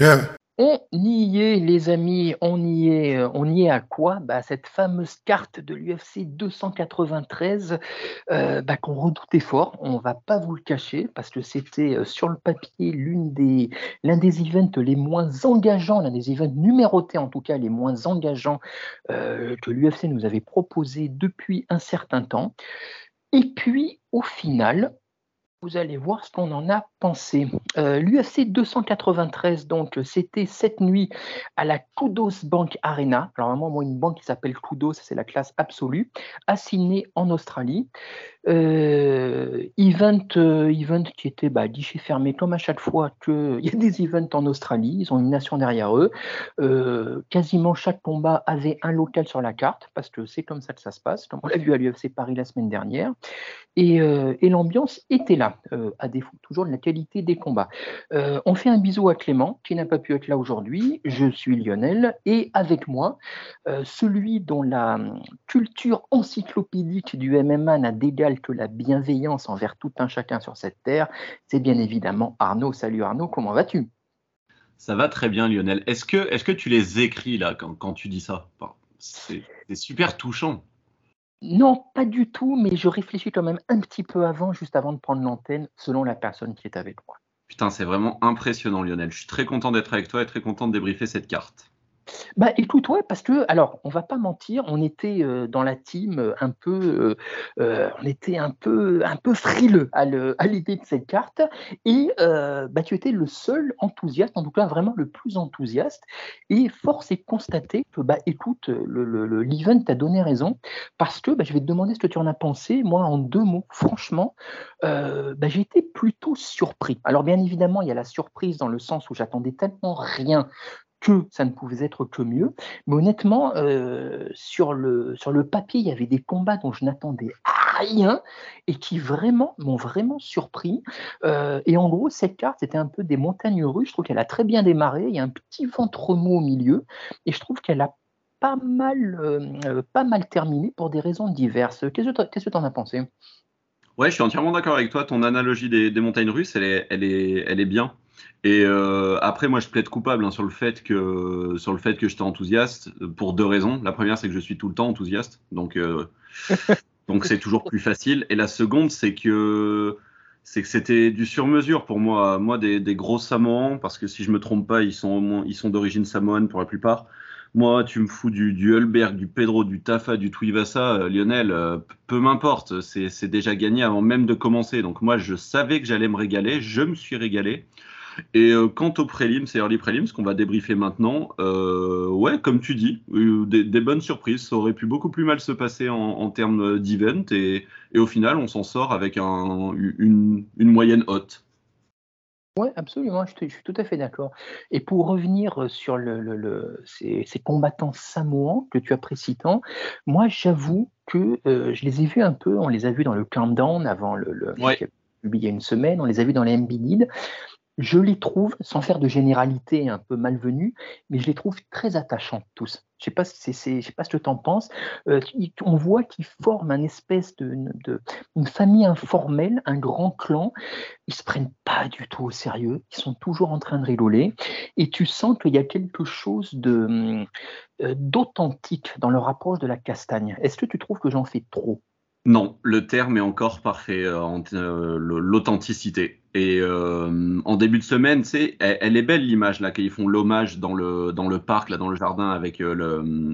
Yeah. On y est, les amis, on y est. euh, On y est à quoi? Bah, Cette fameuse carte de l'UFC 293 euh, bah, qu'on redoutait fort. On va pas vous le cacher parce que c'était euh, sur le papier l'une des l'un des events les moins engageants, l'un des events numérotés en tout cas les moins engageants euh, que l'UFC nous avait proposé depuis un certain temps. Et puis au final, vous allez voir ce qu'on en a pensé. Euh, L'UFC 293, donc, c'était cette nuit à la Kudos Bank Arena. Alors, vraiment, moi, une banque qui s'appelle Kudos, c'est la classe absolue, à Sydney, en Australie. Euh, euh, event qui était bah, guichet fermé, comme à chaque fois qu'il y a des events en Australie. Ils ont une nation derrière eux. Euh, quasiment chaque combat avait un local sur la carte, parce que c'est comme ça que ça se passe, comme on l'a vu à l'UFC Paris la semaine dernière. Et, euh, et l'ambiance était là, à défaut toujours de la qualité des combats. On fait un bisou à Clément, qui n'a pas pu être là aujourd'hui. Je suis Lionel, et avec moi, celui dont la culture encyclopédique du MMA n'a d'égal que la bienveillance envers tout un chacun sur cette terre, c'est bien évidemment Arnaud. Salut Arnaud, comment vas-tu? Ça va très bien, Lionel. Est-ce que, est que tu les écris là quand, quand tu dis ça? C'est super touchant. Non, pas du tout, mais je réfléchis quand même un petit peu avant, juste avant de prendre l'antenne, selon la personne qui est avec moi. Putain, c'est vraiment impressionnant, Lionel. Je suis très content d'être avec toi et très content de débriefer cette carte. Bah écoute, ouais, parce que, alors, on va pas mentir, on était euh, dans la team euh, un peu, euh, on était un peu, un peu frileux à l'idée de cette carte, et bah, tu étais le seul enthousiaste, en tout cas vraiment le plus enthousiaste, et force est de constater que, bah écoute, le, le, le- l'event t'a donné raison, parce que bah, je vais te demander ce que tu en as pensé, moi en deux mots, franchement, bah, j'ai été plutôt surpris. Alors bien évidemment, il y a la surprise dans le sens où j'attendais tellement rien que ça ne pouvait être que mieux. Mais honnêtement, euh, sur, le, sur le papier, il y avait des combats dont je n'attendais rien et qui vraiment m'ont vraiment surpris. Euh, et en gros, cette carte, c'était un peu des montagnes russes. Je trouve qu'elle a très bien démarré. Il y a un petit ventre mou au milieu. Et je trouve qu'elle a pas mal, euh, pas mal terminé pour des raisons diverses. Qu'est-ce que tu en as pensé? Ouais, je suis entièrement d'accord avec toi. Ton analogie des, des montagnes russes, elle est, elle est, elle est bien. Et euh, après, moi, je plaide coupable hein, sur le fait que, sur le fait que j'étais enthousiaste euh, pour deux raisons. La première, c'est que je suis tout le temps enthousiaste, donc, euh, donc c'est toujours plus facile. Et la seconde, c'est que, c'est que c'était du sur-mesure pour moi. Moi, des, des gros Samoans, parce que si je me trompe pas, ils sont ils sont d'origine samoane pour la plupart. Moi, tu me fous du, du Hulberg, du Pedro, du Tafa, du Tuivasa, euh, Lionel, peu m'importe, c'est c'est déjà gagné avant même de commencer. Donc moi, je savais que j'allais me régaler, je me suis régalé. Et euh, quant aux prélims et early prélims, qu'on va débriefer maintenant, euh, ouais, comme tu dis, des, des bonnes surprises. Ça aurait pu beaucoup plus mal se passer en, en termes d'event et, et au final, on s'en sort avec un, une, une moyenne haute. Oui, absolument, je, te- je suis tout à fait d'accord. Et pour revenir sur le, le- le- ces, ces combattants samoans que tu apprécies tant, moi j'avoue que euh, je les ai vus un peu, on les a vus dans le countdown avant le, Ouais. publié il y a une semaine, on les a vus dans les MB Je les trouve, sans faire de généralité un peu malvenue, mais je les trouve très attachants tous. Je je sais pas ce que tu en penses. Euh, on voit qu'ils forment un espèce de, une famille informelle, un grand clan. Ils se prennent pas du tout au sérieux. Ils sont toujours en train de rigoler. Et tu sens qu'il y a quelque chose euh, d'authentique dans leur approche de la castagne. Est-ce que tu trouves que j'en fais trop? Non, le terme est encore parfait, euh, euh, l'authenticité. Et euh, en début de semaine, sais, elle, est belle l'image là, qu'ils font l'hommage dans le, dans le parc, là, dans le jardin, avec le,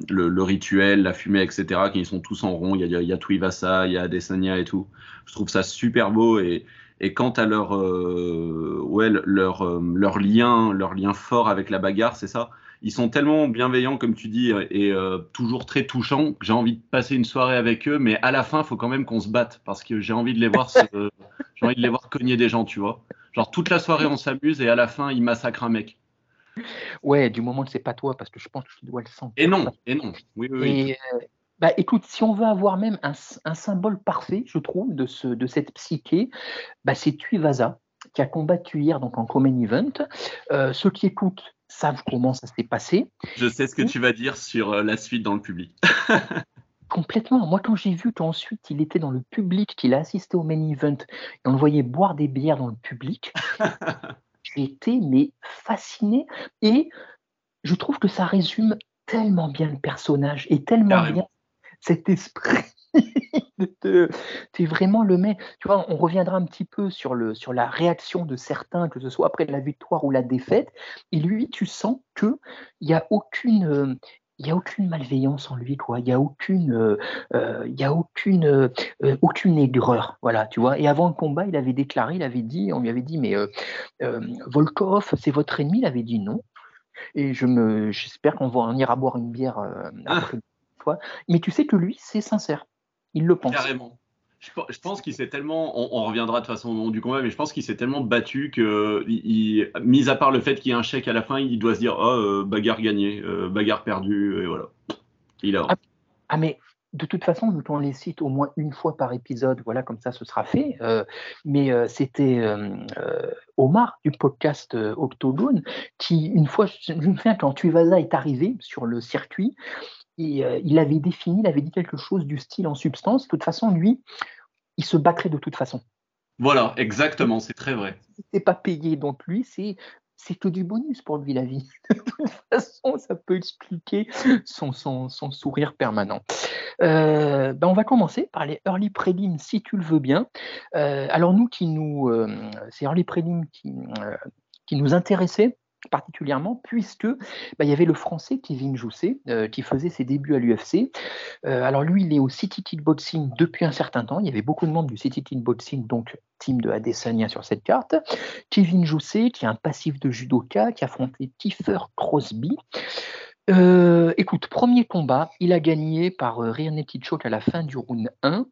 le, rituel, la fumée, etc., qu'ils sont tous en rond. Il y a, il a il y a Adesanya et tout. Je trouve ça super beau. Et, et quant à leur, ouais, leur, leur lien, leur lien fort avec la bagarre, c'est ça. Ils sont tellement bienveillants, comme tu dis, et euh, toujours très touchants, que j'ai envie de passer une soirée avec eux, mais à la fin, il faut quand même qu'on se batte, parce que j'ai envie de les voir, j'ai envie de les voir cogner des gens, tu vois. Genre toute la soirée, on s'amuse, et à la fin, ils massacrent un mec. Ouais, du moment que c'est pas toi, parce que je pense que tu dois le sentir. Et non, et non. Oui, oui, Et, euh, bah, écoute, si on veut avoir même un, symbole parfait, je trouve, de, ce, de cette psyché, bah, c'est Tuivasa, qui a combattu hier donc, en Common Event. Euh, ceux qui écoutent savent comment ça s'est passé. Je sais ce que tu vas dire sur euh, la suite dans le public. Complètement. Moi, quand j'ai vu qu'ensuite il était dans le public, qu'il a assisté au main event, et on le voyait boire des bières dans le public, j'ai été mais fasciné. Et je trouve que ça résume tellement bien le personnage et tellement Carrément. bien cet esprit. de- Tu es vraiment le mec. Tu vois, on reviendra un petit peu sur, le, sur la réaction de certains, que ce soit après la victoire ou la défaite. Et lui, tu sens qu'il n'y a aucune. euh, il y a aucune malveillance en lui, quoi. Il y a aucune, euh, euh, il y a aucune, euh, aucune aigreur, voilà, tu vois. Et avant le combat, il avait déclaré, il avait dit, on lui avait dit, mais euh, Volkov, c'est votre ennemi? Il avait dit non. Et je me, j'espère qu'on va on ira boire une bière euh, après. Toi. Mais tu sais que lui, c'est sincère. Il le pense. Carrément. Je, pe- je pense qu'il s'est tellement, on, on reviendra de toute façon au moment du combat, mais je pense qu'il s'est tellement battu que, il, il- mis à part le fait qu'il y ait un chèque à la fin, il doit se dire, oh, euh, bagarre gagnée, euh, bagarre perdue, et voilà. Il a. Ah, Ah, mais de toute façon, vu qu'on les cite au moins une fois par épisode, voilà, comme ça, ce sera fait. Euh, mais c'était Omar du podcast Octogone qui, une fois, je je me souviens quand Tuivasa est arrivé sur le circuit, et, euh, il avait défini, il avait dit quelque chose du style en substance. De toute façon, lui, il se battrait de toute façon. Voilà, exactement, c'est très vrai. c'est pas payé. Donc lui, c'est c'est que du bonus pour lui la vie. De toute façon, ça peut expliquer son, son, son sourire permanent. Euh, ben, on va commencer par les early prelims, si tu le veux bien. Euh, alors nous qui nous, euh, c'est early prelims qui, qui nous intéressaient particulièrement puisque bah, il y avait le français Kevin Jousset euh, qui faisait ses débuts à l'UFC. Euh, alors lui, il est au City Kickboxing depuis un certain temps. Il y avait beaucoup de membres du City Kickboxing, donc team de Adesanya sur cette carte. Kevin Jousset, qui a un passif de judoka, qui a affronté Crosby. Euh, écoute, premier combat, il a gagné par euh, choke à la fin du round 1.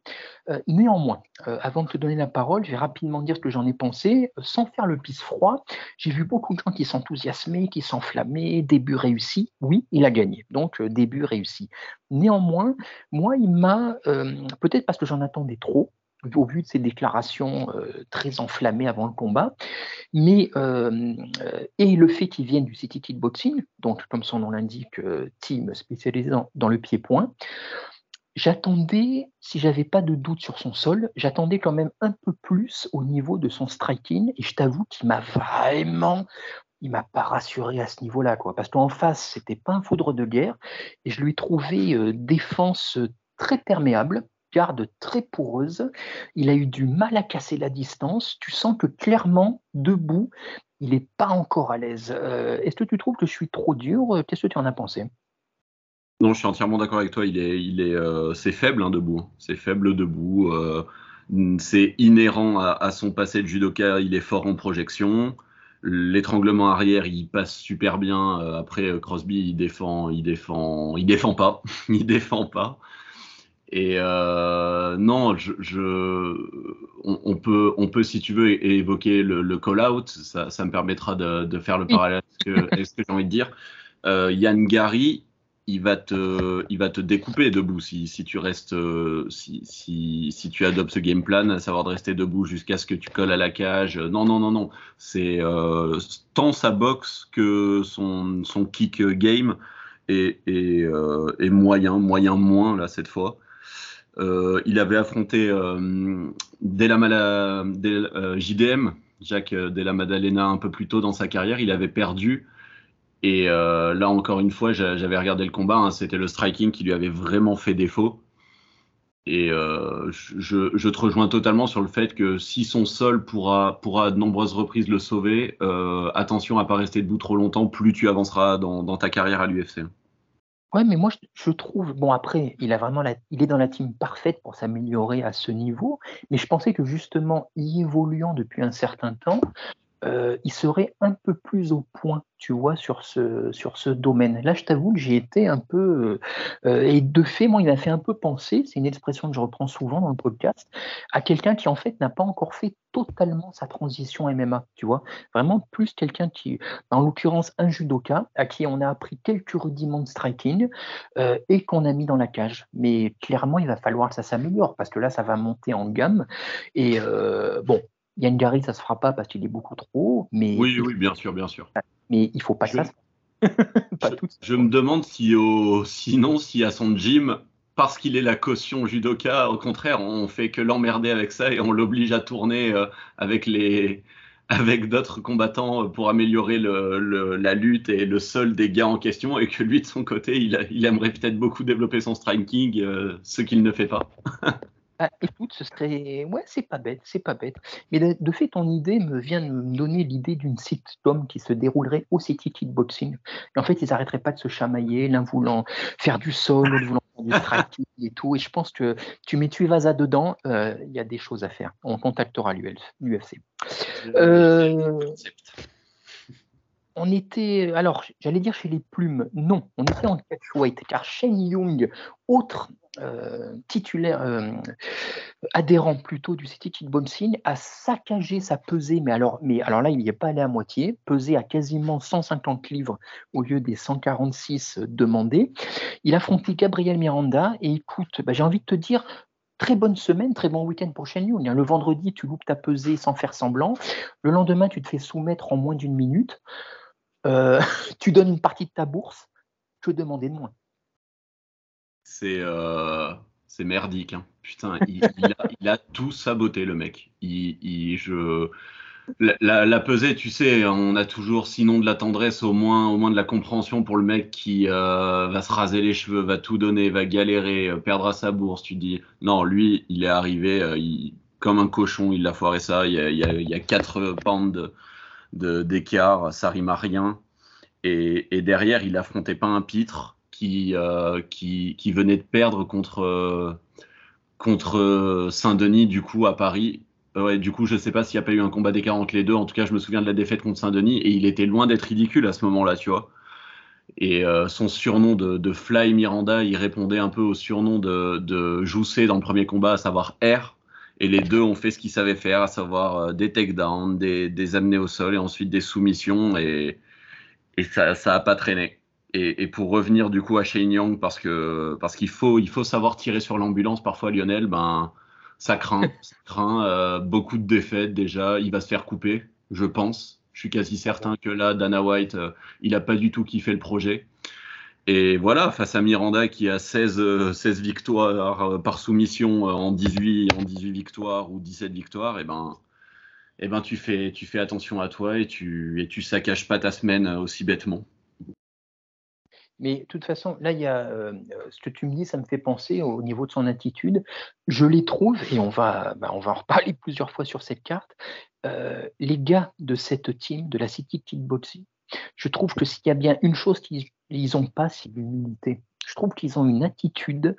Euh, néanmoins, euh, avant de te donner la parole, je vais rapidement dire ce que j'en ai pensé. Sans faire le pisse froid, j'ai vu beaucoup de gens qui s'enthousiasmaient, qui s'enflammaient, début réussi. Oui, il a gagné, donc début réussi. Néanmoins, moi, il m'a, peut-être parce que j'en attendais trop, au vu de ses déclarations euh, très enflammées avant le combat, mais euh, et le fait qu'il vienne du City Kickboxing, donc comme son nom l'indique, euh, team spécialisé dans, le pied-point, j'attendais, si j'avais pas de doute sur son sol, j'attendais quand même un peu plus au niveau de son striking, et je t'avoue qu'il m'a vraiment il m'a pas rassuré à ce niveau-là, quoi. Parce qu'en face, c'était pas un foudre de guerre, et je lui ai trouvé euh, défense très perméable, garde très poreuse. Il a eu du mal à casser la distance. Tu sens que clairement, debout, il n'est pas encore à l'aise. Euh, Est-ce que tu trouves que je suis trop dur? Qu'est-ce que tu en as pensé? Non, je suis entièrement d'accord avec toi. Il est, il est, euh, c'est faible hein, debout. C'est faible debout. euh, c'est inhérent à, à son passé de judoka. Il est fort en projection. L'étranglement arrière, il passe super bien. Après, Crosby, il défend, il défend, il défend pas. il défend pas. Et euh, non, je, je- on, on peut, on peut, si tu veux, évoquer le, le call-out. Ça, ça me permettra de, de faire le parallèle avec ce que, j'ai envie de dire. Euh, Yann Gary, il va te, il va te découper debout si, si tu restes, euh, si, si, si tu adoptes ce game plan, à savoir de rester debout jusqu'à ce que tu colles à la cage. Non, non, non, non. C'est euh, tant sa boxe que son, son kick game est, est, est moyen, moyen moins là cette fois. Euh, il avait affronté euh, euh, JDM, Jacques Della Maddalena, un peu plus tôt dans sa carrière. Il avait perdu. Et là, encore une fois, j'a- j'avais regardé le combat. hein, C'était le striking qui lui avait vraiment fait défaut. Et je, te rejoins totalement sur le fait que si son sol pourra, à de nombreuses reprises le sauver, attention à pas rester debout trop longtemps, plus tu avanceras dans ta carrière à l'UFC. Ouais, mais moi je, trouve, bon après, il a vraiment il est dans la team parfaite pour s'améliorer à ce niveau, mais je pensais que justement, y évoluant depuis un certain temps, euh, il serait un peu plus au point, tu vois, sur ce, domaine. Là, je t'avoue que j'ai été un peu. Euh, et de fait, moi, il m'a fait un peu penser, c'est une expression que je reprends souvent dans le podcast, à quelqu'un qui, en fait, n'a pas encore fait totalement sa transition MMA, tu vois. Vraiment plus quelqu'un qui, en l'occurrence, un judoka, à qui on a appris quelques rudiments de striking euh, et qu'on a mis dans la cage. Mais clairement, il va falloir que ça s'améliore parce que là, ça va monter en gamme. Et bon, Yann Gary, ça se fera pas parce qu'il est beaucoup trop haut. Mais oui, oui, bien sûr, bien sûr. Mais il faut pas que ça. pas je, je me demande si au, sinon, si à son gym, parce qu'il est la caution judoka, au contraire, on fait que l'emmerder avec ça et on l'oblige à tourner euh, avec les avec d'autres combattants pour améliorer le, la lutte et le sol des gars en question, et que lui, de son côté, il, il aimerait peut-être beaucoup développer son striking, euh, ce qu'il ne fait pas. Ah, écoute, ce serait. Ouais, c'est pas bête, c'est pas bête. Mais de, fait, ton idée me vient de me donner l'idée d'une sitcom qui se déroulerait au City Kickboxing. Et en fait, ils arrêteraient pas de se chamailler, l'un voulant faire du sol, l'autre voulant faire du striking et tout. Et je pense que tu mets tu vas à dedans, euh, il y a des choses à faire. On contactera l'UFC. Euh, on était, alors j'allais dire chez les plumes, non, on était en catch weight, car Shane Young, autre euh, titulaire, euh, adhérent plutôt du City Kickboxing, a saccagé sa pesée, mais alors, là, il n'y est pas allé à moitié, pesé à quasiment 150 livres au lieu des 146 demandés. Il a affronté Gabriel Miranda, et écoute, bah, j'ai envie de te dire, très bonne semaine, très bon week-end pour Shane Young. Le vendredi, tu loupes ta pesée sans faire semblant. Le lendemain, tu te fais soumettre en moins d'une minute. Euh, tu donnes une partie de ta bourse. Que demander de moins c'est euh, c'est merdique. Hein. Putain, il, a, tout saboté, le mec. Il, je... La, pesée, tu sais, on a toujours, sinon de la tendresse, au moins, au moins de la compréhension pour le mec qui euh, va se raser les cheveux, va tout donner, va galérer, euh, perdra sa bourse. Tu dis, non, lui, il est arrivé comme un cochon, il a foiré ça. Il y a, 4 pounds d'écart, de, ça rime à rien. Et, et, derrière, il affrontait pas un pitre euh, qui, venait de perdre contre, euh, contre Saint-Denis, du coup, à Paris. Ouais, du coup, je sais pas s'il n'y a pas eu un combat d'écart entre les deux. En tout cas, je me souviens de la défaite contre Saint-Denis et il était loin d'être ridicule à ce moment-là, tu vois. Et euh, son surnom de, Fly Miranda, il répondait un peu au surnom de, de Joussé dans le premier combat, à savoir R. Et les deux ont fait ce qu'ils savaient faire, à savoir des takedowns, des, des amener au sol et ensuite des soumissions. Et ça n'a pas traîné. Et, pour revenir du coup à Shane Young, parce que parce qu'il faut il faut savoir tirer sur l'ambulance parfois Lionel, ben ça craint, ça craint euh, beaucoup de défaites déjà. Il va se faire couper, je pense. Je suis quasi certain que là, Dana White, euh, il n'a pas du tout kiffé le projet. Et voilà, face à Miranda qui a 16, 16 euh, victoires par soumission en 18, en 18 victoires ou 17 victoires, et ben, et ben tu, fais, tu fais attention à toi et tu, et tu saccages pas ta semaine aussi bêtement. Mais de toute façon, là, il y a euh, ce que tu me dis, ça me fait penser au niveau de son attitude. Je les trouve, et on va, bah, on va en reparler plusieurs fois sur cette carte, euh, les gars de cette team, de la City Kickboxing, je trouve que s'il y a bien une chose qu'ils n'ont pas, c'est l'humilité. Je trouve qu'ils ont une attitude,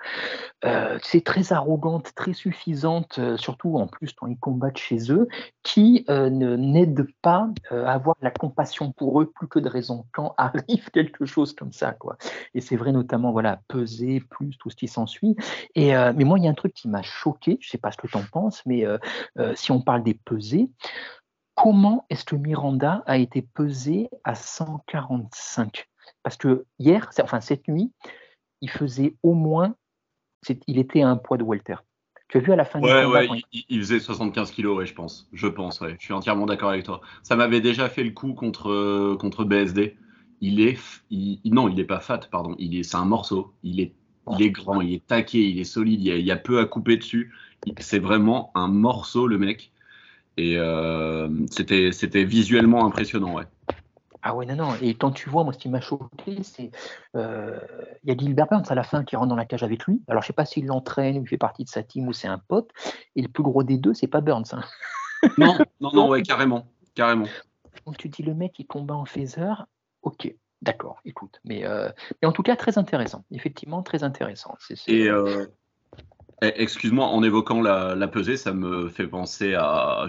euh, c'est très arrogante, très suffisante, euh, surtout en plus quand ils combattent chez eux, qui euh, ne n'aide pas à avoir la compassion pour eux plus que de raison quand arrive quelque chose comme ça, quoi. Et c'est vrai notamment, voilà, peser plus tout ce qui s'ensuit. Et mais moi, il y a un truc qui m'a choqué. Je sais pas ce que tu en penses, mais si on parle des pesées, comment est-ce que Miranda a été pesé à 145 Parce que hier, enfin cette nuit, il faisait au moins, il était à un poids de Walter. Tu as vu à la fin du combat Ouais, il, faisait 75 kilos, ouais, je pense. Je pense, ouais. Je suis entièrement d'accord avec toi. Ça m'avait déjà fait le coup contre, contre BSD. Il est, non, il n'est pas fat, pardon. Il est, c'est un morceau. Il est, il est grand, il est taqué, il est solide. Il y a, peu à couper dessus. C'est vraiment un morceau, le mec. Et euh, c'était, c'était visuellement impressionnant, ouais. Ah ouais, non, non. Et quand tu vois, moi, ce qui m'a choqué, c'est euh, il y a Gilbert Burns à la fin qui rentre dans la cage avec lui. Alors, je sais pas s'il l'entraîne, il fait partie de sa team ou c'est un pote. Et le plus gros des deux, c'est pas Burns. Hein. Non, non, non, ouais, carrément, carrément. Donc, tu dis le mec, il combat en phaser. Ok, d'accord, écoute. Mais, euh, mais en tout cas, très intéressant. Effectivement, très intéressant. Et euh, excuse-moi, en évoquant la, pesée, ça me fait penser à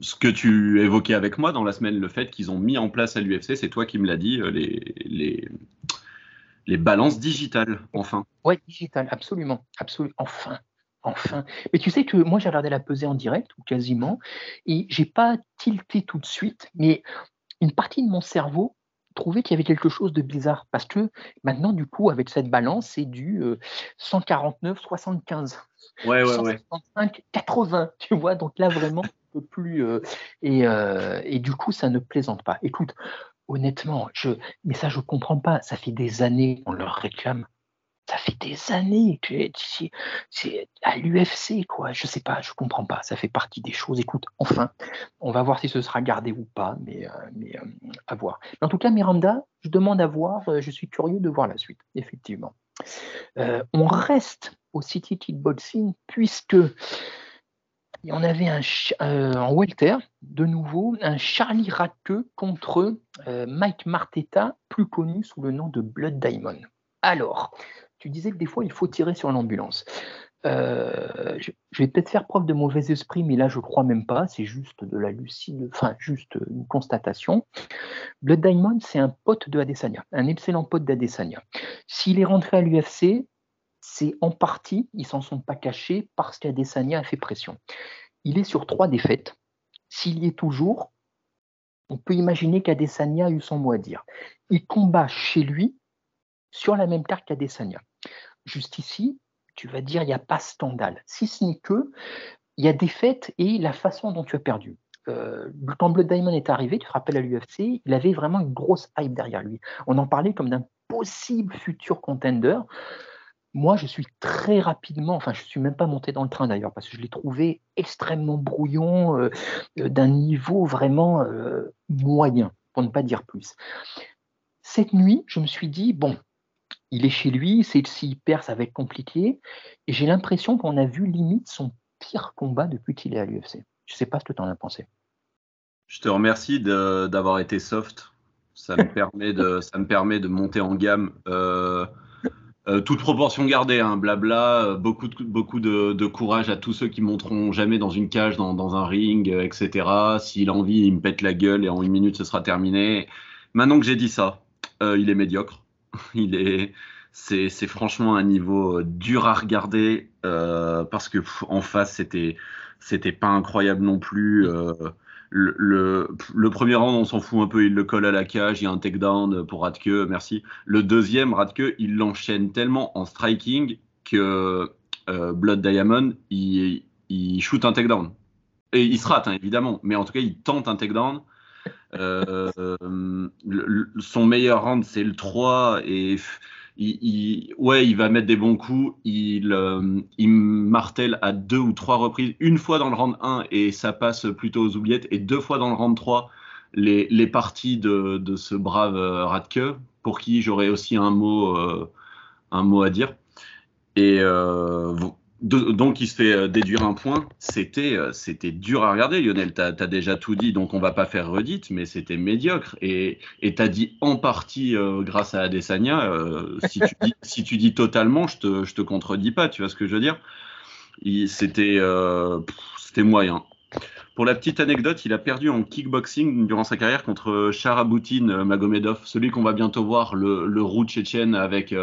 ce que tu évoquais avec moi dans la semaine, le fait qu'ils ont mis en place à l'UFC, c'est toi qui me l'as dit, euh, les, les, les balances digitales, enfin. Oui, digitales, absolument, absolument, enfin. Enfin. Mais tu sais que moi, j'ai regardé la pesée en direct, ou quasiment, et j'ai pas tilté tout de suite, mais une partie de mon cerveau trouvait qu'il y avait quelque chose de bizarre, parce que maintenant, du coup, avec cette balance, c'est du 149-75. Euh, ouais, ouais, ouais. 80, tu vois, donc là, vraiment, un peu plus. Euh, et, euh, et, du coup, ça ne plaisante pas. Écoute, honnêtement, je, mais ça, je comprends pas. Ça fait des années qu'on leur réclame ça fait des années que c'est à l'UFC, quoi. Je sais pas, je comprends pas. Ça fait partie des choses. Écoute, enfin, on va voir si ce sera gardé ou pas, mais, euh, euh, à voir. en tout cas, Miranda, je demande à voir. Euh, je suis curieux de voir la suite, effectivement. on reste au City Kickboxing puisque on avait un en welter, de nouveau, un Charlie Radke contre Mike Martetta, plus connu sous le nom de Blood Diamond. Alors, tu disais que des fois, il faut tirer sur l'ambulance. Euh, je, vais peut-être faire preuve de mauvais esprit, mais là, je crois même pas. C'est juste de la lucide, enfin, juste une constatation. Blood Diamond, c'est un pote de Adesanya, un excellent pote d'Adesanya. S'il est rentré à l'UFC, c'est en partie, ils s'en sont pas cachés parce qu'Adesanya a fait pression. Il est sur trois défaites. S'il y est toujours, on peut imaginer qu'Adesanya a eu son mot à dire. Il combat chez lui sur la même carte qu'Adesanya. Juste ici, tu vas dire il n'y a pas scandale, si ce n'est que il y a des faits et la façon dont tu as perdu. Euh, quand Blood Diamond est arrivé, tu te rappelles à l'UFC, il avait vraiment une grosse hype derrière lui. On en parlait comme d'un possible futur contender. Moi, je suis très rapidement, enfin, je ne suis même pas monté dans le train d'ailleurs, parce que je l'ai trouvé extrêmement brouillon, euh, euh, d'un niveau vraiment moyen, pour ne pas dire plus. Cette nuit, je me suis dit, bon, il est chez lui, c'est s'il perd, ça va être compliqué. Et j'ai l'impression qu'on a vu limite son pire combat depuis qu'il est à l'UFC. Je ne sais pas ce que tu en as pensé. Je te remercie d'avoir été soft. Ça me, permet de, ça me permet de monter en gamme. Euh, euh, toute proportion gardée, hein, blabla, euh, beaucoup, de, beaucoup de, courage à tous ceux qui monteront jamais dans une cage, dans, dans un ring, etc. S'il a envie, il me pète la gueule et en une minute, ce sera terminé. Maintenant que j'ai dit ça, il est médiocre. Il est, c'est, franchement un niveau euh, dur à regarder euh, parce que en face c'était, c'était pas incroyable non plus. Euh, le, le, premier round, on s'en fout un peu, il le colle à la cage, il y a un takedown pour Radke, merci. Le deuxième, Radke, il l'enchaîne tellement en striking que Blood Diamond, il, il shoot un takedown. Et il se rate, hein, évidemment, mais en tout cas, il tente un takedown. Euh, son meilleur round, c'est le 3. Et il, ouais, il va mettre des bons coups. Il, euh, il martèle à deux ou trois reprises, une fois dans le round 1 et ça passe plutôt aux oubliettes, et deux fois dans le round 3, les, parties de, ce brave euh, Radke, pour qui j'aurais aussi un mot, mot à dire. Et donc il se fait euh, déduire un point. C'était euh, c'était dur à regarder, Lionel. Tu as, déjà tout dit, donc on va pas faire redite, mais c'était médiocre. Et tu as dit en partie euh, grâce à Adesanya. si, tu dis, totalement, je te, je te contredis pas, tu vois ce que je veux dire? C'était moyen. Pour la petite anecdote, il a perdu en kickboxing durant sa carrière contre Sharabutin Magomedov, celui qu'on va bientôt voir, le, le roux tchétchène avec,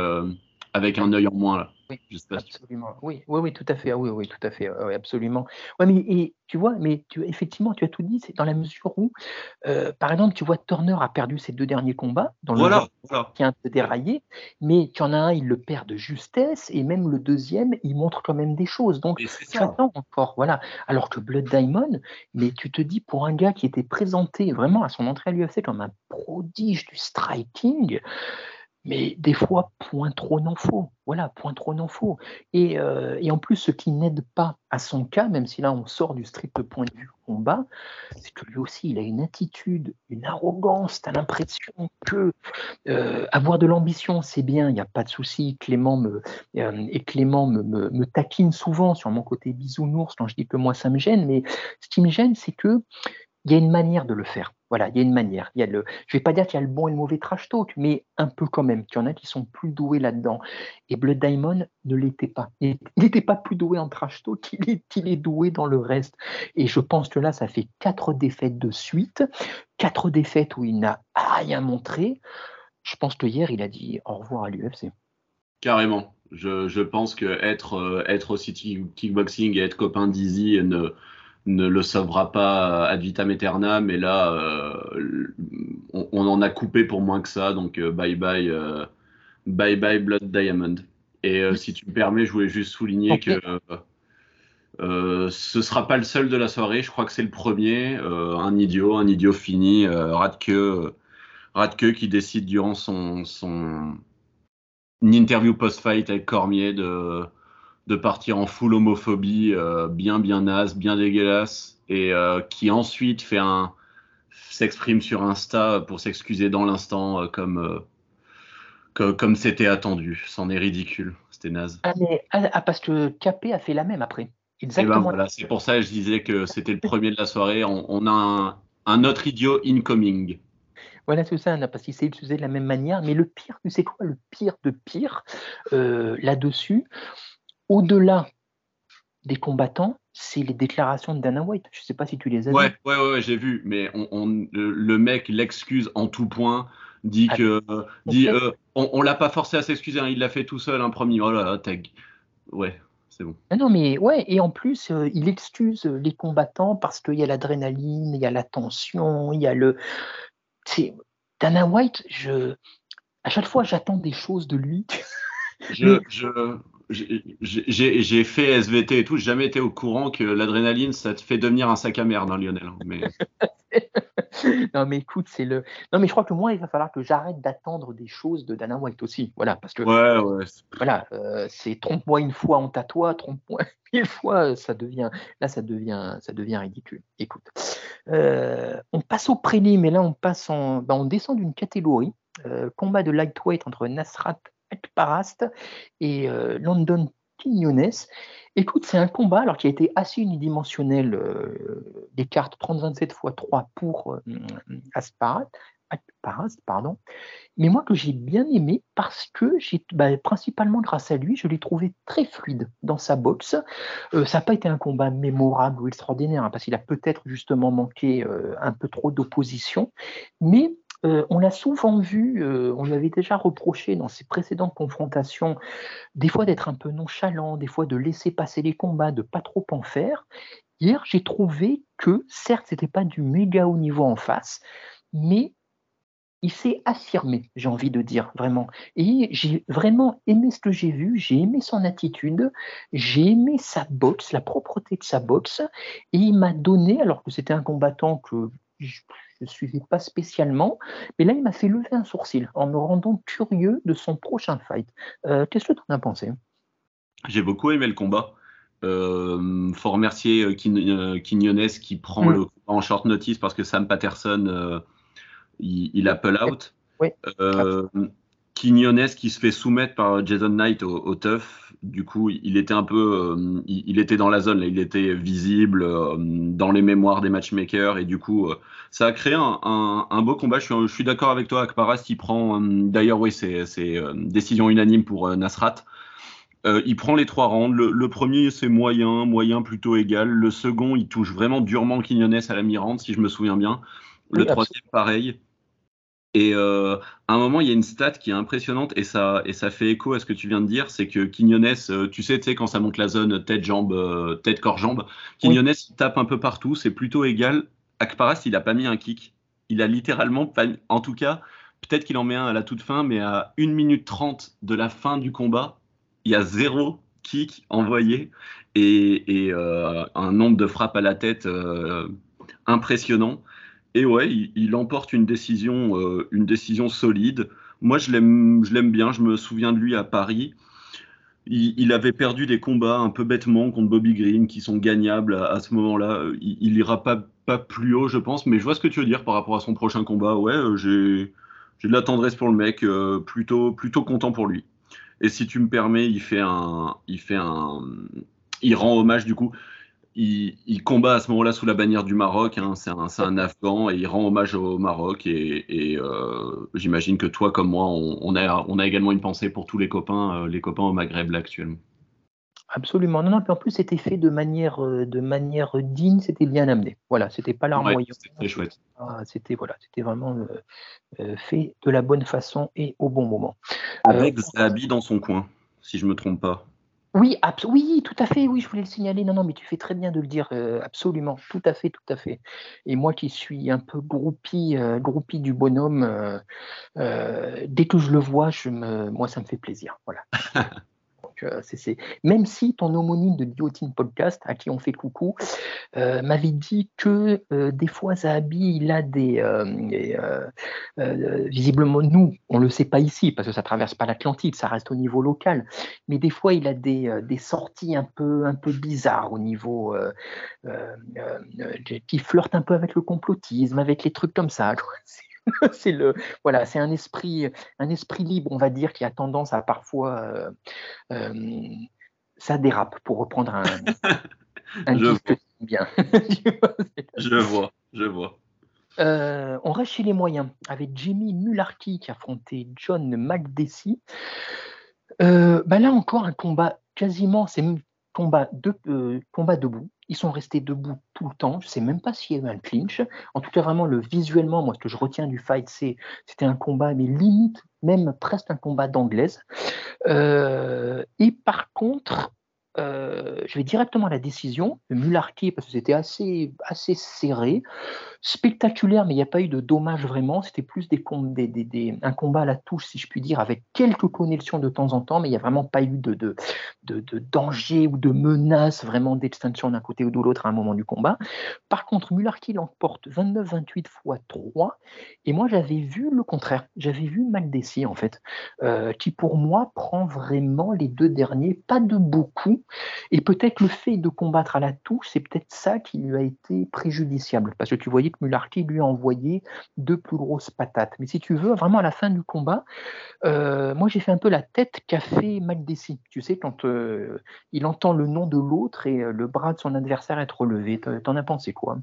avec un œil en moins. Là. Oui, absolument. Oui, oui, oui, tout à fait. Ah oui, oui, tout à fait. Oui, absolument. Ouais, mais et, tu vois, mais tu, effectivement, tu as tout dit. C'est dans la mesure où, euh, par exemple, tu vois, Turner a perdu ses deux derniers combats dans le voilà, qui est un peu déraillé, mais tu en as un, il le perd de justesse, et même le deuxième, il montre quand même des choses. Donc, tu attends encore, voilà. Alors que Blood Diamond, mais tu te dis pour un gars qui était présenté vraiment à son entrée à l'UFC comme un prodige du striking mais des fois, point trop n'en faut. Voilà, point trop n'en faut. Et, euh, et, en plus, ce qui n'aide pas à son cas, même si là on sort du strict point de vue combat, c'est que lui aussi, il a une attitude, une arrogance. Tu as l'impression que euh, avoir de l'ambition, c'est bien, il n'y a pas de souci. Clément me, euh, et Clément me, me, me, taquine souvent sur mon côté bisounours quand je dis que moi ça me gêne, mais ce qui me gêne, c'est que il y a une manière de le faire Voilà, il y a une manière. Il y je vais pas dire qu'il y a le bon et le mauvais trash talk, mais un peu quand même. Il y en a qui sont plus doués là-dedans. Et Blood Diamond ne l'était pas. Il n'était pas plus doué en trash talk qu'il est, il est doué dans le reste. Et je pense que là, ça fait quatre défaites de suite, quatre défaites où il n'a rien montré. Je pense que hier, il a dit au revoir à l'UFC. Carrément. Je, pense que être, euh, aussi kickboxing et être copain d'Easy ne ne le sauvera pas ad vitam aeternam, mais là, euh, on, en a coupé pour moins que ça, donc euh, bye bye, euh, bye bye Blood Diamond. Et si tu me permets, je voulais juste souligner que ce sera pas le seul de la soirée, je crois que c'est le premier, un idiot, un idiot fini, Radke, Radke qui décide durant son, son interview post-fight avec Cormier de de partir en full homophobie, euh, bien bien naze, bien dégueulasse, et euh, qui ensuite fait un s'exprime sur Insta pour s'excuser dans l'instant euh, comme comme c'était attendu. C'en est ridicule, c'était naze. Ah mais ah, ah, parce que Capé a fait la même après. Eh ben, Exactement. voilà, c'est pour ça que je disais que c'était le premier de la soirée. On, a un, autre idiot incoming. Voilà, c'est ça, parce qu'il s'est utilisé de la même manière. Mais le pire, tu sais quoi, le pire de pire là-dessus, au-delà des combattants, c'est les déclarations de Dana White. Je ne sais pas si tu les as ouais, vues. Ouais, ouais, j'ai vu, mais on, le mec l'excuse en tout point, dit ah, que, dit, euh, on, ne l'a pas forcé à s'excuser, hein, il l'a fait tout seul, un premier. Oh là là, tag. Ouais, c'est bon. Ah non, mais ouais, et en plus, euh, il excuse les combattants parce qu'il y a l'adrénaline, il y a la tension, il y a le. Dana White, je, à chaque fois, j'attends des choses de lui. je, je, j'ai fait SVT et tout, j'ai jamais été au courant que l'adrénaline, ça te fait devenir un sac à merde, hein, Lionel. Hein, mais... non, mais écoute, c'est le. Non, mais je crois que moi, il va falloir que j'arrête d'attendre des choses de Dana White aussi. Voilà, parce que. Ouais, ouais. Voilà, euh, c'est trompe-moi une fois, on tatoue, trompe-moi mille fois, ça devient. Là, ça devient, ça devient ridicule. Écoute, euh, on passe au prélim, mais là, on passe en. Ben, on descend d'une catégorie. Euh, combat de lightweight entre Nasrat Parast et euh, London Quinones. Écoute, c'est un combat alors qui a été assez unidimensionnel euh, des cartes 30-27 x 3 pour euh, pardon. Mais moi que j'ai bien aimé parce que j'ai bah, principalement grâce à lui, je l'ai trouvé très fluide dans sa boxe. ça n'a pas été un combat mémorable ou extraordinaire hein, parce qu'il a peut-être justement manqué un peu trop d'opposition, mais euh, on l'a souvent vu, euh, on lui avait déjà reproché dans ses précédentes confrontations, des fois d'être un peu nonchalant, des fois de laisser passer les combats, de pas trop en faire. Hier, j'ai trouvé que, certes, c'était pas du méga haut niveau en face, mais il s'est affirmé, j'ai envie de dire, vraiment. Et j'ai vraiment aimé ce que j'ai vu, j'ai aimé son attitude, j'ai aimé sa boxe, la propreté de sa boxe, et il m'a donné, alors que c'était un combattant que ne suivais pas spécialement, mais là, il m'a fait lever un sourcil en me rendant curieux de son prochain fight. Euh, qu'est-ce que tu en as pensé? J'ai beaucoup aimé le combat. Euh, faut remercier euh, Quinones qui prend mm. le combat en short notice parce que Sam Patterson, euh, il, il, a pull out. Oui. Quinones qui se fait soumettre par Jason Knight au, au tough. Du coup, il était un peu, euh, il, était dans la zone, là. il était visible euh, dans les mémoires des matchmakers et du coup, euh, ça a créé un, un, beau combat. Je suis, je suis d'accord avec toi. Akparas, il prend, d'ailleurs, oui, c'est décision unanime pour Nasrat. il prend les trois rounds. Le, premier, c'est moyen, moyen plutôt égal. Le second, il touche vraiment durement Quinones à la mi-round, si je me souviens bien. Le troisième, pareil. Et euh, à un moment, il y a une stat qui est impressionnante et ça, et ça fait écho à ce que tu viens de dire, c'est que Quinones, euh, tu sais, tu sais, quand ça monte la zone tête-jambe, euh, tête-corps-jambe, Quinones, il tape un peu partout, c'est plutôt égal. Akparas, il a pas mis un kick. Il a littéralement pas en tout cas, peut-être qu'il en met un à la toute fin, mais à 1 minute 30 de la fin du combat, il y a zéro kick envoyé et, et un nombre de frappes à la tête impressionnant. Et ouais, il, emporte une décision, euh, une décision solide. Moi, je l'aime, bien. Je me souviens de lui à Paris. Il, avait perdu des combats un peu bêtement contre Bobby Green qui sont gagnables à, ce moment-là. Il, il, ira pas, plus haut, je pense, mais je vois ce que tu veux dire par rapport à son prochain combat. Ouais, euh, j'ai, j'ai de la tendresse pour le mec, euh, plutôt, plutôt content pour lui. Et si tu me permets, il fait un, il fait un, il rend hommage du coup il, combat à ce moment-là sous la bannière du Maroc. Hein. c'est un, Afghan et il rend hommage au Maroc. Et, euh, j'imagine que toi, comme moi, on, a, on, a, également une pensée pour tous les copains, euh, les copains au Maghreb là actuellement. Absolument. Non, non, puis en plus, c'était fait de manière, euh, de manière digne, c'était bien amené. Voilà, c'était pas larmoyant. c'était très chouette. Ah, c'était voilà, c'était vraiment fait de la bonne façon et au bon moment. Avec Zahabi dans son coin, si je me trompe pas. Oui, oui, tout à fait, oui, je voulais le signaler. Non, non, mais tu fais très bien de le dire, euh, absolument, tout à fait, tout à fait. Et moi qui suis un peu groupie, euh, groupie du bonhomme, euh, dès que je le vois, je me, moi, ça me fait plaisir. Voilà. Euh, même si ton homonyme de Guillotine Podcast, à qui on fait coucou, euh, m'avait dit que euh, des fois Zahabi, il a des. visiblement, nous, on ne le sait pas ici, parce que ça ne traverse pas l'Atlantique, ça reste au niveau local, mais des fois, il a des, sorties un peu, un peu bizarres au niveau. qui flirtent un peu avec le complotisme, avec les trucs comme ça. c'est le voilà, c'est un esprit, un esprit libre, on va dire, qui a tendance à parfois euh, euh, ça dérape, pour reprendre un, un je vois. bien. je vois, je vois. Euh, on reste chez les moyens avec Jimmy Mularkey qui affrontait John McDessie. bah là encore un combat quasiment, c'est combat, de, combat debout. Ils sont restés debout tout le temps. Je ne sais même pas s'il y a eu un clinch. En tout cas, vraiment, le visuellement, moi, ce que je retiens du fight, c'est c'était un combat, mais limite, même presque un combat d'anglaise. Euh, et par contre, euh, je vais directement à la décision de Mularkey parce que c'était assez, assez serré, spectaculaire, mais il n'y a pas eu de dommage vraiment. C'était plus des, des, un combat à la touche, si je puis dire, avec quelques connexions de temps en temps, mais il n'y a vraiment pas eu de, de, de, danger ou de menace vraiment d'extinction d'un côté ou de l'autre à un moment du combat. Par contre, Mularkey l'emporte 29-28 x 3, et moi j'avais vu le contraire. J'avais vu Maldessi en fait, euh, qui pour moi prend vraiment les deux derniers, pas de beaucoup, et peut-être le fait de combattre à la touche, c'est peut-être ça qui lui a été préjudiciable. Parce que tu voyais que Mularkey lui a envoyé deux plus grosses patates. Mais si tu veux, vraiment à la fin du combat, euh, moi j'ai fait un peu la tête qu'a fait Maldessi. Tu sais, quand euh, il entend le nom de l'autre et euh, le bras de son adversaire être relevé. T'en as pensé quoi?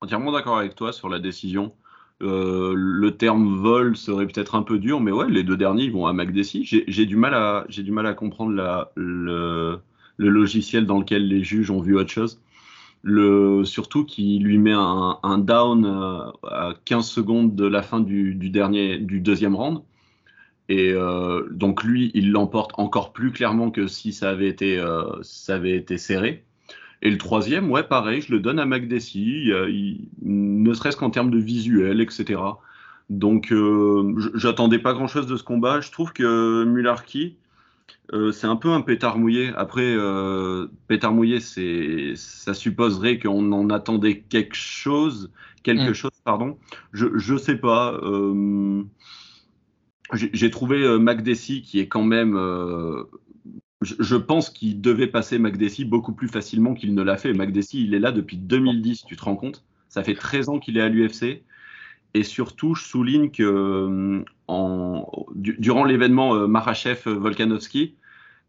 Entièrement d'accord avec toi sur la décision. Le terme vol serait peut-être un peu dur, mais ouais, les deux derniers vont à McDessie. J'ai du mal à comprendre le, logiciel dans lequel les juges ont vu autre chose. Le, surtout qui lui met un, down euh, à 15 secondes de la fin du, deuxième round. Et euh, donc lui, il l'emporte encore plus clairement que si euh, ça avait été serré. Et le troisième, ouais, pareil, je le donne à McDessie, ne serait-ce qu'en termes de visuel, etc. Donc, j'attendais pas grand-chose de ce combat. Je trouve que Mularki, euh, c'est un peu un pétard mouillé. Après, euh, pétard mouillé, c'est, ça supposerait qu'on en attendait quelque chose, quelque mm. chose, pardon. Je, je sais pas. Euh, j'ai, trouvé euh, McDessie qui est quand même. Je, pense qu'il devait passer McDessie beaucoup plus facilement qu'il ne l'a fait. McDessie, il est là depuis 2010, tu te rends compte? Ça fait 13 ans qu'il est à l'UFC. Et surtout, je souligne que en, durant l'événement Marachev-Volkanovski,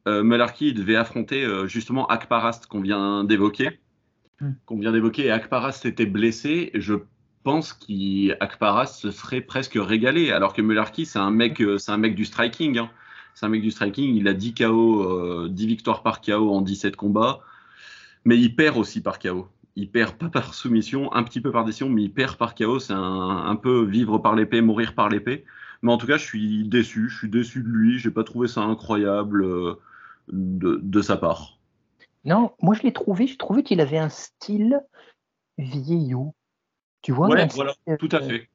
euh, Malarkey devait affronter euh, justement Akparast qu'on vient d'évoquer. Hmm. Qu'on vient d'évoquer et Akparast était blessé. Je pense qu'Akparast se serait presque régalé, alors que Mularki, c'est un mec, euh, c'est un mec du striking. Hein. C'est un mec du striking. Il a 10 KO, 10 victoires par KO en 17 combats, mais il perd aussi par KO. Il perd pas par soumission, un petit peu par décision, mais il perd par KO. C'est un, peu vivre par l'épée, mourir par l'épée. Mais en tout cas, je suis déçu. Je suis déçu de lui. J'ai pas trouvé ça incroyable de, sa part. Non, moi je l'ai trouvé, j'ai trouvé qu'il avait un style vieillot. Tu vois voilà, tout à fait.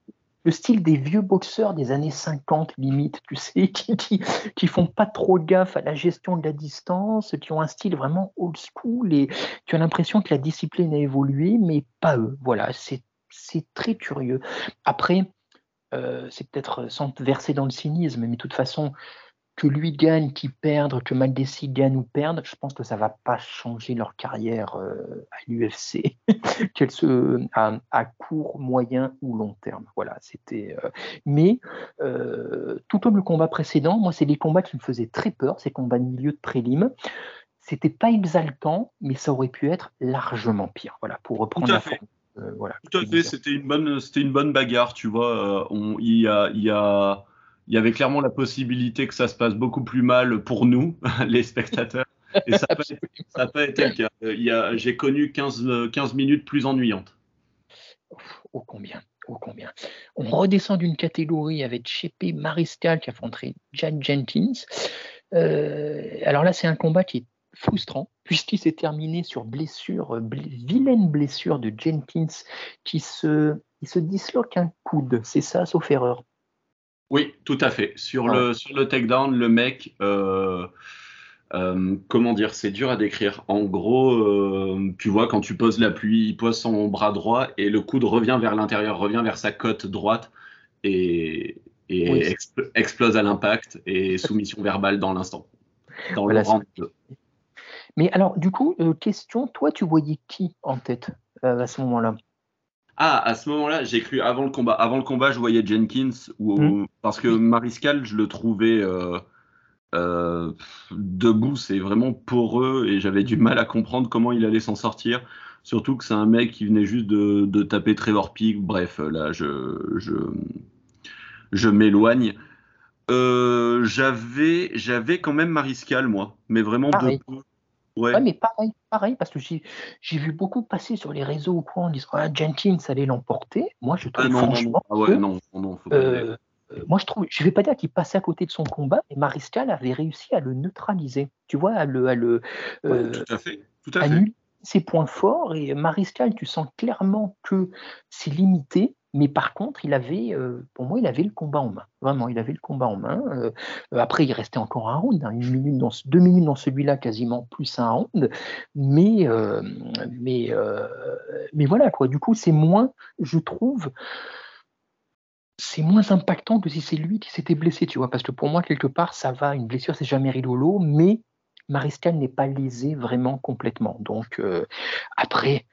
Le style des vieux boxeurs des années 50, limite, tu sais, qui, qui, font pas trop gaffe à la gestion de la distance, qui ont un style vraiment old school et tu as l'impression que la discipline a évolué, mais pas eux. Voilà, c'est très curieux. Après, euh, c'est peut-être sans verser dans le cynisme, mais de toute façon, que lui gagne, qu'il perde, que Maldessi gagne ou perde, je pense que ça va pas changer leur carrière euh, à l'UFC, qu'elle se à, court, moyen ou long terme. Voilà, c'était. Euh, mais euh, tout comme le combat précédent, moi, c'est les combats qui me faisaient très peur, ces combats de milieu de prélim. c'était pas exaltant, mais ça aurait pu être largement pire. Voilà, pour reprendre la forme. euh, voilà, Tout à fait, c'était une bonne, c'était une bonne bagarre, tu vois. euh, il y a, il y a, il y avait clairement la possibilité que ça se passe beaucoup plus mal pour nous, les spectateurs. Et ça n'a pas, été le cas. Euh, J'ai connu 15, euh, 15 minutes plus ennuyantes. Ô combien, ô combien. On redescend d'une catégorie avec Chepe Mariscal qui affronterait Jack Jenkins. Euh, alors là, c'est un combat qui est frustrant puisqu'il s'est terminé sur blessure, euh, bl- vilaine blessure de Jenkins qui se, il se disloque un coude. C'est ça, sauf erreur. Oui, tout à fait. Sur Ah. le, sur le takedown, le mec, euh, euh, comment dire, c'est dur à décrire. En gros, euh, tu vois, quand tu poses la pluie, il pose son bras droit et le coude revient vers l'intérieur, revient vers sa côte droite et, et Oui. explose à l'impact et soumission verbale dans l'instant. Dans Voilà, le round deux. Mais alors, du coup, euh, question, toi, tu voyais qui en tête euh, à ce moment-là? Ah, à ce moment-là, j'ai cru avant le combat. Avant le combat, je voyais Jenkins ou Mm. parce que Mariscal, je le trouvais euh, euh, debout, c'est vraiment poreux et j'avais du mal à comprendre comment il allait s'en sortir. Surtout que c'est un mec qui venait juste de, de taper Trevor Peak. Bref, là, je, je, je m'éloigne. Euh, j'avais, j'avais quand même Mariscal, moi, mais vraiment de peu. Ouais. Ouais, mais pareil, pareil, parce que j'ai j'ai vu beaucoup passer sur les réseaux ou quoi en disant ah, Jenkins allait l'emporter. Moi, je trouve Ah non, non, non. franchement Ah ouais, non, non, faut euh, euh, moi, je trouve, je vais pas dire qu'il passait à côté de son combat, mais Mariscal avait réussi à le neutraliser. Tu vois, à le, à le Ouais, euh, tout à fait, tout à à fait. nullifier ses points forts. Et Mariscal, tu sens clairement que c'est limité. Mais par contre, il avait, euh, pour moi, il avait le combat en main. Vraiment, il avait le combat en main. Euh, euh, après, il restait encore un round, hein, une minute deux minutes dans celui-là, quasiment plus un round. Mais, mais, mais voilà quoi. Du coup, c'est moins, je trouve, c'est moins impactant que si c'est lui qui s'était blessé, tu vois. Parce que pour moi, quelque part, ça va. Une blessure, c'est jamais rigolo, mais Mariscal n'est pas lésé vraiment complètement. Donc après,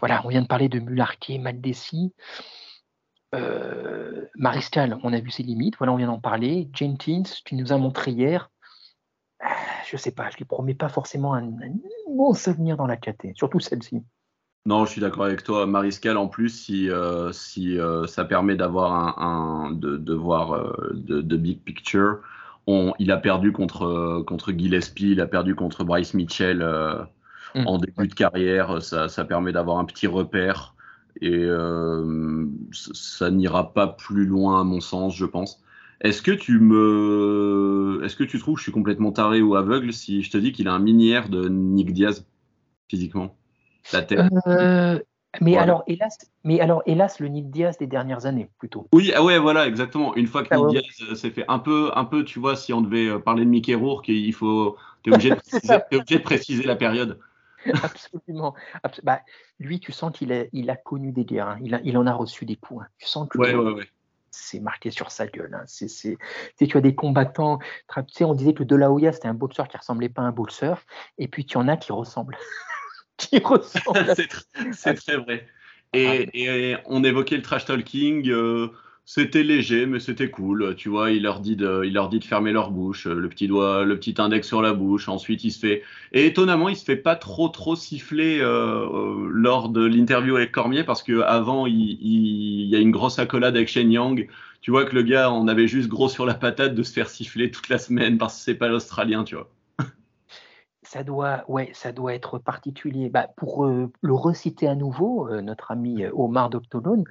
voilà, on vient de parler de Mularquet, Maldessi. Euh, Mariscal, on a vu ses limites, voilà, on vient d'en parler. Jenkins, tu nous as montré hier. euh, Je sais pas, je lui promets pas forcément un, immense avenir dans la KT, surtout celle-ci. Non, je suis d'accord avec toi. Mariscal, en plus, si, euh, si euh, ça permet d'avoir un, de, voir euh, de, big picture, il a perdu contre, euh, contre Gillespie, il a perdu contre Bryce Mitchell euh, Mm. en début de carrière. Ça, ça permet d'avoir un petit repère et euh, ça, ça n'ira pas plus loin, à mon sens, je pense. Est-ce que tu me, est-ce que tu trouves que je suis complètement taré ou aveugle si je te dis qu'il a un mini-air de Nick Diaz physiquement, la tête? Euh, mais, Voilà. alors, hélas, mais alors, hélas, le Nick Diaz des dernières années, plutôt. Oui, ah ouais, voilà, exactement. Une fois que Ah Nick ouais. Diaz euh, s'est fait un peu, un peu, tu vois, si on devait euh, parler de Mickey Rourke, il faut, t'es obligé, de C'est préciser- ça. t'es obligé de préciser la période. Absolument. Abs- bah, lui, tu sens qu'il a, il a connu des guerres, hein. il, a- il en a reçu des coups. hein. Tu sens que Ouais, ouais, ouais. c'est marqué sur sa gueule. hein. Tu as des combattants. tra- Tu sais, on disait que De La Hoya, c'était un boxeur qui ressemblait pas à un boxeur. Et puis, tu en as qui ressemblent. qui ressemblent. c'est tr- c'est très vrai. Et, et on évoquait le trash talking. euh, c'était léger, mais c'était cool. Tu vois, il leur dit de, il leur dit de fermer leur bouche, le petit doigt, le petit index sur la bouche. Ensuite, il se fait. Et étonnamment, il se fait pas trop, trop siffler euh, euh, lors de l'interview avec Cormier parce que avant, il, il- il y a une grosse accolade avec Shen Yang. Tu vois que le gars, on avait juste gros sur la patate de se faire siffler toute la semaine parce que c'est pas l'Australien, tu vois. Ça doit, ouais, ça doit être particulier. Bah, pour euh, le reciter à nouveau, euh, notre ami euh, Omar Doctolone,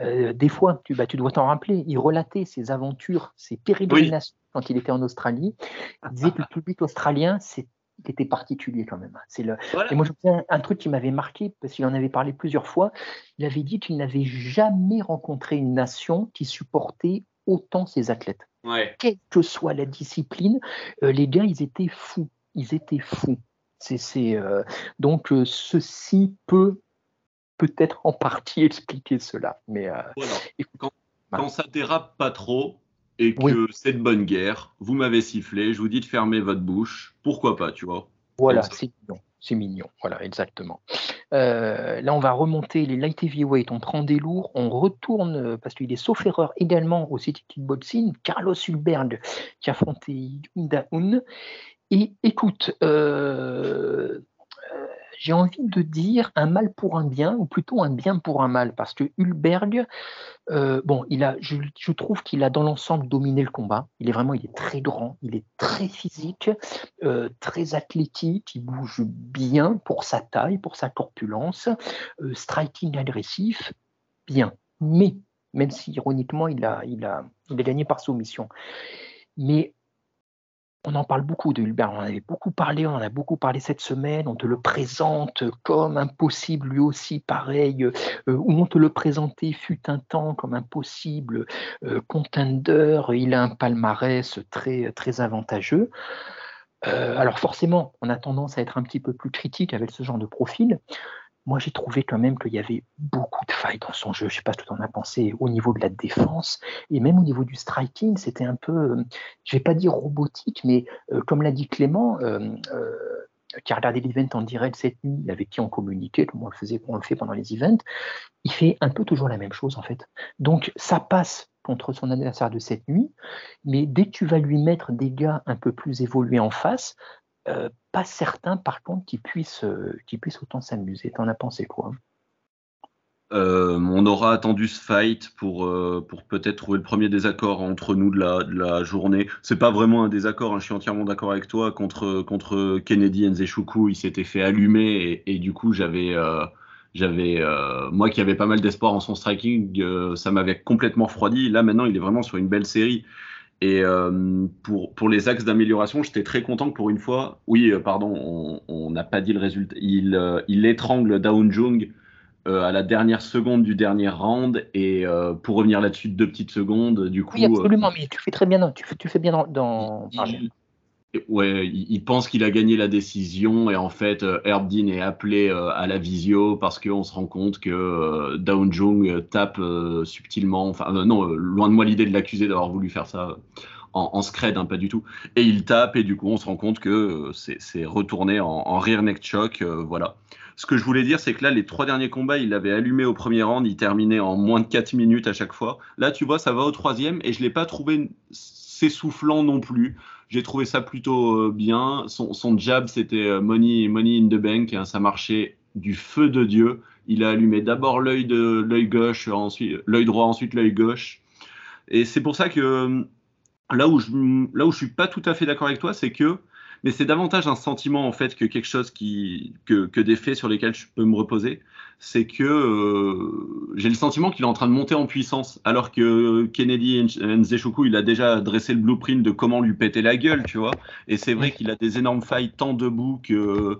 euh, des fois, tu, bah, tu dois t'en rappeler, il relatait ses aventures, ses pérégrinations quand il était en Australie. Il disait que le public australien, c'est était particulier quand même. C'est le... Voilà. Et moi, je me un truc qui m'avait marqué, parce qu'il en avait parlé plusieurs fois. Il avait dit qu'il n'avait jamais rencontré une nation qui supportait autant ses athlètes Ouais. quelle que soit la discipline, euh, les gars, ils étaient fous. Ils étaient fous. C'est, euh, donc, euh, ceci peut peut-être en partie expliquer cela. Mais euh, Voilà. Quand, voilà. quand ça dérape pas trop et que Oui. c'est de bonne guerre, vous m'avez sifflé, je vous dis de fermer votre bouche, pourquoi pas, tu vois. voilà, c'est mignon. C'est mignon. Voilà, exactement. Là, on va remonter les light heavyweight. On prend des lourds. On retourne, parce qu'il est sauf erreur également au City Kickboxing, Carlos Hulberg qui affrontait Yunda Un. Et écoute, euh, j'ai envie de dire un mal pour un bien, ou plutôt un bien pour un mal, parce que Hulberg, euh, bon, il a, je, trouve qu'il a dans l'ensemble dominé le combat. Il est vraiment, il est très grand, il est très physique, euh, très athlétique, il bouge bien pour sa taille, pour sa corpulence, euh, striking agressif, bien. Mais, même si ironiquement, il a, il a, il a gagné par soumission. Mais on en parle beaucoup de Hulbert, on en avait beaucoup parlé, on en a beaucoup parlé cette semaine, on te le présente comme impossible lui aussi, pareil, euh, ou on te le présentait fut un temps comme un possible euh, contender, il a un palmarès très, très avantageux. Euh, alors forcément, on a tendance à être un petit peu plus critique avec ce genre de profil, moi j'ai trouvé quand même qu'il y avait beaucoup de failles dans son jeu. Je ne sais pas ce que tu en as pensé au niveau de la défense et même au niveau du striking, c'était un peu, euh, je ne vais pas dire robotique, mais euh, comme l'a dit Clément, euh, qui a regardé l'event en direct cette nuit, avec qui on communiquait, comme on le faisait, pendant les events, il fait un peu toujours la même chose en fait. Donc ça passe contre son adversaire de cette nuit, mais dès que tu vas lui mettre des gars un peu plus évolués en face, euh, pas certain par contre qu'ils puissent, euh, puissent autant s'amuser. T'en as pensé quoi? Euh, on aura attendu ce fight pour, pour peut-être trouver le premier désaccord entre nous de la, de la journée. C'est pas vraiment un désaccord, hein, je suis entièrement d'accord avec toi. Contre, contre Kennedy Nzeshuku, il s'était fait allumer et, du coup, j'avais. j'avais moi qui avais pas mal d'espoir en son striking, ça m'avait complètement refroidi. Là maintenant, il est vraiment sur une belle série. Et euh, pour, pour les axes d'amélioration, j'étais très content que pour une fois, oui, euh, pardon, on n'a pas dit le résultat. Il, euh, il étrangle Daun Jung à la dernière seconde du dernier round. Et pour revenir là-dessus, deux petites secondes, du coup. Oui, absolument, mais tu fais très bien, tu fais, tu fais bien dans. dans ouais, il, pense qu'il a gagné la décision et en fait, euh, Herb Dean est appelé euh, à la visio parce qu'on se rend compte que euh, Dawn Jung tape subtilement. Enfin, non, loin de moi l'idée de l'accuser d'avoir voulu faire ça en, en scred, hein, pas du tout. Et il tape et du coup, on se rend compte que c'est retourné en, en, rear neck choke. voilà. Ce que je voulais dire, c'est que là, les trois derniers combats, il l'avait allumé au premier round, il terminait en moins de 4 minutes à chaque fois. Là, tu vois, ça va au troisième et je l'ai pas trouvé s'essoufflant non plus. J'ai trouvé ça plutôt euh, bien. Son, jab, c'était euh, money, money in the bank. Hein, ça marchait du feu de Dieu. Il a allumé d'abord l'œil de l'œil gauche, ensuite l'œil droit, ensuite l'œil gauche. Et c'est pour ça que là où je là où je suis pas tout à fait d'accord avec toi, c'est que mais c'est davantage un sentiment en fait que quelque chose qui que, que des faits sur lesquels je peux me reposer. C'est que euh, j'ai le sentiment qu'il est en train de monter en puissance, alors que Kennedy Nzeshuku, il a déjà dressé le blueprint de comment lui péter la gueule, tu vois. Et c'est vrai qu'il a des énormes failles tant debout que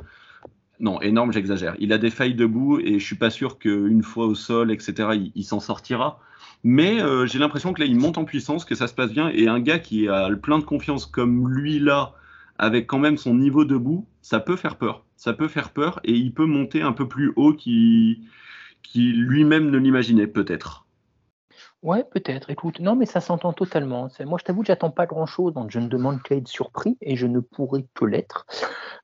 non, énorme, j'exagère. Il a des failles debout et je suis pas sûr qu'une fois au sol, etc., il, s'en sortira. Mais euh, j'ai l'impression que là, il monte en puissance, que ça se passe bien. Et un gars qui a plein de confiance comme lui là, avec quand même son niveau debout, ça peut faire peur. Ça peut faire peur et il peut monter un peu plus haut qu'il qui lui-même ne l'imaginait peut-être. Ouais, peut-être. Écoute, non, mais ça s'entend totalement. Moi, je t'avoue que j'attends pas grand-chose, donc je ne demande qu'à être surpris et je ne pourrais que l'être.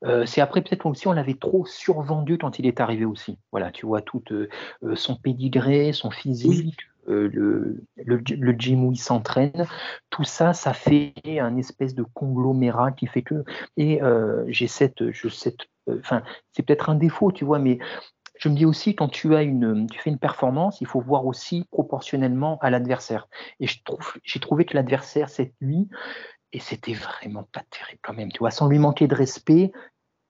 Euh, c'est après peut-être aussi on l'avait trop survendu quand il est arrivé aussi. Voilà, tu vois tout euh, euh, son pédigré, son physique, euh, le, le, gym où il s'entraîne, tout ça, ça fait un espèce de conglomérat qui fait que. Et j'ai cette, cette, enfin, c'est peut-être un défaut, tu vois, mais je me dis aussi quand tu as une, tu fais une performance, il faut voir aussi proportionnellement à l'adversaire. Et je trouve, j'ai trouvé que l'adversaire cette nuit, et c'était vraiment pas terrible quand même, tu vois, sans lui manquer de respect,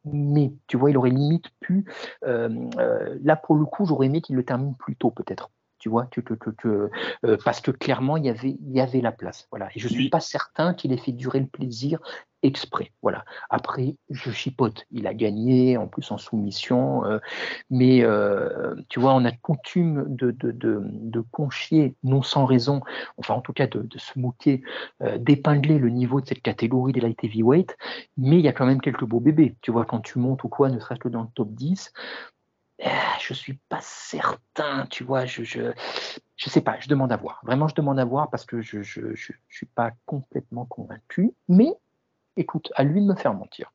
mais tu vois, il aurait limite pu. là, pour le coup, j'aurais aimé qu'il le termine plus tôt, peut-être tu vois, euh, parce que clairement il y avait, il y avait la place. Voilà. Et je ne suis pas certain qu'il ait fait durer le plaisir exprès. Voilà. Après, je chipote. Il a gagné, en plus en soumission. Euh, mais euh, tu vois, on a coutume de, de, de, conchier, non sans raison, enfin en tout cas de, se moquer, d'épingler le niveau de cette catégorie des light heavyweight. Mais il y a quand même quelques beaux bébés. Tu vois, quand tu montes ou quoi, ne serait-ce que dans le top 10, ah, je suis pas certain, tu vois, je, je, je sais pas, je demande à voir. Vraiment, je demande à voir parce que je, je, je, suis pas complètement convaincu. Mais écoute, à lui de me faire mentir.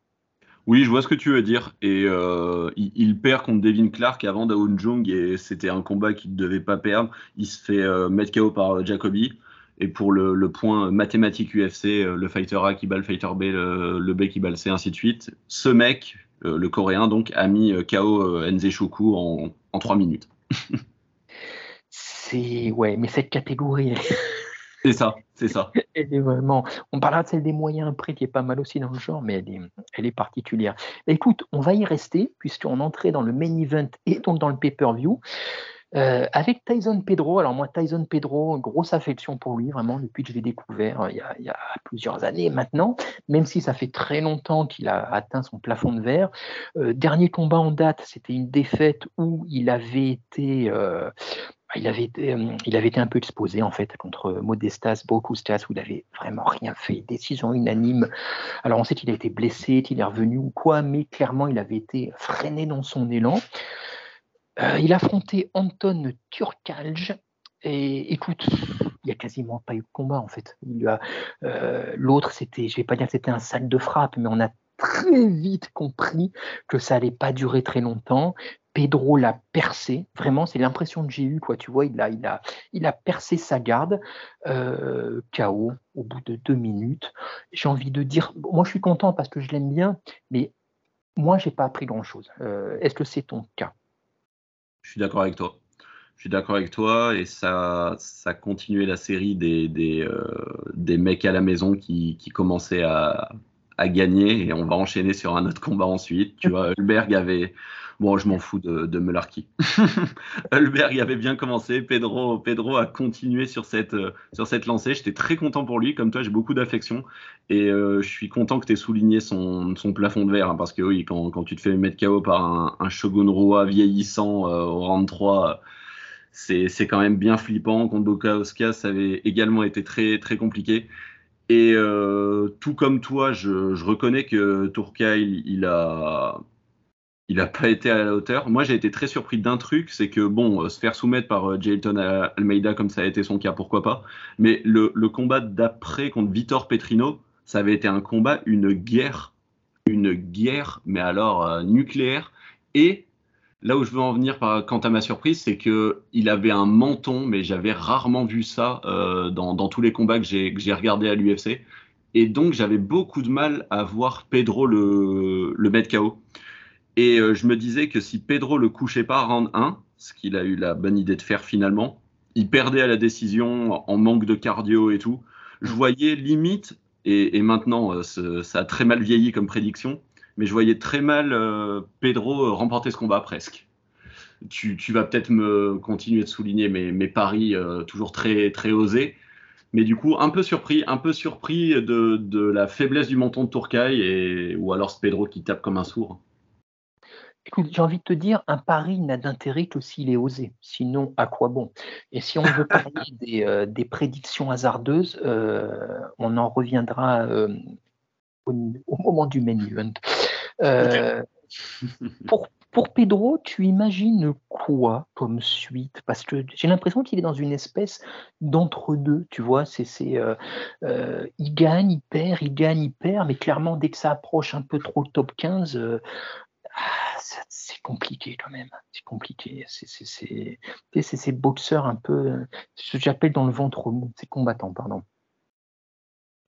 Oui, je vois ce que tu veux dire. Et euh, il, perd contre Devin Clark avant Dawn Jung et c'était un combat qu'il ne devait pas perdre. Il se fait euh, mettre KO par Jacoby. Et pour le, point mathématique UFC, le fighter A qui bat le fighter B, le, B qui bat le C, ainsi de suite, ce mec, le coréen, donc, a mis KO Nze Shoku en, en 3 minutes. c'est. Ouais, mais cette catégorie. C'est ça, c'est ça. On parlera de celle des moyens après, qui est pas mal aussi dans le genre, mais elle est, elle est particulière. écoute, on va y rester, puisqu'on entrait dans le main event et donc dans le pay-per-view. Euh, avec Tyson Pedro, alors moi Tyson Pedro, grosse affection pour lui, vraiment depuis que je l'ai découvert euh, il, y a, plusieurs années maintenant, même si ça fait très longtemps qu'il a atteint son plafond de verre. Euh, dernier combat en date, c'était une défaite où il avait été il avait, été, il avait été un peu exposé en fait contre Modestas, Bokustas, où il avait vraiment rien fait, décision unanime. Alors on sait qu'il a été blessé, qu'il est revenu ou quoi, mais clairement il avait été freiné dans son élan. Euh, il a affronté Anton Turkalj. Et écoute, il n'y a quasiment pas eu de combat en fait. Euh, l'autre, c'était, je vais pas dire que c'était un sac de frappe, mais on a très vite compris que ça allait pas durer très longtemps. Pedro l'a percé, vraiment, c'est l'impression que j'ai eue, quoi. Tu vois, il a, percé sa garde, euh, KO au bout de deux minutes. J'ai envie de dire, moi je suis content parce que je l'aime bien, mais moi j'ai pas appris grand chose. Est-ce que c'est ton cas? Je suis d'accord avec toi. Je suis d'accord avec toi et ça, continuait la série des, des, euh, mecs à la maison qui, qui commençaient à, à, gagner et on va enchaîner sur un autre combat ensuite. Tu vois, Hulberg avait, Bon, je m'en fous de, de Melarki. Hulberg avait bien commencé. Pedro, Pedro a continué sur cette, euh, sur cette lancée. J'étais très content pour lui. Comme toi, j'ai beaucoup d'affection. Et euh, je suis content que tu aies souligné son, son, plafond de verre. Hein, parce que oui, quand, quand, tu te fais mettre KO par un, un Shogun Roi vieillissant euh, au round 3, c'est quand même bien flippant. Contre Bokauskas, ça avait également été très, très compliqué. Et tout comme toi, je, je reconnais que Turkay, il, il a il n'a pas été à la hauteur. Moi, j'ai été très surpris d'un truc, c'est que, bon, euh, se faire soumettre par euh, Jayton Almeida, comme ça a été son cas, pourquoi pas. Mais le, combat d'après contre Vitor Petrino, ça avait été un combat, une guerre, une guerre, mais alors euh, nucléaire. Et là où je veux en venir par, quant à ma surprise, c'est que il avait un menton, mais j'avais rarement vu ça dans, tous les combats que j'ai regardés à l'UFC. Et donc, j'avais beaucoup de mal à voir Pedro le, le mettre KO. Et euh, je me disais que si Pedro le couchait pas round 1, ce qu'il a eu la bonne idée de faire finalement, il perdait à la décision en manque de cardio et tout. Je voyais limite, et, maintenant euh, ça a très mal vieilli comme prédiction, mais je voyais très mal euh, Pedro remporter ce combat presque. Tu, vas peut-être me continuer de souligner mes, mes paris toujours très, très osés. Mais du coup, un peu surpris, un peu surpris de, de la faiblesse du menton de Tourcaille, et, ou alors ce Pedro qui tape comme un sourd. Écoute, j'ai envie de te dire, un pari n'a d'intérêt que s'il est osé. Sinon, à quoi bon? Et si on veut parler euh, des, prédictions hasardeuses, euh, on en reviendra euh, au, moment du main event. pour, pour Pedro, tu imagines quoi comme suite? Parce que j'ai l'impression qu'il est dans une espèce d'entre-deux, tu vois? C'est, il gagne, il perd, il gagne, il perd, mais clairement, dès que ça approche un peu trop le top 15, c'est compliqué quand même. C'est compliqué. C'est ces boxeurs un peu, ce que j'appelle dans le ventre mou, ces combattants, pardon.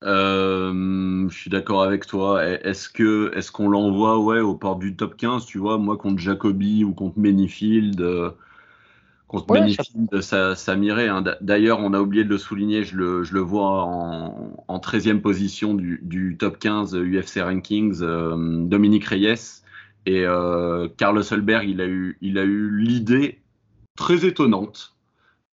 Euh, je suis d'accord avec toi. Est-ce que est-ce qu'on l'envoie ouais au port du top 15, tu vois, moi contre Jacoby ou contre Manyfield euh, contre Manyfield, ça, ça m'irait. Hein. D'ailleurs, on a oublié de le souligner, je le, je le vois en, en 13e position du, du, top 15 UFC Rankings, euh, Dominique Reyes. Et euh, Carlos Solberg, il a eu, il a eu l'idée très étonnante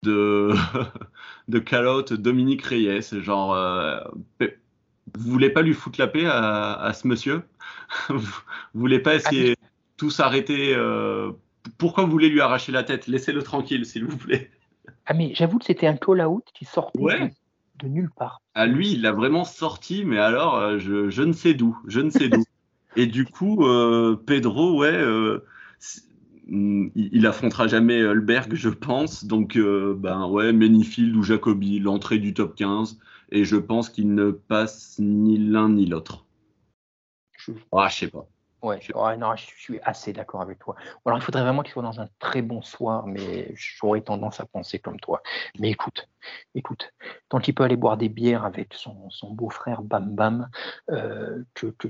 de, de call out Dominique Reyes. Genre, euh, vous voulez pas lui foutre la paix à, ce monsieur? Vous voulez pas essayer ah, tout s'arrêter euh, Pourquoi vous voulez lui arracher la tête? Laissez-le tranquille, s'il vous plaît. Ah, mais j'avoue que c'était un call out qui sortait de, nulle part. Ah, lui, il l'a vraiment sorti, mais alors, euh, je, je ne sais d'où. Je ne sais d'où. Et du coup, euh, Pedro, ouais, euh, il, affrontera jamais Hulberg, je pense. Donc, euh, ben ouais, Menifield ou Jacobi, l'entrée du top 15. Et je pense qu'il ne passe ni l'un ni l'autre. Ah, je sais pas. Ouais, je, non, je suis assez d'accord avec toi. Alors, il faudrait vraiment qu'il soit dans un très bon soir, mais j'aurais tendance à penser comme toi. Mais écoute, écoute, tant qu'il peut aller boire des bières avec son, beau-frère Bam Bam, euh, que, que,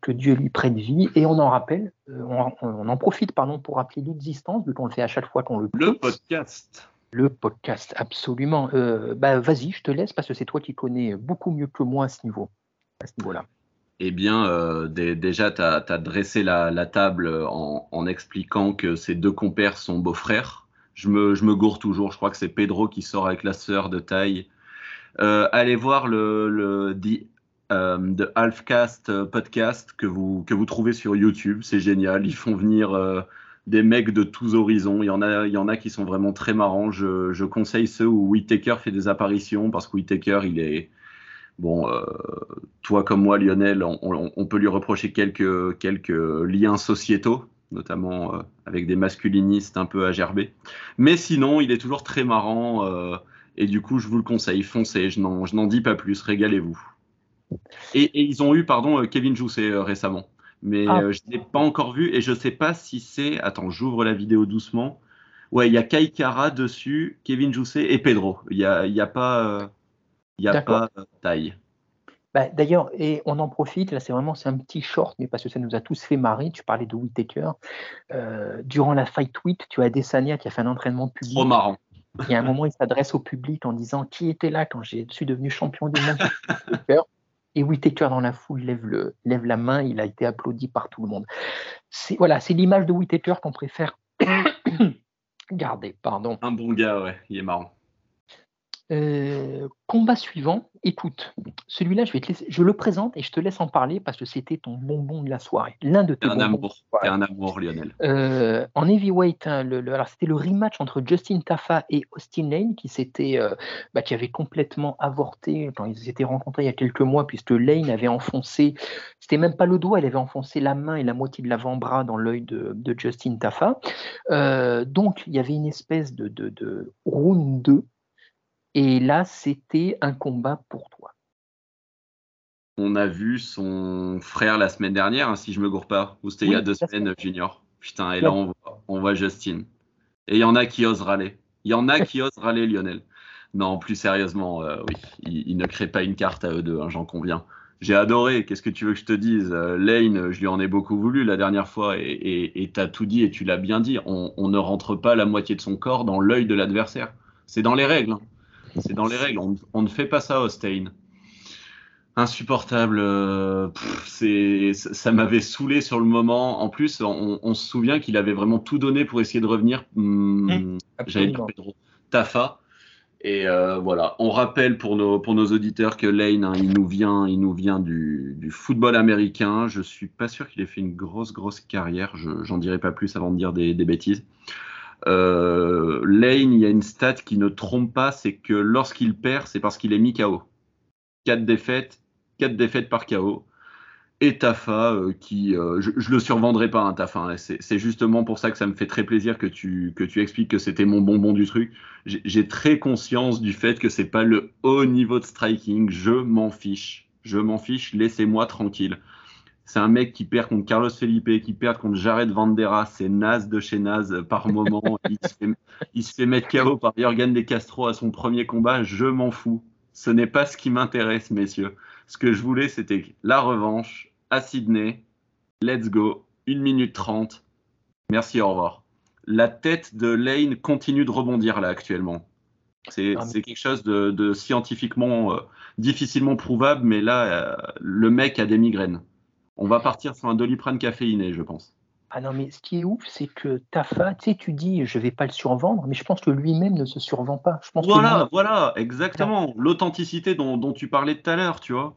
que, Dieu lui prête vie. Et on en rappelle, euh, on, en profite pardon, pour rappeler l'existence, vu qu'on le fait à chaque fois qu'on le Le podcast. Le podcast, absolument. Euh, bah, Vas-y, je te laisse parce que c'est toi qui connais beaucoup mieux que moi à ce niveau, à ce niveau-là eh bien, euh, déjà, tu as, dressé la, table en, expliquant que ces deux compères sont beaux-frères. Je me, je gourre toujours. Je crois que c'est Pedro qui sort avec la sœur de taille. Euh, allez voir le, le The, euh, Halfcast podcast que vous, que vous trouvez sur YouTube. C'est génial. Ils font venir des mecs de tous horizons. Il y en a, il y en a qui sont vraiment très marrants. Je, je conseille ceux où Whitaker fait des apparitions parce que Whitaker, il est Bon, euh, toi comme moi, Lionel, on, peut lui reprocher quelques, quelques liens sociétaux, notamment euh, avec des masculinistes un peu agerbés. Mais sinon, il est toujours très marrant. Euh, et du coup, je vous le conseille, foncez, je n'en dis pas plus, régalez-vous. Et, ils ont eu, pardon, Kevin Jousset récemment. Mais ah. je ne l'ai pas encore vu et je ne sais pas si c'est. Attends, j'ouvre la vidéo doucement. Ouais, il y a Kaikara dessus, Kevin Jousset et Pedro. Il n'y a, y a pas. Il n'y a pas de taille. Bah, d'ailleurs, et on en profite, là c'est vraiment un petit short, mais parce que ça nous a tous fait marrer. Tu parlais de Whitaker. Euh, durant la Fight Week, tu as Desania qui a fait un entraînement public. Trop marrant. Et à un moment, il s'adresse au public en disant Qui était là quand je suis devenu champion du monde? Et Whitaker dans la foule lève, le, lève la main, il a été applaudi par tout le monde. C'est voilà, c'est l'image de Whitaker qu'on préfère garder. Pardon. Un bon gars, ouais, il est marrant. Euh, combat suivant, écoute, celui-là, je, vais te laisser, je le présente et je te laisse en parler parce que c'était ton bonbon de la soirée. L'un de tes un Amour, un amour, Lionel. Euh, en heavyweight, hein, alors c'était le rematch entre Justin Tafa et Austin Lane qui, s'était, euh, bah, qui avait complètement avorté quand ils s'étaient rencontrés il y a quelques mois, puisque Lane avait enfoncé, c'était même pas le doigt, elle avait enfoncé la main et la moitié de l'avant-bras dans l'œil de, Justin Tafa. donc il y avait une espèce de, de, de round 2 et là, c'était un combat pour toi. On a vu son frère la semaine dernière, hein, si je me gourre pas, ou c'était il y a deux semaines, Junior. Putain, et là, on voit, Justin. Et il y en a qui osent râler. Il y en a qui osent râler, Lionel. Non, plus sérieusement, euh, oui, il, ne crée pas une carte à eux deux, hein, j'en conviens. J'ai adoré, qu'est-ce que tu veux que je te dise euh, Lane, je lui en ai beaucoup voulu la dernière fois, et tu as tout dit et tu l'as bien dit. On, on, ne rentre pas la moitié de son corps dans l'œil de l'adversaire. C'est dans les règles. Hein. C'est dans les règles. On, ne fait pas ça, Ostain. Insupportable. Euh, c'est, ça m'avait saoulé sur le moment. En plus, on, se souvient qu'il avait vraiment tout donné pour essayer de revenir. Hmm, mmh, Pedro. Tafa. Et euh, voilà, on rappelle pour nos, pour nos auditeurs que Lane, hein, il nous vient, il nous vient du, du, football américain. Je suis pas sûr qu'il ait fait une grosse, grosse carrière. Je, j'en dirai pas plus avant de dire des, des bêtises. Euh, Lane, il y a une stat qui ne trompe pas, c'est que lorsqu'il perd, c'est parce qu'il est mis KO. 4 défaites, 4 défaites par KO. Et Tafa, euh, qui, euh, je, ne le survendrai pas, un Tafa. Hein. c'est justement pour ça que ça me fait très plaisir que tu, que tu expliques que c'était mon bonbon du truc. J'ai très conscience du fait que c'est pas le haut niveau de striking. Je m'en fiche. Je m'en fiche. Laissez-moi tranquille. C'est un mec qui perd contre Carlos Felipe, qui perd contre Jared Vandera. C'est naze de chez naze par moment. il, se fait, mettre KO par Jorgen De Castro à son premier combat. Je m'en fous. Ce n'est pas ce qui m'intéresse, messieurs. Ce que je voulais, c'était la revanche à Sydney. Let's go. 1 minute 30. Merci, au revoir. La tête de Lane continue de rebondir là actuellement. C'est ah, quelque chose de, scientifiquement euh, difficilement prouvable, mais là, euh, le mec a des migraines on va partir sur un doliprane caféiné, je pense. Ah non, mais ce qui est ouf, c'est que Tafa, tu sais, tu dis, je vais pas le survendre, mais je pense que lui-même ne se survend pas. Je pense voilà, voilà, exactement. L'authenticité dont, tu parlais tout à l'heure, tu vois.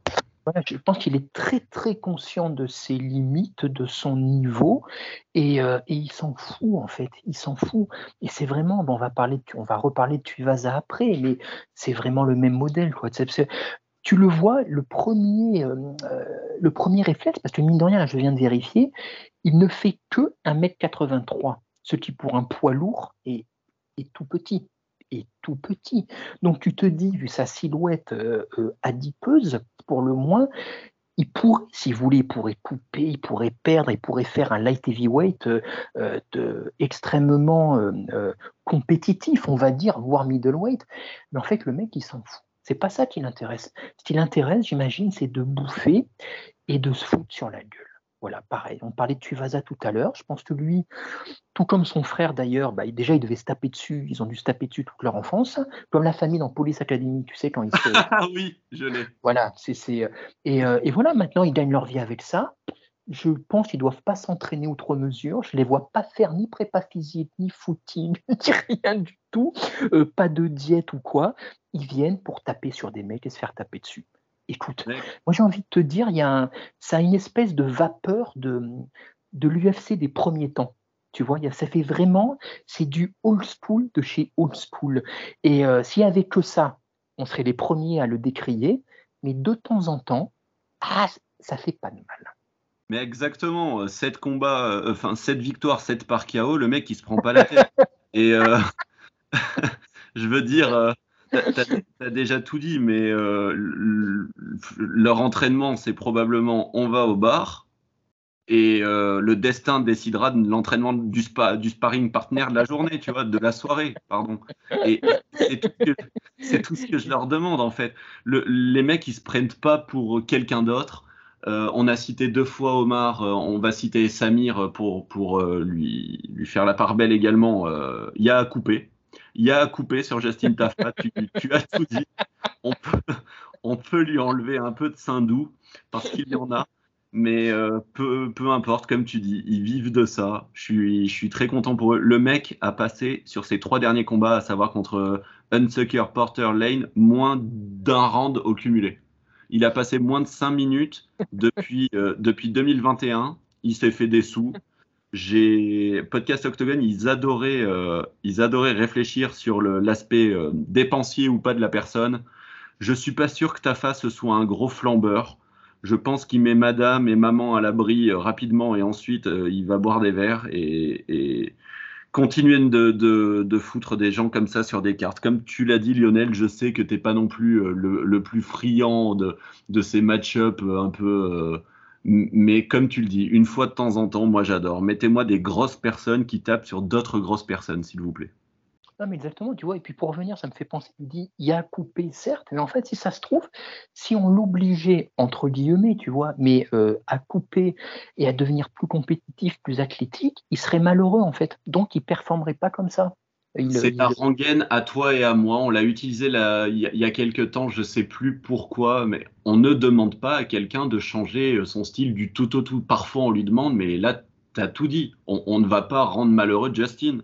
je pense qu'il est très très conscient de ses limites, de son niveau, et, euh, il s'en fout en fait. Il s'en fout. Et c'est vraiment, on va parler, on va reparler de Tuivasa après, mais c'est vraiment le même modèle, quoi tu le vois, le premier, euh, euh, le premier réflexe, parce que mine de rien, je viens de vérifier, il ne fait que 1m83, ce qui pour un poids lourd est, tout petit. Est tout petit. Donc tu te dis, vu sa silhouette euh, adipeuse, pour le moins, il pourrait, si vous voulez, il pourrait couper, il pourrait perdre, il pourrait faire un light heavyweight extrêmement compétitif, on va dire, voire middleweight. Mais en fait, le mec, il s'en fout. C'est pas ça qui l'intéresse. Ce qui l'intéresse, j'imagine, c'est de bouffer et de se foutre sur la gueule. Voilà, pareil. On parlait de Tuvasa tout à l'heure. Je pense que lui, tout comme son frère d'ailleurs, bah, déjà il devait se taper dessus. Ils ont dû se taper dessus toute leur enfance, comme la famille dans Police Academy, tu sais quand ils se. Ah oui, je l'ai. Voilà, c'est euh, et, euh, et, voilà. Maintenant, ils gagnent leur vie avec ça. Je pense qu'ils doivent pas s'entraîner outre mesure. Je les vois pas faire ni prépa physique, ni footing, ni rien du tout. Euh, pas de diète ou quoi. Ils viennent pour taper sur des mecs et se faire taper dessus. Écoute, moi j'ai envie de te dire, il y a ça a une espèce de vapeur de, de l'UFC des premiers temps. Tu vois, ça fait vraiment, c'est du old school de chez old school. Et euh, s'il n'y avait que ça, on serait les premiers à le décrier. Mais de temps en temps, ah, ça fait pas de mal. Mais exactement, 7 euh, combats, euh, enfin 7 victoires, 7 par KO, le mec il se prend pas la tête. Et je veux dire, tu as, déjà tout dit, mais euh, leur entraînement, c'est probablement on va au bar et euh, le destin décidera de l'entraînement du, du sparring partner de la journée, tu vois, de la soirée, pardon. Et, c'est tout, ce que je leur demande, en fait. les mecs, ils se prennent pas pour quelqu'un d'autre. Euh, on a cité deux fois Omar, on va citer Samir pour, pour lui, lui faire la part belle également. Il y a à couper il y a à couper sur Justin Tafa, tu, as tout dit. On peut, lui enlever un peu de sein doux parce qu'il y en a. Mais euh, peu, importe, comme tu dis, ils vivent de ça. Je suis, je suis très content pour eux. Le mec a passé sur ses trois derniers combats, à savoir contre Unsucker, Porter, Lane, moins d'un round au cumulé. Il a passé moins de 5 minutes depuis, euh, depuis 2021. Il s'est fait des sous j'ai podcast Octogone, ils adoraient, euh, réfléchir sur l'aspect euh, dépensier ou pas de la personne. Je suis pas sûr que ta face soit un gros flambeur. Je pense qu'il met madame et maman à l'abri euh, rapidement et ensuite il va boire des verres et continuer de, foutre des gens comme ça sur des cartes. Comme tu l'as dit Lionel, je sais que t'es pas non plus le, le plus friand de, de ces match-up un peu mais comme tu le dis, une fois de temps en temps, moi j'adore. Mettez-moi des grosses personnes qui tapent sur d'autres grosses personnes, s'il vous plaît. Non, mais exactement, tu vois. Et puis pour revenir, ça me fait penser, il dit, il y a coupé, certes, mais en fait, si ça se trouve, si on l'obligeait, entre guillemets, tu vois, mais euh, à couper et à devenir plus compétitif, plus athlétique, il serait malheureux, en fait. Donc, il performerait pas comme ça. C'est ta rengaine à toi et à moi. On l'a utilisé il y, a quelques temps, je ne sais plus pourquoi, mais on ne demande pas à quelqu'un de changer son style du tout au tout. Parfois, on lui demande, mais là, tu as tout dit. On, ne va pas rendre malheureux Justin.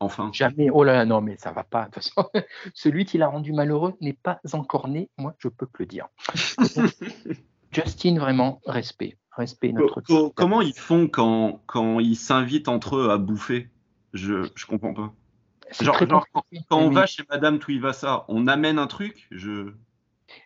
Enfin. Jamais. Oh là là, non, mais ça va pas. De toute façon, celui qui l'a rendu malheureux n'est pas encore né. Moi, je peux te le dire. Justin, vraiment, respect. Respect notre. comment ils font quand, quand ils s'invitent entre eux à bouffer? Je ne comprends pas. Genre, quand, on va chez Madame ça, on amène un truc? Je...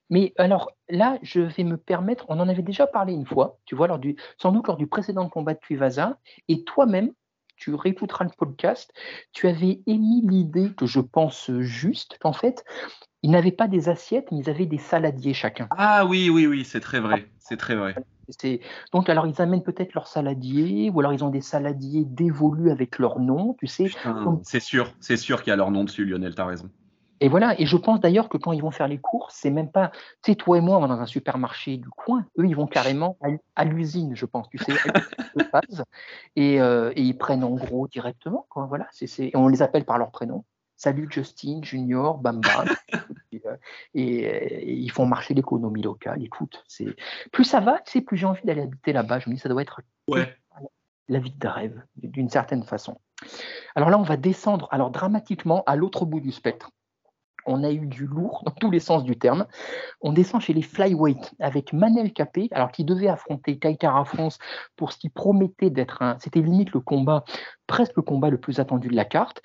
Mais alors là, je vais me permettre, on en avait déjà parlé une fois, tu vois, lors du, sans doute lors du précédent combat de Tuivasa, et toi-même, tu réécouteras le podcast, tu avais émis l'idée que je pense juste, qu'en fait, ils n'avaient pas des assiettes, mais ils avaient des saladiers chacun. Ah oui, oui, oui, c'est très vrai, c'est très vrai. Donc, alors, ils amènent peut-être leurs saladiers, ou alors ils ont des saladiers dévolus avec leur nom, tu sais. C'est sûr, c'est sûr qu'il y a leur nom dessus, Lionel, tu as raison. Et voilà, et je pense d'ailleurs que quand ils vont faire les courses, c'est même pas, tu sais, toi et moi, on va dans un supermarché du coin, eux, ils vont carrément à, l'usine, je pense, tu sais, et, euh, et, ils prennent en gros directement, quoi, voilà, c'est, on les appelle par leur prénom. Salut Justin, Junior, Bam Bam. Euh, et, ils font marcher l'économie locale. Écoute, c'est plus ça va, c'est plus j'ai envie d'aller habiter là-bas. Je me dis ça doit être la vie de rêve d'une certaine façon. Alors là, on va descendre alors dramatiquement à l'autre bout du spectre on a eu du lourd dans tous les sens du terme. On descend chez les flyweight avec Manel Capé, alors qui devait affronter Kaikara France pour ce qui promettait d'être un, c'était limite le combat, presque le combat le plus attendu de la carte.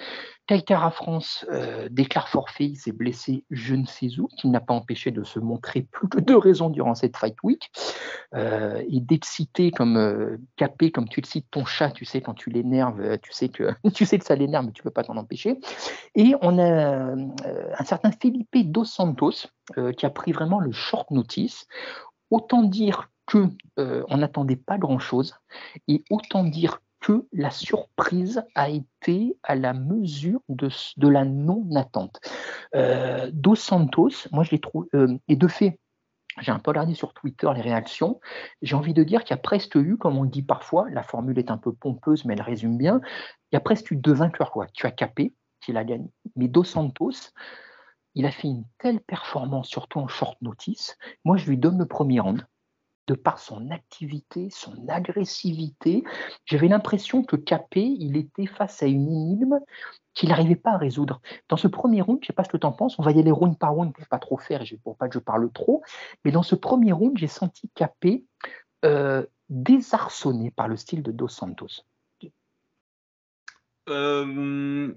Kaikara France euh, déclare forfait, il s'est blessé je ne sais où, qui n'a pas empêché de se montrer plus que deux raisons durant cette fight week. Euh, et d'exciter comme euh, Capé, comme tu le cites ton chat, tu sais, quand tu l'énerves, tu sais que tu sais que ça l'énerve, mais tu peux pas t'en empêcher. Et on a un certain Felipe Dos Santos qui a pris vraiment le short notice. Autant dire que on n'attendait pas grand-chose, et autant dire que la surprise a été à la mesure de, la non-attente. Dos Santos, moi je l'ai trouvé, et de fait, j'ai un peu regardé sur Twitter les réactions. J'ai envie de dire qu'il y a presque eu, comme on dit parfois, la formule est un peu pompeuse, mais elle résume bien, il y a presque eu deux vainqueurs. Quoi. Tu as capé, qu'il a gagné. Mais Dos Santos, il a fait une telle performance, surtout en short notice. Moi, je lui donne le premier round de par son activité, son agressivité. J'avais l'impression que Capé, il était face à une énigme qu'il n'arrivait pas à résoudre. Dans ce premier round, je ne sais pas ce que tu en penses, on va y aller round par round pour pas trop faire, pour pas que je parle trop, mais dans ce premier round, j'ai senti Capé euh, désarçonné par le style de Dos Santos. Euh,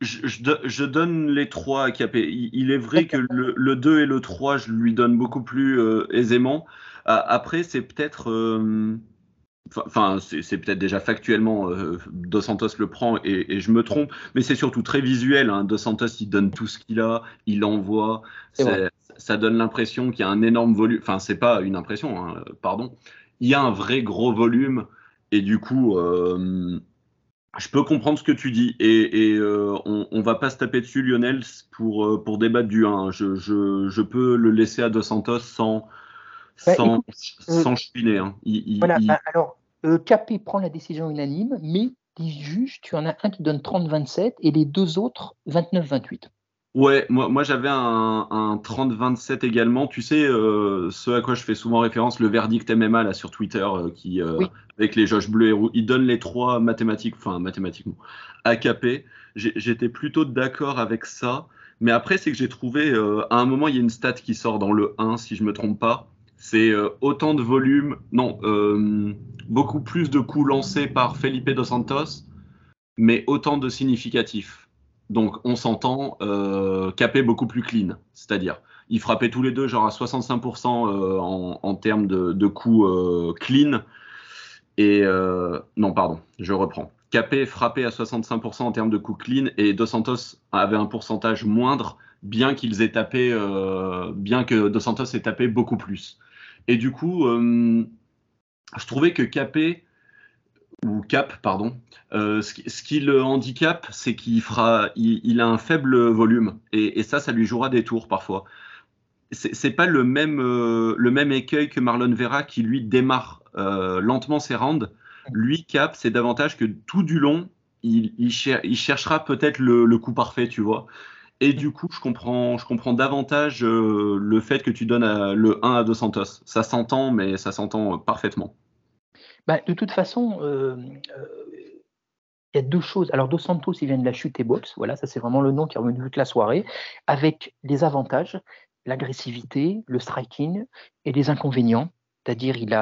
je, donne les trois à Capé. Il, est vrai que le, 2 et le 3, je lui donne beaucoup plus euh, aisément. après, c'est peut-être. Euh, enfin, c'est peut-être déjà factuellement, euh, Dos Santos le prend et, je me trompe, mais c'est surtout très visuel. Hein. Dos Santos, il donne tout ce qu'il a, il envoie. Ça donne l'impression qu'il y a un énorme volume. Enfin, c'est pas une impression, hein, pardon. Il y a un vrai gros volume et du coup je peux comprendre ce que tu dis et, euh, on, on, va pas se taper dessus Lionel pour, euh, pour débattre du 1. Je, je, je, peux le laisser à Dos Santos sans, bah, sans, sans chiner. Hein. voilà, bah, alors Capé prend la décision unanime, mais des juges, tu en as un qui donne 30-27 et les deux autres 29-28. Ouais, moi, moi j'avais un, un 30-27 également. Tu sais, euh, ce à quoi je fais souvent référence, le verdict MMA là sur Twitter, euh, qui euh, avec les Josh Bleu et Roux, il donne les trois mathématiques, enfin mathématiquement, AKP. J'étais plutôt d'accord avec ça, mais après c'est que j'ai trouvé, à un moment il y a une stat qui sort dans le 1 si je me trompe pas. C'est autant de volume, non, beaucoup plus de coups lancés par Felipe dos Santos, mais autant de significatifs. Donc on s'entend, euh, Capé beaucoup plus clean, c'est-à-dire ils frappaient tous les deux genre à 65% euh, en, termes de, coups euh, clean. Et euh, non, pardon, je reprends. Capé frappait à 65% en termes de coups clean et Dos Santos avait un pourcentage moindre, bien qu'ils aient tapé, bien que Dos Santos ait tapé beaucoup plus. Et du coup, je trouvais que Capé ou Cap, pardon. Euh, ce, qui le handicap, c'est qu'il fera, il, a un faible volume et, ça, ça lui jouera des tours parfois. C'est pas le même, euh, le même écueil que Marlon Vera qui lui démarre euh, lentement ses rounds. Lui, Cap, c'est davantage que tout du long, il, cherchera peut-être le, coup parfait, tu vois. Et du coup, je comprends, je comprends davantage le fait que tu donnes le 1 à 2 Santos. Ça s'entend, mais ça s'entend parfaitement. Bah, de toute façon, euh, euh, il y a deux choses. Alors, Dos Santos, il vient de la chute et boxe. Voilà, ça c'est vraiment le nom qui est revenu toute la soirée, avec les avantages, l'agressivité, le striking et les inconvénients. C'est-à-dire, il,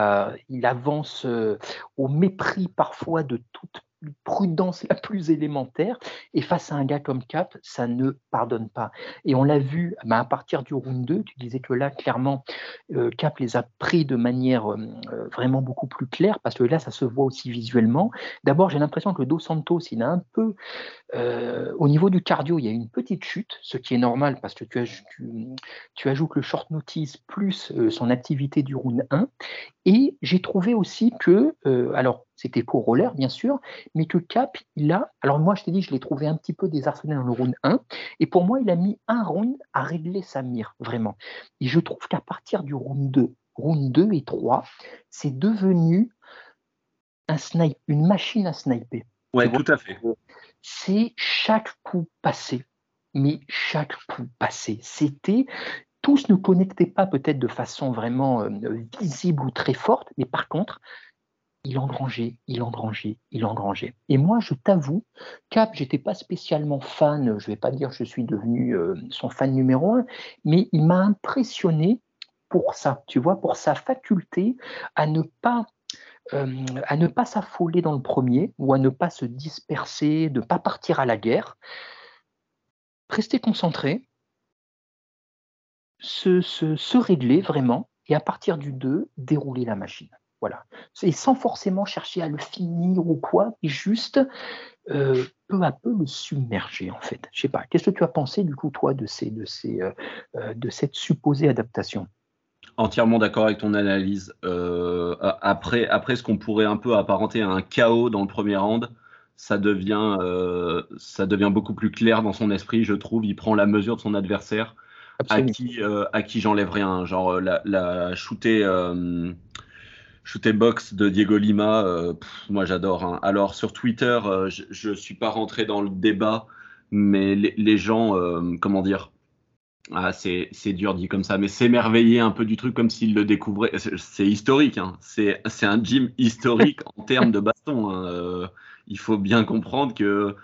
il avance euh, au mépris parfois de toute prudence la plus élémentaire. Et face à un gars comme Cap, ça ne pardonne pas. Et on l'a vu bah, à partir du round 2, tu disais que là, clairement, euh, Cap les a pris de manière euh, euh, vraiment beaucoup plus claire, parce que là, ça se voit aussi visuellement. D'abord, j'ai l'impression que Dos Santos, il a un peu, au niveau du cardio, il y a une petite chute, ce qui est normal, parce que tu, tu, tu ajoutes le short notice plus son activité du round 1. Et j'ai trouvé aussi que, alors, c'était roller, bien sûr, mais que Cap, il a. Alors, moi, je t'ai dit, je l'ai trouvé un petit peu désarçonné dans le round 1. Et pour moi, il a mis un round à régler sa mire, vraiment. Et je trouve qu'à partir du round 2, round 2 et 3, c'est devenu un snipe, une machine à sniper. Oui, tout à fait. C'est chaque coup passé, mais chaque coup passé. C'était tous ne connectaient pas peut-être de façon vraiment euh, visible ou très forte, mais par contre, il engrangeait, il engrangeait, il engrangeait. Et moi, je t'avoue, Cap, j'étais pas spécialement fan, je vais pas dire que je suis devenu euh, son fan numéro un, mais il m'a impressionné pour ça, tu vois, pour sa faculté à ne pas euh, ne s'affoler dans le premier ou à ne pas se disperser, de ne pas partir à la guerre, rester concentré, se, se, se régler vraiment et à partir du 2, dérouler la machine. Voilà. Et sans forcément chercher à le finir ou quoi, et juste euh, peu à peu le submerger en fait. Je sais pas. Qu'est-ce que tu as pensé du coup toi de ces, de ces, euh, euh, de cette supposée adaptation? Entièrement d'accord avec ton analyse. Euh, après, après, ce qu'on pourrait un peu apparenter à un chaos dans le premier round, ça devient, euh, ça devient beaucoup plus clair dans son esprit, je trouve. Il prend la mesure de son adversaire, à qui, euh, à qui j'enlève rien. Genre la, la shooter, shooter box de Diego Lima, moi j'adore. Hein. Alors sur Twitter, je ne suis pas rentré dans le débat, mais les, gens, comment dire, ah, c'est dur dit comme ça, mais s'émerveiller un peu du truc comme s'il le découvrait. C'est historique, hein. c'est un gym historique en termes de baston. Hein. Euh, il faut bien comprendre que,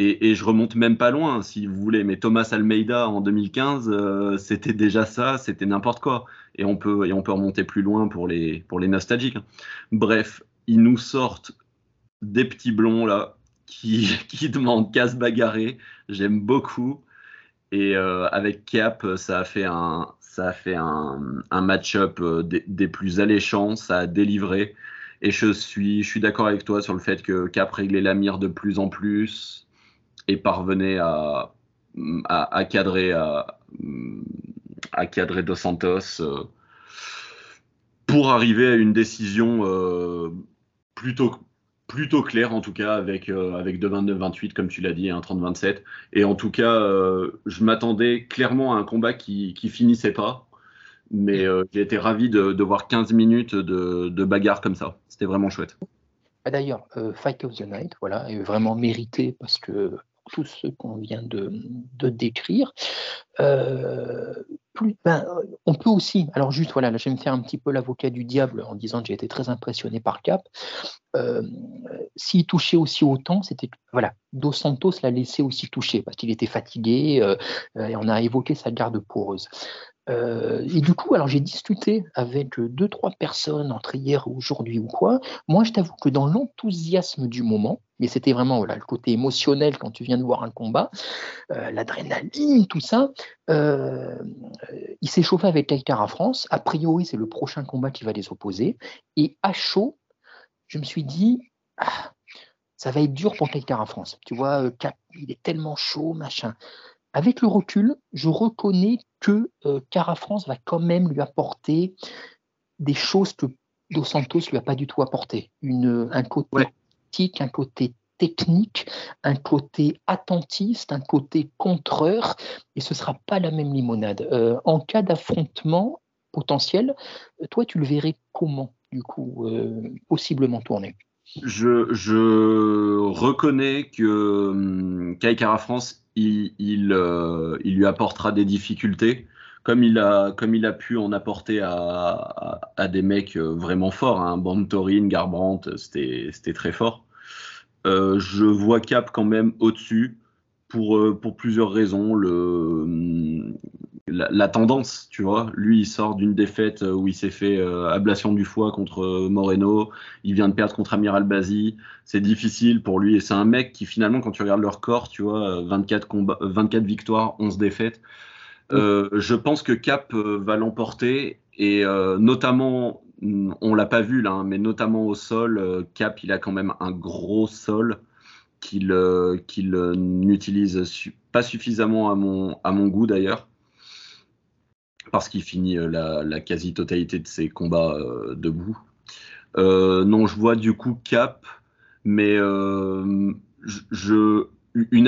et, je remonte même pas loin si vous voulez, mais Thomas Almeida en 2015, euh, c'était déjà ça, c'était n'importe quoi. Et on, peut, et on peut remonter plus loin pour les, pour les nostalgiques. Hein. Bref, ils nous sortent des petits blonds là qui, qui demandent qu'à se bagarrer. J'aime beaucoup. Et euh, avec Cap, ça a fait un, ça a fait un, un match-up euh, des, plus alléchants, ça a délivré. Et je suis, je suis d'accord avec toi sur le fait que Cap réglait la mire de plus en plus et parvenait à, à, cadrer, à, cadrer Dos Santos euh, pour arriver à une décision plutôt, plutôt clair en tout cas avec, euh, avec 2-29-28 comme tu l'as dit, un 30-27. Et en tout cas, euh, je m'attendais clairement à un combat qui, qui finissait pas. Mais euh, j'ai été ravi de, voir 15 minutes de, de bagarre comme ça. C'était vraiment chouette. D'ailleurs, Fight of the Night, voilà, est vraiment mérité parce que tout ce qu'on vient de, décrire. Euh, ben, on peut aussi, alors juste voilà, là je vais me faire un petit peu l'avocat du diable en disant que j'ai été très impressionné par Cap. Euh, s'il touchait aussi autant, c'était voilà, Dos Santos l'a laissé aussi toucher parce qu'il était fatigué euh, et on a évoqué sa garde poreuse. Euh, et du coup, alors j'ai discuté avec deux, trois personnes entre hier ou aujourd'hui ou quoi. Moi, je t'avoue que dans l'enthousiasme du moment, mais c'était vraiment le côté émotionnel quand tu viens de voir un combat, euh, l'adrénaline, tout ça, euh, il s'est chauffé avec Taïtara France. A priori, c'est le prochain combat qui va les opposer. Et à chaud, je me suis dit, ah, ça va être dur pour Taïtara France. Tu vois, il est tellement chaud, machin. Avec le recul, je reconnais que euh, Cara France va quand même lui apporter des choses que Dos Santos lui a pas du tout apporté. Une, un côté tactique, un côté technique, un côté attentiste, un côté contreur, et ce sera pas la même limonade. Euh, en cas d'affrontement potentiel, toi, tu le verrais comment, du coup, euh, possiblement tourner? Je, je, reconnais que hum, Kai Euh, il, lui apportera des difficultés, comme il a, comme il a pu en apporter à, des mecs euh, vraiment forts. Hein. Bantorin, Garbrandt, c'était très fort. Euh, je vois Cap quand même au-dessus pour, pour plusieurs raisons. Le, la, tendance, tu vois. Lui, il sort d'une défaite où il s'est fait euh, ablation du foie contre Moreno. Il vient de perdre contre Amir Albazi. C'est difficile pour lui. Et c'est un mec qui, finalement, quand tu regardes leur corps, tu vois, 24, combats, 24 victoires, 11 défaites. Euh, je pense que Cap euh, va l'emporter. Et notamment, on l'a pas vu là, hein, mais notamment au sol, Cap, il a quand même un gros sol qu'il qu'il n'utilise pas suffisamment à mon, goût d'ailleurs parce qu'il finit euh, la, quasi-totalité de ses combats euh, debout. Euh, non, je vois du coup Cap, mais une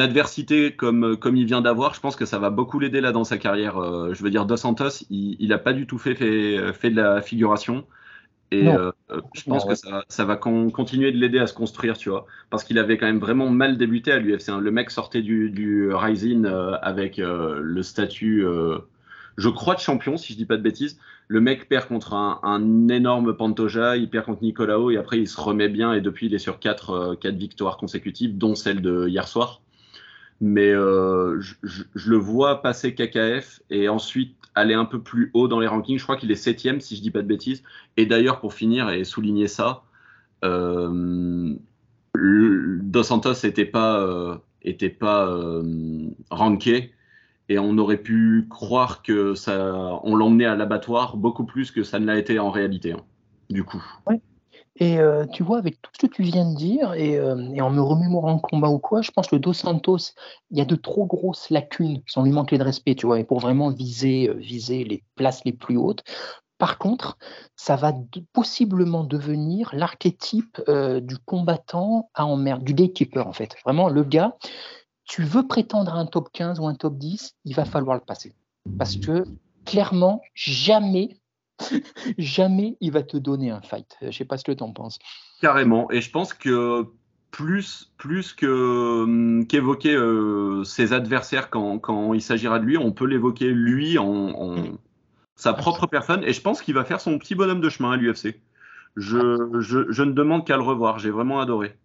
adversité comme, comme il vient d'avoir, je pense que ça va beaucoup l'aider là dans sa carrière. je veux dire, Dos Santos, il n'a pas du tout fait, fait, de la figuration. Et je pense que ça, ça va continuer de l'aider à se construire, tu vois. Parce qu'il avait quand même vraiment mal débuté à l'UFC. Hein. Le mec sortait du, du Rising avec le statut je crois, de champion, si je dis pas de bêtises. Le mec perd contre un, énorme Pantoja, il perd contre Nicolao et après il se remet bien et depuis il est sur quatre, euh, quatre victoires consécutives, dont celle de hier soir. Mais euh, je, le vois passer KKF et ensuite aller un peu plus haut dans les rankings. Je crois qu'il est septième, si je dis pas de bêtises. Et d'ailleurs, pour finir et souligner ça, euh, Dos Santos n'était pas, était pas ranké et on aurait pu croire que ça, on l'emmenait à l'abattoir beaucoup plus que ça ne l'a été en réalité, hein, du coup. Et euh, tu vois, avec tout ce que tu viens de dire, et, euh, en me remémorant le combat ou quoi, je pense que Dos Santos, il y a de trop grosses lacunes sans lui manquer de respect, tu vois, et pour vraiment viser, euh, viser les places les plus hautes. Par contre, ça va possiblement devenir l'archétype du combattant à emmerde, du gatekeeper en fait. Vraiment, le gars, tu veux prétendre à un top 15 ou un top 10, il va falloir le passer. Parce que clairement, jamais, jamais il va te donner un fight. Je ne sais pas ce que tu en penses. Carrément. Et je pense que plus, plus que, hum, qu'évoquer euh, ses adversaires quand, quand il s'agira de lui, on peut l'évoquer lui en, mm sa propre personne, et je pense qu'il va faire son petit bonhomme de chemin à l'UFC. Je, je, je, ne demande qu'à le revoir, j'ai vraiment adoré.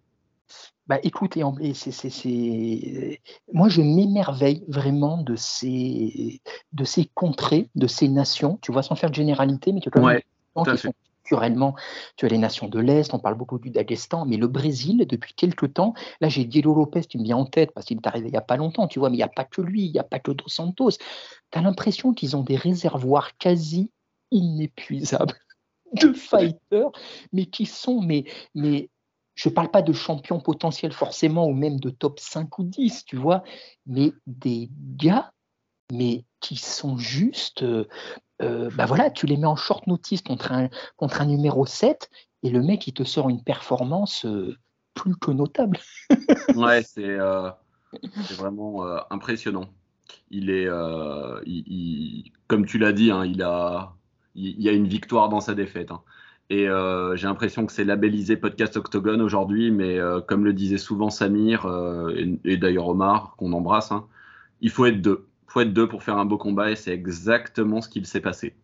Bah écoute, c'est, moi je m'émerveille vraiment de ces, de ces contrées, de ces nations, tu vois, sans faire de généralité, mais que quand ouais, culturellement, tu as les nations de l'Est, on parle beaucoup du Daghestan, mais le Brésil, depuis quelques temps, là j'ai Diego Lopez qui me vient en tête parce qu'il est arrivé il n'y a pas longtemps, tu vois, mais il n'y a pas que lui, il n'y a pas que Dos Santos. Tu as l'impression qu'ils ont des réservoirs quasi inépuisables de fighters, mais qui sont, mais, mais je ne parle pas de champions potentiels forcément, ou même de top 5 ou 10, tu vois, mais des gars, mais qui sont juste, euh, euh, bah voilà, tu les mets en short notice contre un, contre un numéro 7 et le mec, il te sort une performance euh, plus que notable. ouais, c'est vraiment impressionnant. Il est, il, comme tu l'as dit, hein, il, a, il, a une victoire dans sa défaite. Hein. Et j'ai l'impression que c'est labellisé podcast Octogone aujourd'hui, mais comme le disait souvent Samir et, et d'ailleurs Omar, qu'on embrasse, hein, il faut être deux faut être deux pour faire un beau combat et c'est exactement ce qu'il s'est passé.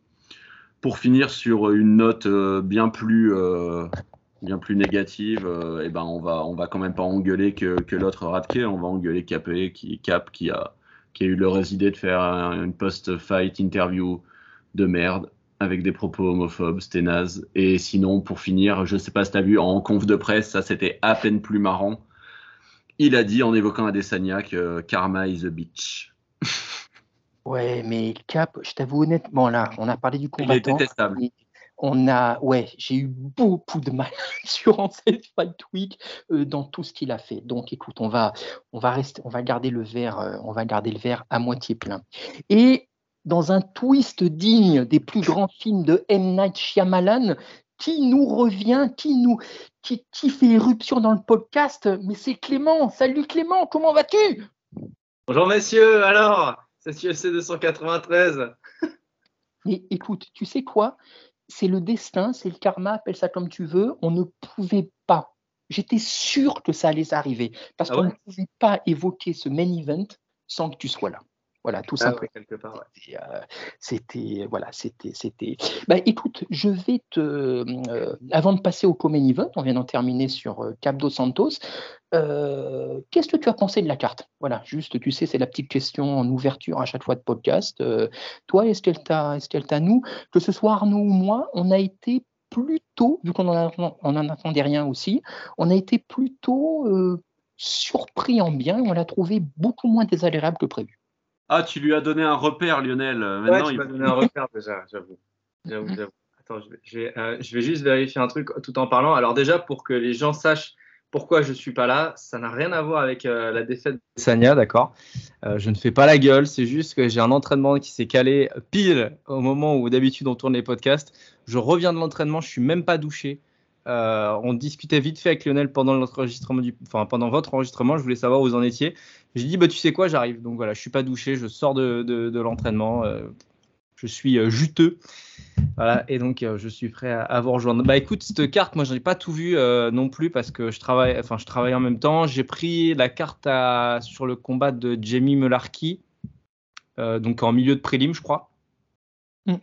Pour finir sur une note euh, bien plus euh, bien plus négative, euh, eh ben on va on va quand même pas engueuler que, l'autre Radke, on va engueuler Capé qui Cap qui a qui a eu l'heureuse idée de faire une post-fight interview de merde avec des propos homophobes, c'était naze. Et sinon, pour finir, je sais pas si tu as vu en conf de presse, ça c'était à peine plus marrant. Il a dit en évoquant Adesanya que Karma is a bitch. Ouais, mais Cap, je t'avoue honnêtement, là, on a parlé du combattant. Il est détestable. On a, ouais, j'ai eu beaucoup de mal durant cette Fight Week euh, dans tout ce qu'il a fait. Donc, écoute, on va, on va rester, on va garder le verre, euh, on va garder le verre à moitié plein. Et dans un twist digne des plus grands films de M Night Shyamalan, qui nous revient, qui nous, qui, qui fait éruption dans le podcast, mais c'est Clément. Salut Clément, comment vas-tu? Bonjour messieurs, alors c'est UFC 293. Mais écoute, tu sais quoi? C'est le destin, c'est le karma, appelle ça comme tu veux. On ne pouvait pas. J'étais sûr que ça allait arriver parce ah qu'on ne pouvait pas évoquer ce main event sans que tu sois là. Voilà, tout ah simplement. Euh, c'était, voilà, c'était, c'était. Bah, écoute, je vais te, euh, avant de passer au Event, on vient d'en terminer sur euh, Cap dos Santos. Qu'est-ce que tu as pensé de la carte? Voilà, juste, tu sais, c'est la petite question en ouverture à chaque fois de podcast. toi, est-ce qu'elle t'a, est-ce qu'elle t'a nous, que ce soit Arnaud ou moi, on a été plutôt, vu qu'on en, attendait rien aussi, on a été plutôt surpris en bien. On l'a trouvé beaucoup moins désagréable que prévu. Ah, tu lui as donné un repère, Lionel. Maintenant, ouais, tu il... donné un repère déjà, j'avoue. J'avoue, j'avoue. Attends, je vais, euh, je vais, juste vérifier un truc tout en parlant. Alors déjà, pour que les gens sachent pourquoi je ne suis pas là, ça n'a rien à voir avec euh, la défaite de Sanya, d'accord euh, Je ne fais pas la gueule, c'est juste que j'ai un entraînement qui s'est calé pile au moment où d'habitude on tourne les podcasts. Je reviens de l'entraînement, je suis même pas douché. Euh, on discutait vite fait avec Lionel pendant l'enregistrement du, enfin pendant votre enregistrement. Je voulais savoir où vous en étiez. J'ai dit bah tu sais quoi, j'arrive. Donc voilà, je suis pas douché, je sors de, l'entraînement. Euh, je suis euh, juteux. Voilà, et donc je suis prêt à, vous rejoindre. Bah écoute, cette carte, moi j'en ai pas tout vu non plus parce que je travaille, enfin je travaille en même temps. J'ai pris la carte sur le combat de Jamie Melarky, donc en milieu de prélim, je crois. Mm.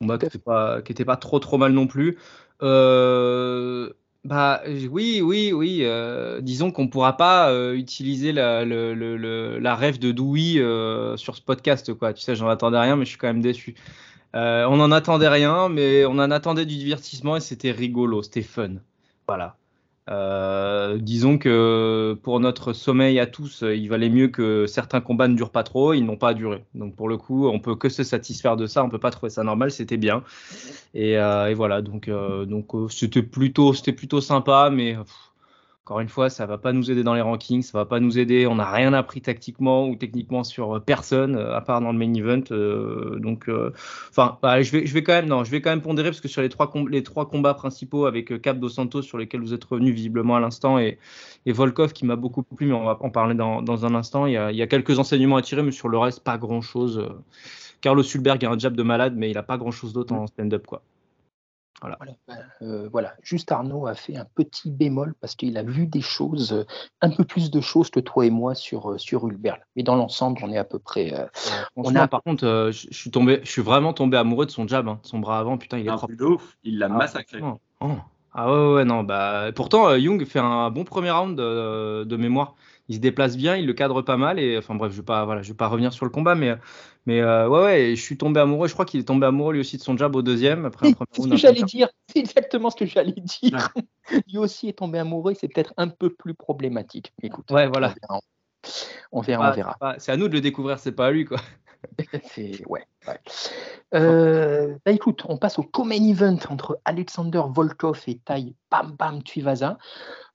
Combat qui n'était pas, pas trop trop mal non plus. Euh, bah oui, oui, oui. Euh, disons qu'on ne pourra pas euh, utiliser la, la rêve de Dewey sur ce podcast, quoi. Tu sais, j'en attendais rien, mais je suis quand même déçu. on n'en attendait rien, mais on en attendait du divertissement et c'était rigolo, c'était fun. Voilà. Euh, disons que pour notre sommeil à tous, il valait mieux que certains combats ne durent pas trop, ils n'ont pas duré. Donc pour le coup, on peut que se satisfaire de ça, on peut pas trouver ça normal, c'était bien. Et, euh, voilà, donc euh, donc c'était plutôt c'était plutôt sympa, mais Encore une fois, ça va pas nous aider dans les rankings, ça va pas nous aider. On n'a rien appris tactiquement ou techniquement sur personne à part dans le main event. donc, enfin, bah, je vais, je vais quand même, non, je vais quand même pondérer parce que sur les trois, les trois combats principaux avec Cap dos Santos sur lesquels vous êtes revenu visiblement à l'instant et, et Volkov qui m'a beaucoup plu, mais on va en parler dans, dans un instant. Il y, a, il y, a, quelques enseignements à tirer, mais sur le reste, pas grand chose. Carlos Sulberg a un jab de malade, mais il a pas grand chose d'autre en stand-up, quoi. Voilà. Voilà. Euh, voilà. Juste Arnaud a fait un petit bémol parce qu'il a vu des choses, euh, un peu plus de choses que toi et moi sur, euh, sur Ulberl. Mais dans l'ensemble, on est à peu près. Euh, on a... Par contre, euh, je, suis tombé, je suis vraiment tombé amoureux de son jab, hein. son bras avant. Putain, il est trop. ouf. Il l'a ah, massacré. Oh. Ah ouais, ouais, non. Bah, pourtant, Young fait un bon premier round de mémoire il se déplace bien, il le cadre pas mal. Et enfin bref, je vais pas, voilà, je vais pas revenir sur le combat, mais mais euh, ouais, ouais, je suis tombé amoureux. Je crois qu'il est tombé amoureux lui aussi de son jab au deuxième. Après c'est ce que j'allais dire. C'est exactement ce que j'allais dire. lui aussi est tombé amoureux. C'est peut-être un peu plus problématique. Écoute. Ouais, voilà. On verra. On verra. C'est à nous de le découvrir. C'est pas à lui, quoi. c'est ouais. ouais. Euh, bah écoute, on passe au co-main event entre Alexander Volkov et Tai Bam Bam Tuivasa.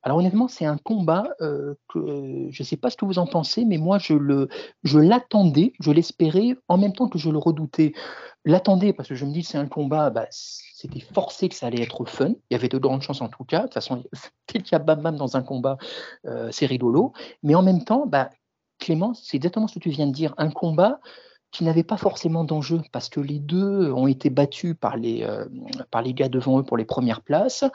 Alors honnêtement, c'est un combat euh, que je ne sais pas ce que vous en pensez, mais moi je le, je l'attendais, je l'espérais en même temps que je le redoutais. L'attendais parce que je me dis c'est un combat, bah, c'était forcé que ça allait être fun. Il y avait de grandes chances en tout cas. De toute façon, dès qu'il y a bam bam dans un combat, euh, c'est rigolo. Mais en même temps, bah, Clément, c'est exactement ce que tu viens de dire. Un combat qui n'avaient pas forcément d'enjeu parce que les deux ont été battus par les, euh, par les gars devant eux pour les premières places.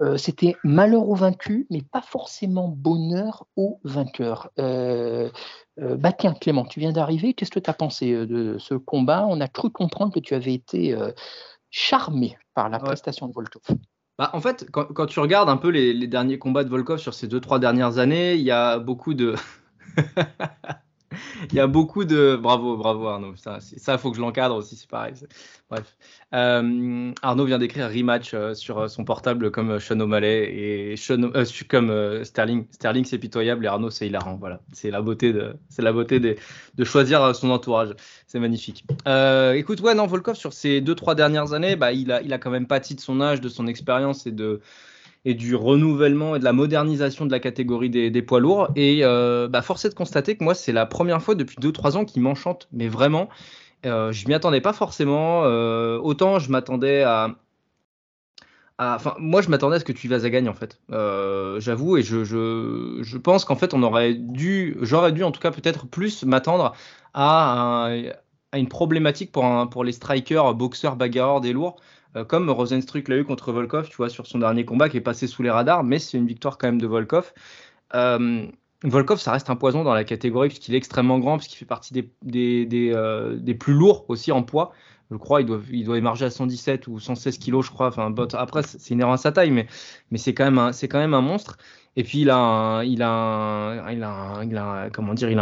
Euh, C'était malheur aux vaincus, mais pas forcément bonheur aux vainqueurs. Euh, euh bah tiens, Clément, tu viens d'arriver. Qu'est-ce que tu as pensé de ce combat? On a cru comprendre que tu avais été charmé par la prestation de Volkov. Bah, en fait, quand, quand, tu regardes un peu les, les derniers combats de Volkov sur ces deux, trois dernières années, il y a beaucoup de. il y a beaucoup de. Bravo, bravo Arnaud. Ça, il faut que je l'encadre aussi, c'est pareil. Bref. Euh, Arnaud vient d'écrire rematch euh, sur euh, son portable comme Sean O'Malley et Sean, comme Sterling. Sterling, c'est pitoyable et Arnaud, c'est hilarant. Voilà. C'est la beauté, de, la beauté de choisir son entourage. C'est magnifique. écoute, ouais, non, Volkov, sur ces deux, trois dernières années, bah, il, a, il a quand même pâti de son âge, de son expérience et de et du renouvellement et de la modernisation de la catégorie des, poids lourds. Et euh, bah, force est de constater que moi, c'est la première fois depuis 2-3 ans qu'il m'enchante, mais vraiment. Euh, je m'y attendais pas forcément. Euh, autant je m'attendais à, Enfin, moi, je m'attendais à ce que tu vas à gagner en fait. Euh, j'avoue, et je, je, je pense qu'en fait, on aurait dû, j'aurais dû en tout cas peut-être plus m'attendre à, à, une problématique pour, un, pour les strikers, boxeurs, bagarreurs des lourds. Euh, comme Rosenstruck l'a eu contre Volkov, tu vois, sur son dernier combat qui est passé sous les radars, mais c'est une victoire quand même de Volkov. Euh, Volkov, ça reste un poison dans la catégorie puisqu'il est extrêmement grand, puisqu'il fait partie euh, des, plus lourds aussi en poids. Je crois il doit, il doit émarger à 117 ou 116 kilos, je crois. Enfin, après, c'est inhérent à sa taille, mais, c'est quand, même un, monstre. Et puis, il a un,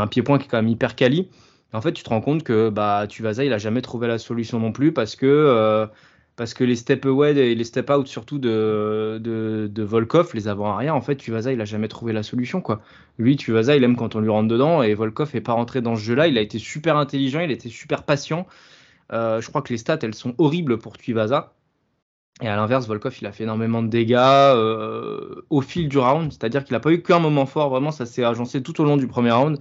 pied-point qui est quand même hyper quali. En fait, tu te rends compte que bah, Tuvasa, il a jamais trouvé la solution non plus parce que parce que les step away et les step out surtout de, Volkov, les avant-arrière, en fait, Tuvasa, il a jamais trouvé la solution. quoi. Lui, Tuvasa, il aime quand on lui rentre dedans et Volkov n'est pas rentré dans ce jeu-là. Il a été super intelligent, il a été super patient. Euh, je crois que les stats, elles sont horribles pour Tuvasa. Et à l'inverse, Volkov, il a fait énormément de dégâts euh, au fil du round, c'est-à-dire qu'il n'a pas eu qu'un moment fort, vraiment, ça s'est agencé tout au long du premier round.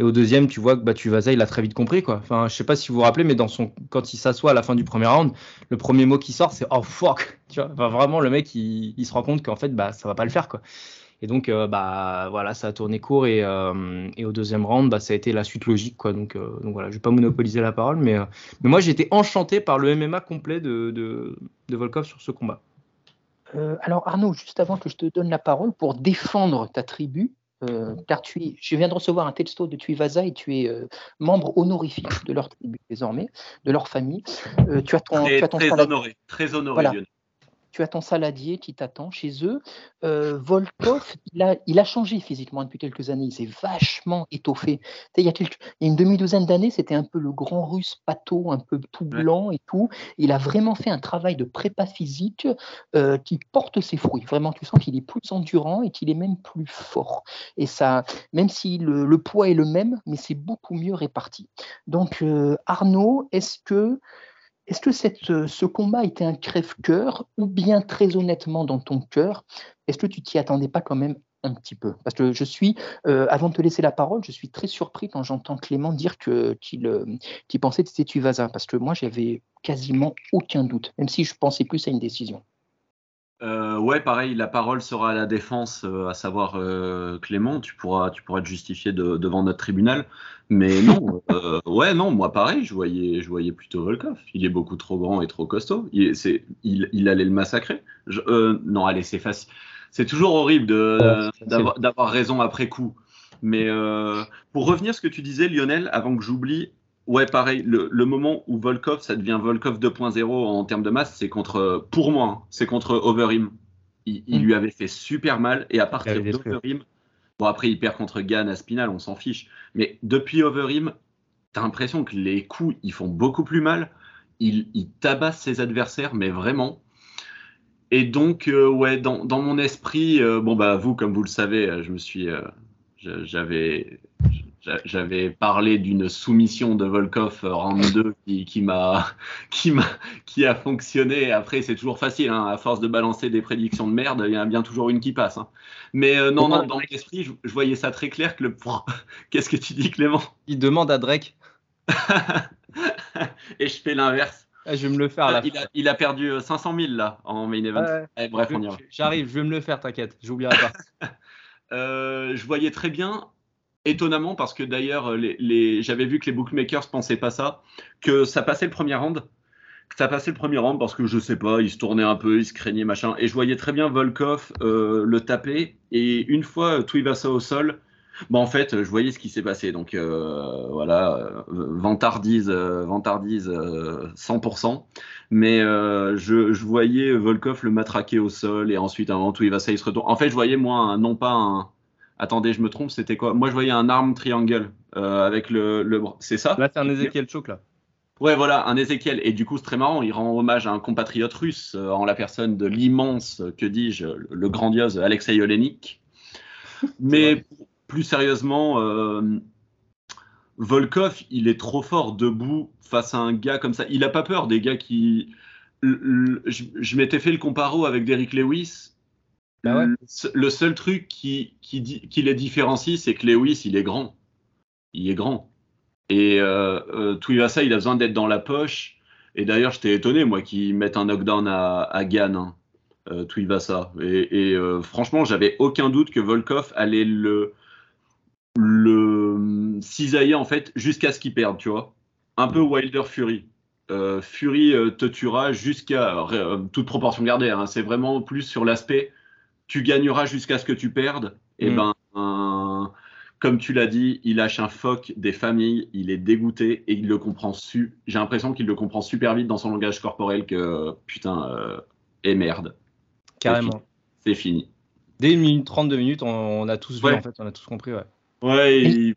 Et au deuxième, tu vois que bah, Tuvasa, il a très vite compris. Quoi. Enfin, je sais pas si vous vous rappelez, mais dans son, quand il s'assoit à la fin du premier round, le premier mot qui sort, c'est oh fuck. Tu vois, vraiment, le mec, il, se rend compte qu'en fait, bah, ça va pas le faire. Quoi. Et donc, euh, bah, voilà, ça a tourné court. Et, euh, et au deuxième round, bah, ça a été la suite logique. Quoi. Donc, euh, donc voilà, je vais pas monopoliser la parole. Mais, mais moi, été enchanté par le MMA complet de, de Volkov sur ce combat. alors Arnaud, juste avant que je te donne la parole pour défendre ta tribu, euh, car tu je viens de recevoir un texto de Tuivasa et tu es euh, membre honorifique de leur tribu désormais, de leur famille. Euh, tu as ton, très, tu as ton très honoré, très honoré tu as ton saladier qui t'attend chez eux. Euh, Volkov, il a, il a, changé physiquement depuis quelques années, il s'est vachement étoffé. Il y, a quelques, il y a une demi-douzaine d'années, c'était un peu le grand russe pâteau, un peu tout blanc et tout. Il a vraiment fait un travail de prépa physique euh, qui porte ses fruits. Vraiment, tu sens qu'il est plus endurant et qu'il est même plus fort. Et ça, même si le, le poids est le même, mais c'est beaucoup mieux réparti. Donc, euh, Arnaud, est-ce que est-ce que cette, ce combat était un crève-cœur ou bien très honnêtement dans ton cœur, est-ce que tu t'y attendais pas quand même un petit peu? Parce que je suis, euh, avant de te laisser la parole, je suis très surpris quand j'entends Clément dire euh, qu'il pensait que c'était Tuvasa. Parce que moi, j'avais quasiment aucun doute, même si je pensais plus à une décision. Euh, ouais, pareil, la parole sera à la défense, euh, à savoir euh, Clément, tu pourras, tu pourras te justifier de- devant notre tribunal. Mais non, ouais, non, moi pareil, je voyais, je voyais plutôt Volkov. Il est beaucoup trop grand et trop costaud. Il, c'est, il, il allait le massacrer. Je- non, allez, c'est facile. C'est toujours horrible de, d'avoir, d'avoir raison après coup. Mais pour revenir à ce que tu disais, Lionel, avant que j'oublie, ouais, pareil, le, le moment où Volkov, ça devient Volkov 2.0 en termes de masse, c'est contre, pour moi, hein, c'est contre Overeem. Il, il Mm. lui avait fait super mal et à partir d'Overeem, bon après il perd contre Gann à Spinal, on s'en fiche, mais depuis Overeem, t'as l'impression que les coups ils font beaucoup plus mal. Il, il tabasse ses adversaires, mais vraiment. Et donc, euh, ouais, dans, dans mon esprit, euh, bon bah vous, comme vous le savez, euh, je me suis, euh, j'avais, j'a- j'avais parlé d'une soumission de Volkov euh, round 2 qui, qui m'a, qui m'a, qui a fonctionné. Après, c'est toujours facile, hein, à force de balancer des prédictions de merde, il y en a bien toujours une qui passe. hein. Mais euh, non, non, dans mon esprit, je, je voyais ça très clair que le. Qu'est-ce que tu dis, Clément? Il demande à Drake. Et je fais l'inverse. Ah, je vais me le faire là. Il a, il a perdu euh, 500 000 là en main event. Ouais, Eh, bref, on y va. J'arrive, je vais me le faire, t'inquiète, j'oublierai pas. Euh, je voyais très bien, étonnamment, parce que d'ailleurs, les- j'avais vu que les bookmakers pensaient pas ça, que ça passait le premier round. Que ça passait le premier round parce que je sais pas, il se tournait un peu, il se craignait, machin. Et je voyais très bien Volkov euh, le taper. Et une fois euh, Tuivasa au sol, bah en fait, je voyais ce qui s'est passé. Donc euh, voilà, euh, vantardise, euh, vantardise euh, 100%. Mais euh, je, voyais Volkov le matraquer au sol et ensuite un moment il se retourne. En fait, je voyais moi non pas un. Attendez, je me trompe, c'était quoi? Moi, je voyais un arm triangle euh, avec le, le bras. C'est ça? Là, c'est un Ezekiel Choke là. Ouais, voilà, un Ezekiel. Et du coup, c'est très marrant. Il rend hommage à un compatriote russe euh, en la personne de l'immense, euh, que dis-je, le grandiose Alexei Olenik. Mais plus sérieusement, euh, Volkov, il est trop fort debout face à un gars comme ça. Il a pas peur des gars qui. le- le- Je, je m'étais fait le comparo avec Derrick Lewis. Bah ouais. le, se- le seul truc qui, qui, dit- qui les différencie, c'est que Lewis, il est grand. Il est grand. Et euh, euh, Tuivasa, il a besoin d'être dans la poche. Et d'ailleurs, j'étais étonné, moi, qu'ils mettent un knockdown à, à Gann, hein, euh, Tuivasa. Et, et, euh, franchement, j'avais aucun doute que Volkov allait le, le cisailler, en fait, jusqu'à ce qu'il perde, tu vois. Un peu Wilder Fury. Euh, Fury euh, te tuera jusqu'à euh, toute proportion gardée. hein, c'est vraiment plus sur l'aspect tu gagneras jusqu'à ce que tu perdes. Et Mm. ben, un- comme tu l'as dit, il lâche un phoque des familles, il est dégoûté et il le comprend su. J'ai l'impression qu'il le comprend super vite dans son langage corporel que putain, euh, et merde, Carrément. c'est fini. Dès une minute 32 minutes, on, on a tous vu en fait, on a tous compris. Ouais. Ouais, il-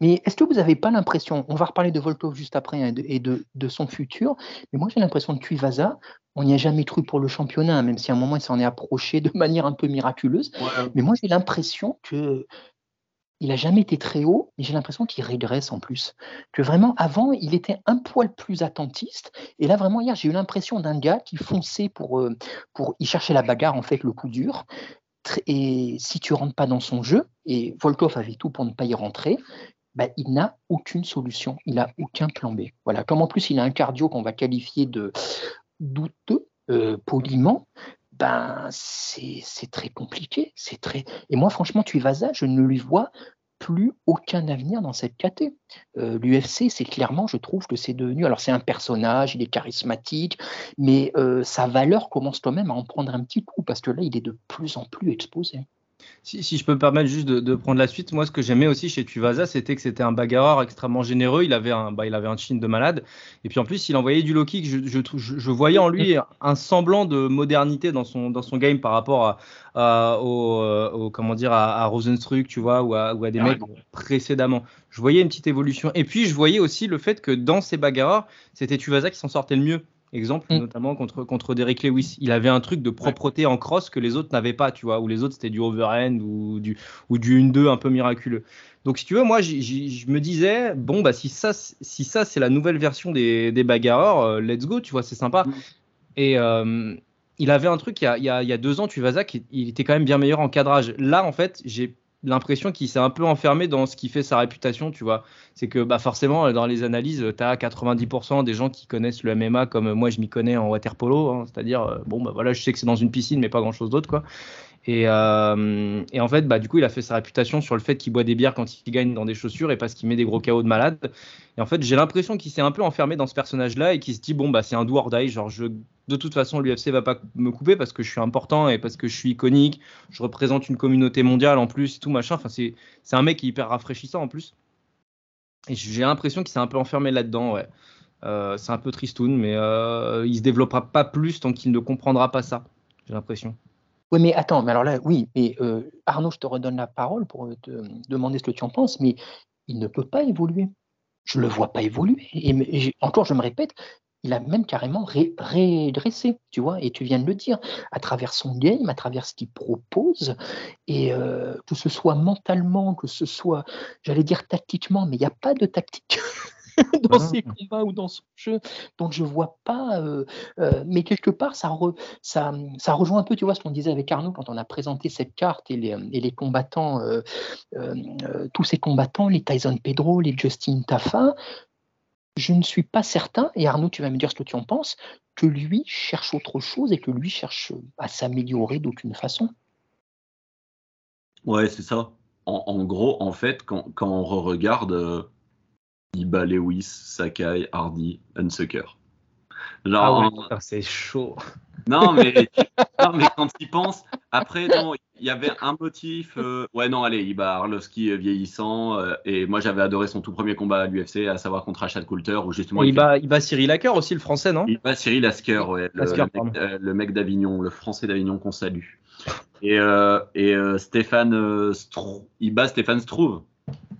Mais est-ce que vous n'avez pas l'impression, on va reparler de Volkov juste après hein, de- et de, de son futur, mais moi j'ai l'impression que Tuivasa, on n'y a jamais cru pour le championnat, même si à un moment il s'en est approché de manière un peu miraculeuse. ouais, Mais moi j'ai l'impression que il n'a jamais été très haut, mais j'ai l'impression qu'il régresse en plus. Que vraiment, avant, il était un poil plus attentiste. Et là, vraiment, hier, j'ai eu l'impression d'un gars qui fonçait pour, euh, pour y chercher la bagarre, en fait, le coup dur. Et si tu rentres pas dans son jeu, et Volkov avait tout pour ne pas y rentrer, bah, il n'a aucune solution, il n'a aucun plan B. Voilà. Comme en plus il a un cardio qu'on va qualifier de douteux, euh, poliment, ben c'est très compliqué. C'est très. Et moi, franchement, Tuivasa, je ne lui vois plus aucun avenir dans cette KT. Euh, L'UFC, c'est clairement, je trouve que c'est devenu. Alors, c'est un personnage, il est charismatique, mais euh, sa valeur commence quand même à en prendre un petit coup parce que là, il est de plus en plus exposé. Si, si je peux me permettre juste de, de prendre la suite, moi ce que j'aimais aussi chez Tuvasa, c'était que c'était un bagarreur extrêmement généreux. Il avait un, bah, il avait un chin de malade. Et puis en plus, il envoyait du low kick. Je, je, trou- je- je voyais en lui un semblant de modernité dans son, dans son game par rapport à, à- au, euh, au- comment dire, à, à Rosenstruck, tu vois, ou à, ou à des mecs précédemment. Je voyais une petite évolution. Et puis je voyais aussi le fait que dans ces bagarreurs, c'était Tuvasa qui s'en sortait le mieux. Exemple, Mm. notamment contre, contre Derrick Lewis. Il avait un truc de propreté en cross que les autres n'avaient pas, tu vois, ou les autres c'était du overhand ou du, ou du 1-2 un peu miraculeux. Donc si tu veux, moi je me disais, bon, bah si ça, si ça c'est la nouvelle version des, des bagarreurs, euh, let's go, tu vois, c'est sympa. Mm. Et, euh, il avait un truc il y a, il y a, il y a deux ans, Tuvasa, qui il était quand même bien meilleur en cadrage. Là, en fait, j'ai l'impression qu'il s'est un peu enfermé dans ce qui fait sa réputation, tu vois. C'est que bah, forcément, dans les analyses, tu as 90% des gens qui connaissent le MMA comme moi je m'y connais en water polo, hein. c'est-à-dire, euh, bon, bah voilà, je sais que c'est dans une piscine, mais pas grand-chose d'autre, quoi. Et, euh, et, en fait, bah, du coup, il a fait sa réputation sur le fait qu'il boit des bières quand il gagne dans des chaussures et parce qu'il met des gros chaos de malade. Et en fait, j'ai l'impression qu'il s'est un peu enfermé dans ce personnage-là et qu'il se dit bon, bah, c'est un do or. Genre, de toute façon, l'UFC va pas me couper parce que je suis important et parce que je suis iconique. Je représente une communauté mondiale en plus, tout machin. Enfin, c'est, un mec hyper rafraîchissant en plus. Et j'ai l'impression qu'il s'est un peu enfermé là-dedans, ouais. Euh, c'est un peu tristoun, mais euh, il se développera pas plus tant qu'il ne comprendra pas ça. J'ai l'impression. Oui, mais attends, mais alors là, oui, mais euh, Arnaud, je te redonne la parole pour te demander ce que tu en penses, mais il ne peut pas évoluer. Je ne le vois pas évoluer. Et, encore, je me répète, il a même carrément redressé, tu vois, et tu viens de le dire, à travers son game, à travers ce qu'il propose, et euh, que ce soit mentalement, que ce soit, j'allais dire tactiquement, mais il n'y a pas de tactique. dans ses combats ou dans son jeu. Donc je vois pas, euh, euh, mais quelque part ça, ça, ça, rejoint un peu, tu vois, ce qu'on disait avec Arnaud quand on a présenté cette carte et les, et les combattants, euh, tous ces combattants, les Tyson Pedro, les Justin Tafa. Je ne suis pas certain, et Arnaud, tu vas me dire ce que tu en penses, que lui cherche autre chose et que lui cherche à s'améliorer d'aucune façon. Ouais, c'est ça. En, gros, en fait, quand, quand on regarde Iba, Lewis, Sakai, Hardy, Unsucker. Genre, ah c'est chaud. Non mais, non, mais quand tu y penses, après, il y avait un motif. Euh, ouais, non, allez, Iba Arlovski euh, vieillissant. Euh, et moi, j'avais adoré son tout premier combat à l'UFC, à savoir contre Rachad Coulter. Où justement, bat Cyril Acker aussi, le français, non? Il bat Cyril Asker, ouais. Le, mec, d'Avignon, le français d'Avignon qu'on salue. Et, et Stéphane, il bat Stéphane Struve.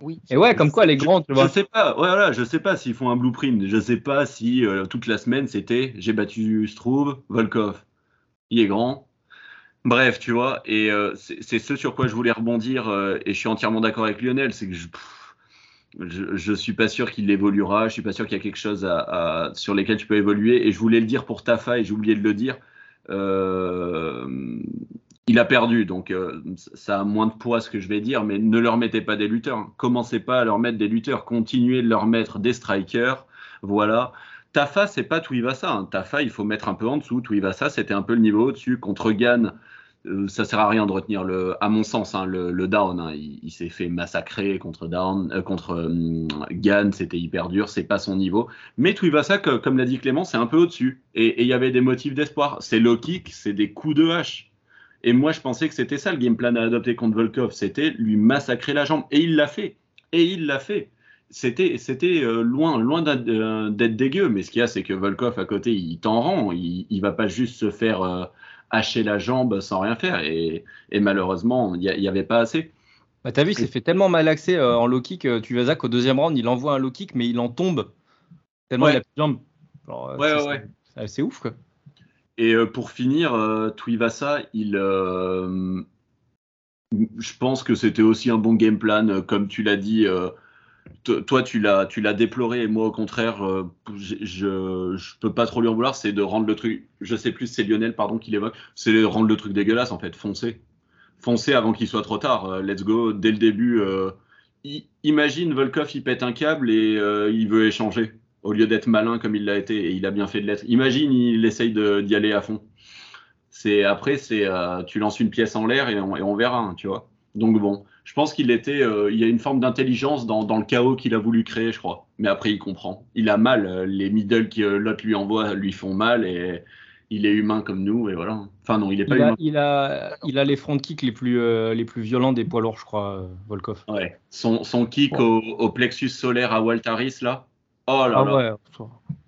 Oui. Et ouais, comme quoi elle est grande, tu vois. Je sais pas, voilà, je sais pas s'ils font un blueprint. Je sais pas si euh, toute la semaine c'était j'ai battu Struve, Volkov. Il est grand. Bref, tu vois, et euh, c'est ce sur quoi je voulais rebondir, euh, et je suis entièrement d'accord avec Lionel, c'est que je, je, suis pas sûr qu'il évoluera, je suis pas sûr qu'il y a quelque chose à, sur lesquels tu peux évoluer, et je voulais le dire pour Tafa, et j'ai oublié de le dire. Euh, il a perdu, donc euh, ça a moins de poids ce que je vais dire, mais ne leur mettez pas des lutteurs. Commencez pas à leur mettre des lutteurs, continuez de leur mettre des strikers. Voilà. Tafa, c'est pas tout il va ça. Hein. Tafa, il faut mettre un peu en dessous. Tout il va ça, c'était un peu le niveau au-dessus. Contre Gann, euh, ça sert à rien de retenir le, à mon sens, hein, le, down. Hein. Il, s'est fait massacrer contre down, euh, contre Gann, c'était hyper dur. C'est pas son niveau. Mais va ça, comme l'a dit Clément, c'est un peu au-dessus. Et il y avait des motifs d'espoir. C'est low kick, c'est des coups de hache et moi, je pensais que c'était ça le game plan à adopter contre Volkov, c'était lui massacrer la jambe. Et il l'a fait. Et il l'a fait. C'était, c'était euh, loin, loin euh, d'être dégueu. Mais ce qu'il y a, c'est que Volkov à côté, il t'en rend. Il, il va pas juste se faire euh, hacher la jambe sans rien faire. Et, malheureusement, il n'y avait pas assez. Bah, T'as vu, il s'est fait tellement mal axé en low kick. tu vas qu'au deuxième round, il envoie un low kick, mais il en tombe. Tellement il a plus de jambes. ouais, ouais, C'est ouf, quoi. Et euh, pour finir, euh, Tuivasa, euh, je pense que c'était aussi un bon game plan, comme tu l'as dit. toi, tu l'as, tu l'as déploré, et moi, au contraire, je, ne peux pas trop lui en vouloir. C'est de rendre le truc. Je sais plus, c'est Lionel, pardon, qui l'évoque. C'est de rendre le truc dégueulasse, en fait. Foncer, foncer avant qu'il soit trop tard. let's go dès le début. imagine Volkov, il pète un câble et il veut échanger au lieu d'être malin comme il l'a été, et il a bien fait de l'être. Imagine, il essaye d'y aller à fond. C'est après, c'est euh, tu lances une pièce en l'air et, on, verra, hein, tu vois. Donc bon, je pense qu'il était, euh, il y a une forme d'intelligence dans, le chaos qu'il a voulu créer, je crois. Mais après, il comprend. Il a mal. Euh, les middle que l'autre lui envoie lui font mal et il est humain comme nous et voilà. Enfin non, il est pas il humain. il a, il a les front kicks les plus, les plus violents des poids lourds, je crois, Volkov. Ouais. Son, son kick au, au, plexus solaire à Waltaris là. Oh là ah là.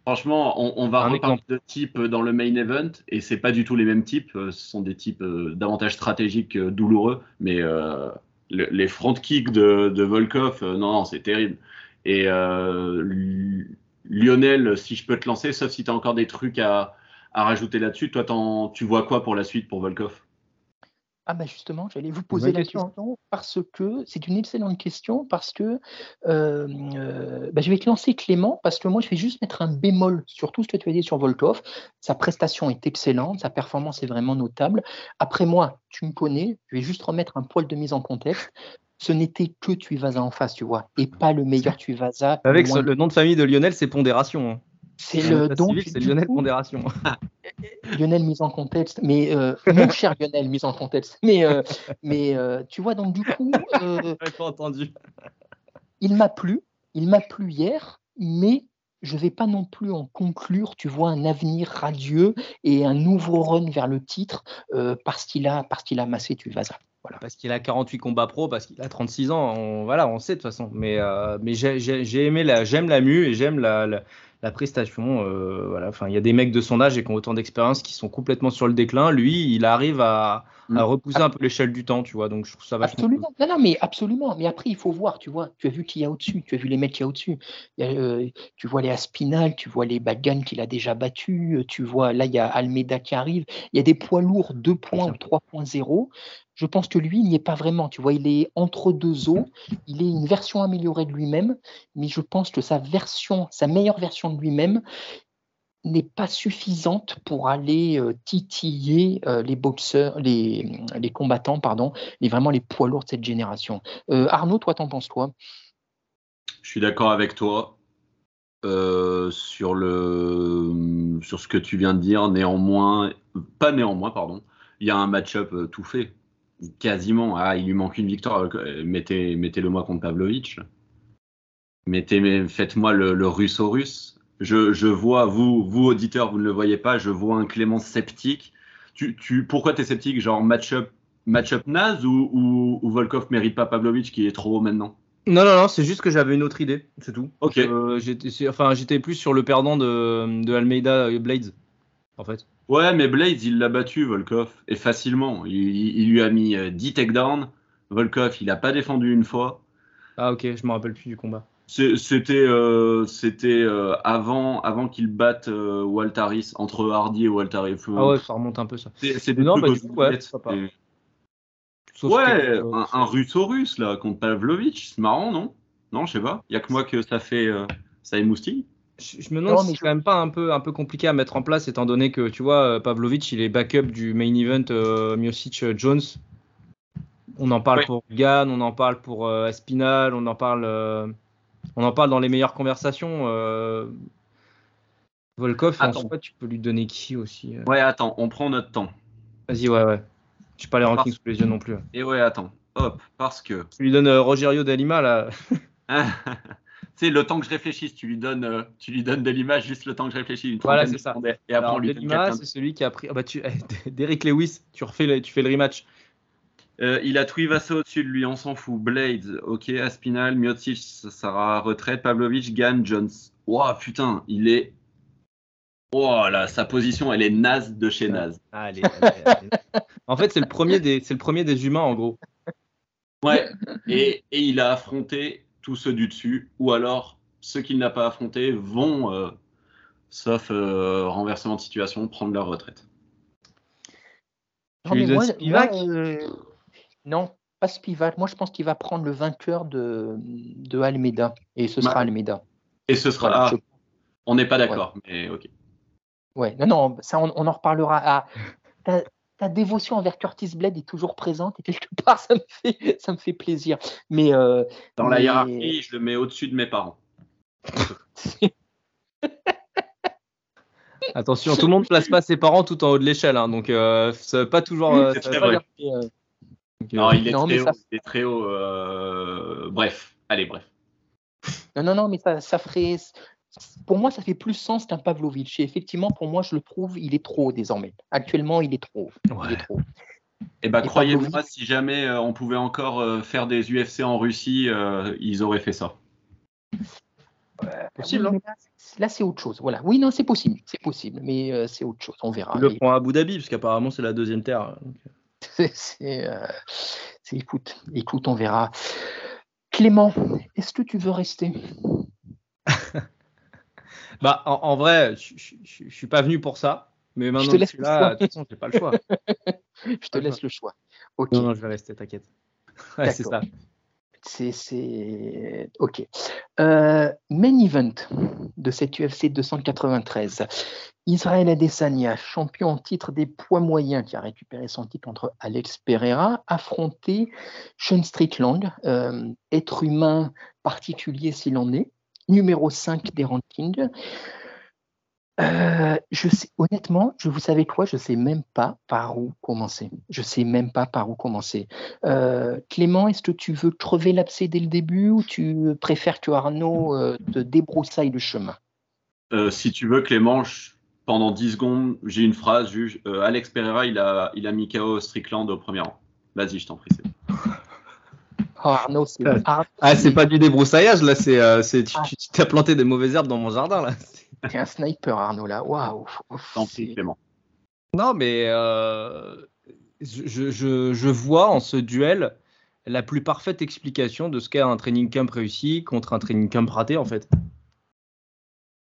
Franchement, on, va reparler de type dans le main event et c'est pas du tout les mêmes types. Euh, ce sont des types euh, davantage stratégiques, euh, douloureux, mais les front kicks de, Volkov, non, non, c'est terrible. Et Lionel, si je peux te lancer, sauf si tu as encore des trucs à, rajouter là-dessus, toi, tu vois quoi pour la suite pour Volkov? Ah bah justement, j'allais vous poser la question. parce que c'est une excellente question parce que euh, euh, bah, je vais te lancer Clément parce que moi je vais juste mettre un bémol sur tout ce que tu as dit sur Volkov. Sa prestation est excellente, sa performance est vraiment notable. Après moi, tu me connais, je vais juste remettre un poil de mise en contexte. Ce n'était que Tuivasa en face, tu vois, et pas le meilleur Tuivasa. Avec le nom de famille de Lionel, c'est Pondération. Hein. C'est le donc c'est Lionel Pondération. Lionel mise en contexte, mais euh, mon cher Lionel mise en contexte. Mais euh, mais euh, tu vois donc du coup, pas entendu. il m'a plu, il m'a plu hier, mais je vais pas non plus en conclure, tu vois, un avenir radieux et un nouveau run vers le titre parce qu'il a parce qu'il a massé Tuvasa. Voilà. Parce qu'il a 48 combats pro, parce qu'il a 36 ans, on, voilà, on sait de toute façon. Mais, mais j'ai aimé la, j'aime la mue et j'aime la, la prestation. Euh, voilà, enfin, il y a des mecs de son âge et qui ont autant d'expérience qui sont complètement sur le déclin. Lui, il arrive à, mm. repousser un peu l'échelle du temps, tu vois. Donc je trouve ça vachement. Absolument. Non, non, mais absolument. Mais après, il faut voir, tu vois. Tu as vu qui y a au-dessus. Tu as vu les mecs qui y a au-dessus. Euh, tu vois les Aspinal, tu vois les Bagan qu'il a déjà battus. Tu vois là, il y a Almeida qui arrive. Il y a des poids lourds 2 points ou 3.0 je pense que lui, il n'y est pas vraiment. Tu vois, il est entre deux eaux. Il est une version améliorée de lui-même, mais je pense que sa version, sa meilleure version de lui-même, n'est pas suffisante pour aller euh, titiller euh, les boxeurs, les, les, combattants, pardon, les vraiment les poids lourds de cette génération. Euh, Arnaud, toi, t'en penses quoi? Je suis d'accord avec toi. sur le ce que tu viens de dire, néanmoins, pas néanmoins, pardon, il y a un match-up tout fait quasiment. Ah, il lui manque une victoire. Euh, mettez, mettez-le moi contre Pavlovich. Mettez, faites-moi le, russe au russe. Je, je, vois, vous, vous auditeurs, vous ne le voyez pas, je vois un Clément sceptique. Tu, tu, pourquoi tu es sceptique Genre match-up match -up naze ou, ou, Volkov mérite pas Pavlovich qui est trop haut maintenant? Non, non, non, c'est juste que j'avais une autre idée, c'est tout. Ok. Euh, j'étais, enfin, j'étais plus sur le perdant de, de Almeida Blades, en fait. Ouais, mais Blades, il l'a battu, Volkov, et facilement. Il, lui a mis 10 euh, takedowns. Volkov, il n'a pas défendu une fois. Ah, ok, je me rappelle plus du combat. C'était euh, euh, avant, avant qu'il batte Waltaris, entre Hardy et Waltaris. Ah ouais, ça remonte un peu ça. C'est des non, bah, du coup, ouais, ouais un, un russo-russe là contre Pavlovich, c'est marrant, non? Non, je sais pas. Il y a que moi que ça fait ça émoustille. Je, me demande si c'est quand même pas un peu, un peu compliqué à mettre en place, étant donné que tu vois, euh, Pavlovic, il est backup du main event euh, Miocic euh, Jones. On en parle pour Gann, on en parle pour Espinal, on en parle, on en parle dans les meilleures conversations. Volkov, en soi, tu peux lui donner qui aussi Ouais, attends, on prend notre temps. Vas-y, ouais, ouais. Je pas les rankings sous les yeux non plus. Et ouais, attends. Hop, parce que. Tu lui donnes Rogerio Dalima là. sais, le temps que je réfléchisse, tu lui donnes, euh, tu lui donnes de l'image, juste le temps que je réfléchisse. Voilà, c'est ça. Et après, on lui c'est celui qui a pris. Oh, bah, tu... Derek Lewis, tu refais, tu fais le rematch. Euh, il a Tuivasa au-dessus de lui, on s'en fout. Blades, ok. Aspinal, Miocic, ça sera retraite. Pavlovich, Gann, Jones. Oh putain, il est. Oh là, sa position, elle est naze de chez naze. Allez, en fait, c'est le premier des, c'est le premier des humains en gros. Ouais. Et, et il a affronté tous ceux du dessus, ou alors ceux qu'il n'a pas affrontés vont, euh, sauf euh, renversement de situation, prendre leur retraite. Non, euh, non, pas Spivak. Moi, je pense qu'il va prendre le vainqueur de, de Almeida, et ce sera Almeida. Et ce sera. On n'est pas d'accord, mais ok. Ouais, non, non, ça, on, en reparlera. Ah, ta dévotion envers Curtis Blade est toujours présente et quelque part ça me fait, ça me fait plaisir. Mais euh, dans la hiérarchie, je le mets au-dessus de mes parents. Attention, tout le monde ne place pas ses parents tout en haut de l'échelle, hein, donc euh, ça pas toujours. Euh, non, il est très haut. Il est très haut bref, allez, bref. Non, non, non, mais ça, ça ferait pour moi, ça fait plus sens qu'un Pavlovic. Et effectivement, pour moi, je le trouve, il est trop désormais. Actuellement, il est trop. Il est trop. Eh ben, croyez-moi, si jamais euh, on pouvait encore euh, faire des UFC en Russie, euh, ils auraient fait ça. possible, hein. là, c'est autre chose. Voilà. Oui, non, c'est possible, c'est possible, mais c'est autre chose. On verra. Ils le à Abu Dhabi, parce qu'apparemment, c'est la deuxième terre. C'est, écoute, écoute, on verra. Clément, est-ce que tu veux rester? Bah, en, vrai, je, ne suis pas venu pour ça. Mais maintenant, je te laisse là, de toute façon, j'ai pas le choix. je te laisse le choix. Ok. Non, non, je vais rester, t'inquiète. Ouais, c'est ça. C'est... Ok. Euh, main event de cette UFC 293. Israël Adesanya, champion en titre des poids moyens, qui a récupéré son titre contre Alex Pereira, affronté Sean Strickland, euh, être humain particulier s'il en est, numéro 5 des rankings. Euh, je sais, honnêtement, je vous savez quoi, je sais même pas par où commencer. Je sais même pas par où commencer. Euh, Clément, est-ce que tu veux crever l'abcès dès le début ou tu préfères que Arnaud euh, te débroussaille le chemin? Euh, si tu veux, Clément, je- pendant 10 secondes, j'ai une phrase. juge. Euh, Alex Pereira, il a, il a mis KO Strickland au premier rang. Vas-y, je t'en prie. c'est- Oh, Arnaud, c'est Ah, Arnaud, Ah, c'est pas du débroussaillage, là, c'est, euh, tu, Ah. t'as planté des mauvaises herbes dans mon jardin, là. t'es un sniper, Arnaud, là. Waouh. Clément. Non, mais euh, je, je- je vois en ce duel la plus parfaite explication de ce qu'est un training camp réussi contre un training camp raté, en fait.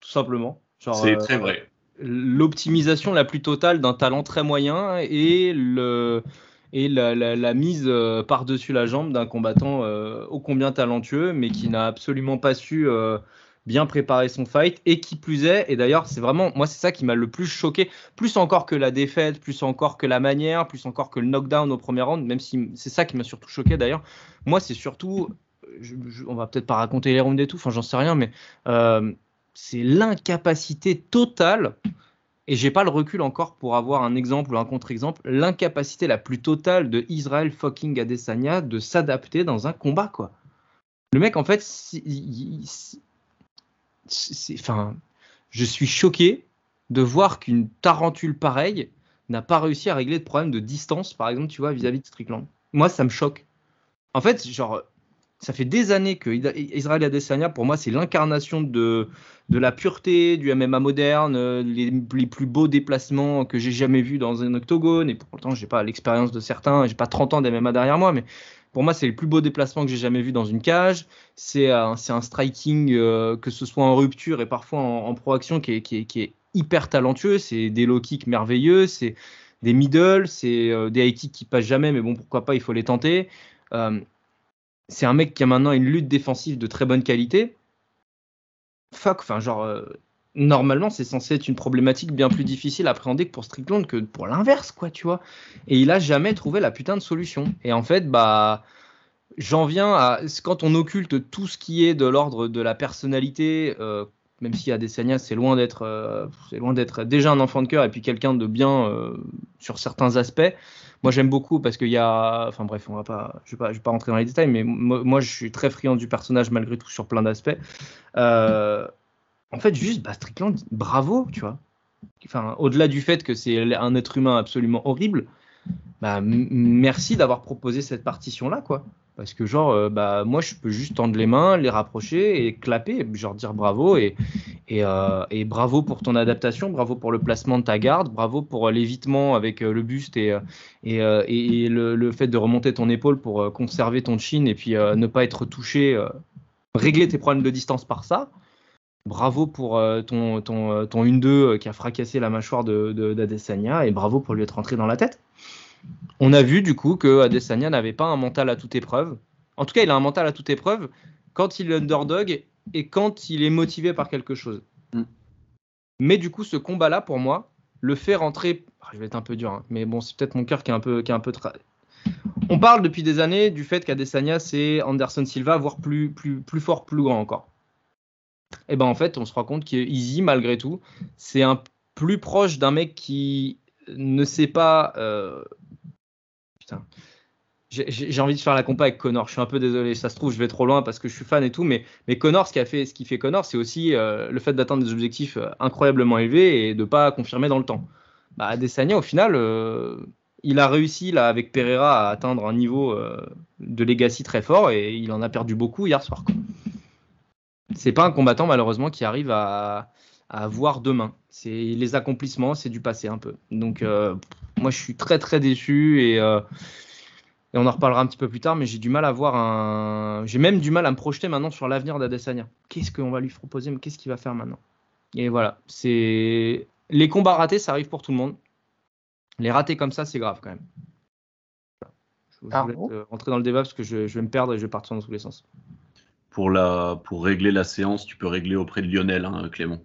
Tout simplement. C'est euh, très vrai. L'optimisation la plus totale d'un talent très moyen et, le, et la, mise euh, par-dessus la jambe d'un combattant euh, ô combien talentueux, mais qui n'a absolument pas su euh, bien préparer son fight. Et qui plus est, et d'ailleurs, c'est vraiment, moi, c'est ça qui m'a le plus choqué, plus encore que la défaite, plus encore que la manière, plus encore que le knockdown au premier round, même si c'est ça qui m'a surtout choqué d'ailleurs. Moi, c'est surtout, je- je- on va peut-être pas raconter les rounds et tout, enfin, j'en sais rien, mais c'est l'incapacité totale, et j'ai pas le recul encore pour avoir un exemple ou un contre-exemple, l'incapacité la plus totale de Israël fucking Adesanya de s'adapter dans un combat, quoi. Le mec, en fait, enfin, je suis choqué de voir qu'une tarentule pareille n'a pas réussi à régler de problème de distance, par exemple, tu vois, vis-à-vis de Strickland. Moi, ça me choque. En fait, genre, ça fait des années que Israël Adesanya, pour moi, c'est l'incarnation de, de la pureté, du MMA moderne, euh, les, plus beaux déplacements que j'ai jamais vus dans un octogone. Et pourtant, j'ai pas l'expérience de certains, j'ai pas 30 ans d'MMA derrière moi, mais pour moi, c'est les plus beaux déplacements que j'ai jamais vus dans une cage. C'est un, un striking, euh, que ce soit en rupture et parfois en, en proaction, qui est, qui, est, hyper talentueux. C'est des low kicks merveilleux, c'est des middle, c'est euh, des high kicks qui passent jamais, mais bon, pourquoi pas, il faut les tenter. C'est un mec qui a maintenant une lutte défensive de très bonne qualité. Fuck, enfin, genre, euh, normalement, c'est censé être une problématique bien plus difficile à appréhender que pour Strickland que pour l'inverse, quoi, tu vois. Et il a jamais trouvé la putain de solution. Et en fait, bah, j'en viens à quand on occulte tout ce qui est de l'ordre de la personnalité, euh, même si Adesanya c'est loin d'être, euh, c'est loin d'être déjà un enfant de cœur et puis quelqu'un de bien sur certains aspects. Moi, j'aime beaucoup parce qu'il y a, enfin bref, on va pas, je vais pas, je vais pas rentrer dans les détails, mais moi, je suis très friand du personnage malgré tout sur plein d'aspects. Euh, en fait, juste, bah, Strickland, bravo, tu vois. Enfin, au-delà du fait que c'est un être humain absolument horrible, bah, merci d'avoir proposé cette partition-là, quoi. Parce que, genre, euh, bah, moi, je peux juste tendre les mains, les rapprocher et clapper, genre dire bravo. Euh, et bravo pour ton adaptation, bravo pour le placement de ta garde, bravo pour euh, l'évitement avec le buste et, le, fait de remonter ton épaule pour conserver ton chin et puis ne pas être touché, régler tes problèmes de distance par ça. Bravo pour ton, ton, ton 1-2 euh, qui a fracassé la mâchoire de, de- d'Adesanya et bravo pour lui être rentré dans la tête. On a vu du coup que Adesanya n'avait pas un mental à toute épreuve. En tout cas, il a un mental à toute épreuve quand il est underdog et quand il est motivé par quelque chose. Mm. Mais du coup, ce combat-là, pour moi, le fait rentrer. Ah, je vais être un peu dur, hein, mais bon, c'est peut-être mon cœur qui est un peu, qui est un peu. tra- On parle depuis des années du fait qu'Adesanya c'est Anderson Silva, voire plus, plus, plus fort, plus grand encore. Et ben en fait, on se rend compte qu'Easy, malgré tout, c'est un plus proche d'un mec qui ne sait pas. euh, J'ai envie de faire la compa avec Connor. Je suis un peu désolé, ça se trouve, je vais trop loin parce que je suis fan et tout. Mais, mais Connor, ce qui, fait, ce qui fait Connor, c'est aussi euh, le fait d'atteindre des objectifs euh, incroyablement élevés et de pas confirmer dans le temps. Bah, Adesanya, au final, euh, il a réussi là avec Pereira à atteindre un niveau de legacy très fort et il en a perdu beaucoup hier soir. C'est pas un combattant malheureusement qui arrive à, à voir demain. C'est les accomplissements, c'est du passé un peu. Donc euh, moi je suis très très déçu et, euh, et on en reparlera un petit peu plus tard, mais j'ai du mal à voir un. J'ai même du mal à me projeter maintenant sur l'avenir d'Adesanya. Qu'est-ce qu'on va lui proposer, mais qu'est-ce qu'il va faire maintenant? Et voilà, c'est les combats ratés, ça arrive pour tout le monde. Les ratés comme ça, c'est grave quand même. Je, je vais euh, rentrer dans le débat parce que je, je, vais me perdre et je vais partir dans tous les sens. Pour, la, pour régler la séance, tu peux régler auprès de Lionel, hein, Clément.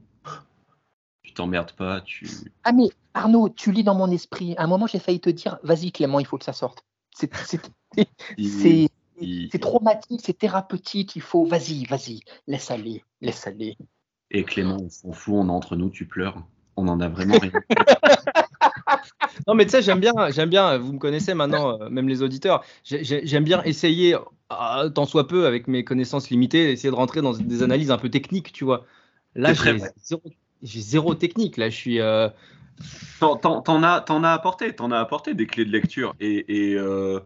Tu t'emmerdes pas, tu. Ah mais Arnaud, tu lis dans mon esprit. À un moment, j'ai failli te dire, vas-y Clément, il faut que ça sorte. C'est traumatique, c'est thérapeutique. Il faut, vas-y, vas-y, laisse aller, laisse aller. Et Clément, on s'en fout, on est entre nous, tu pleures. On en a vraiment rien. non, mais tu sais, j'aime bien, j'aime bien, vous me connaissez maintenant, euh, même les auditeurs, j'aime bien essayer, euh, tant soit peu, avec mes connaissances limitées, essayer de rentrer dans des analyses un peu techniques, tu vois. Là, j'ai zéro, zéro, technique. Là, je suis. Euh... T'en as, as apporté, t'en as apporté des clés de lecture. Et, et, euh,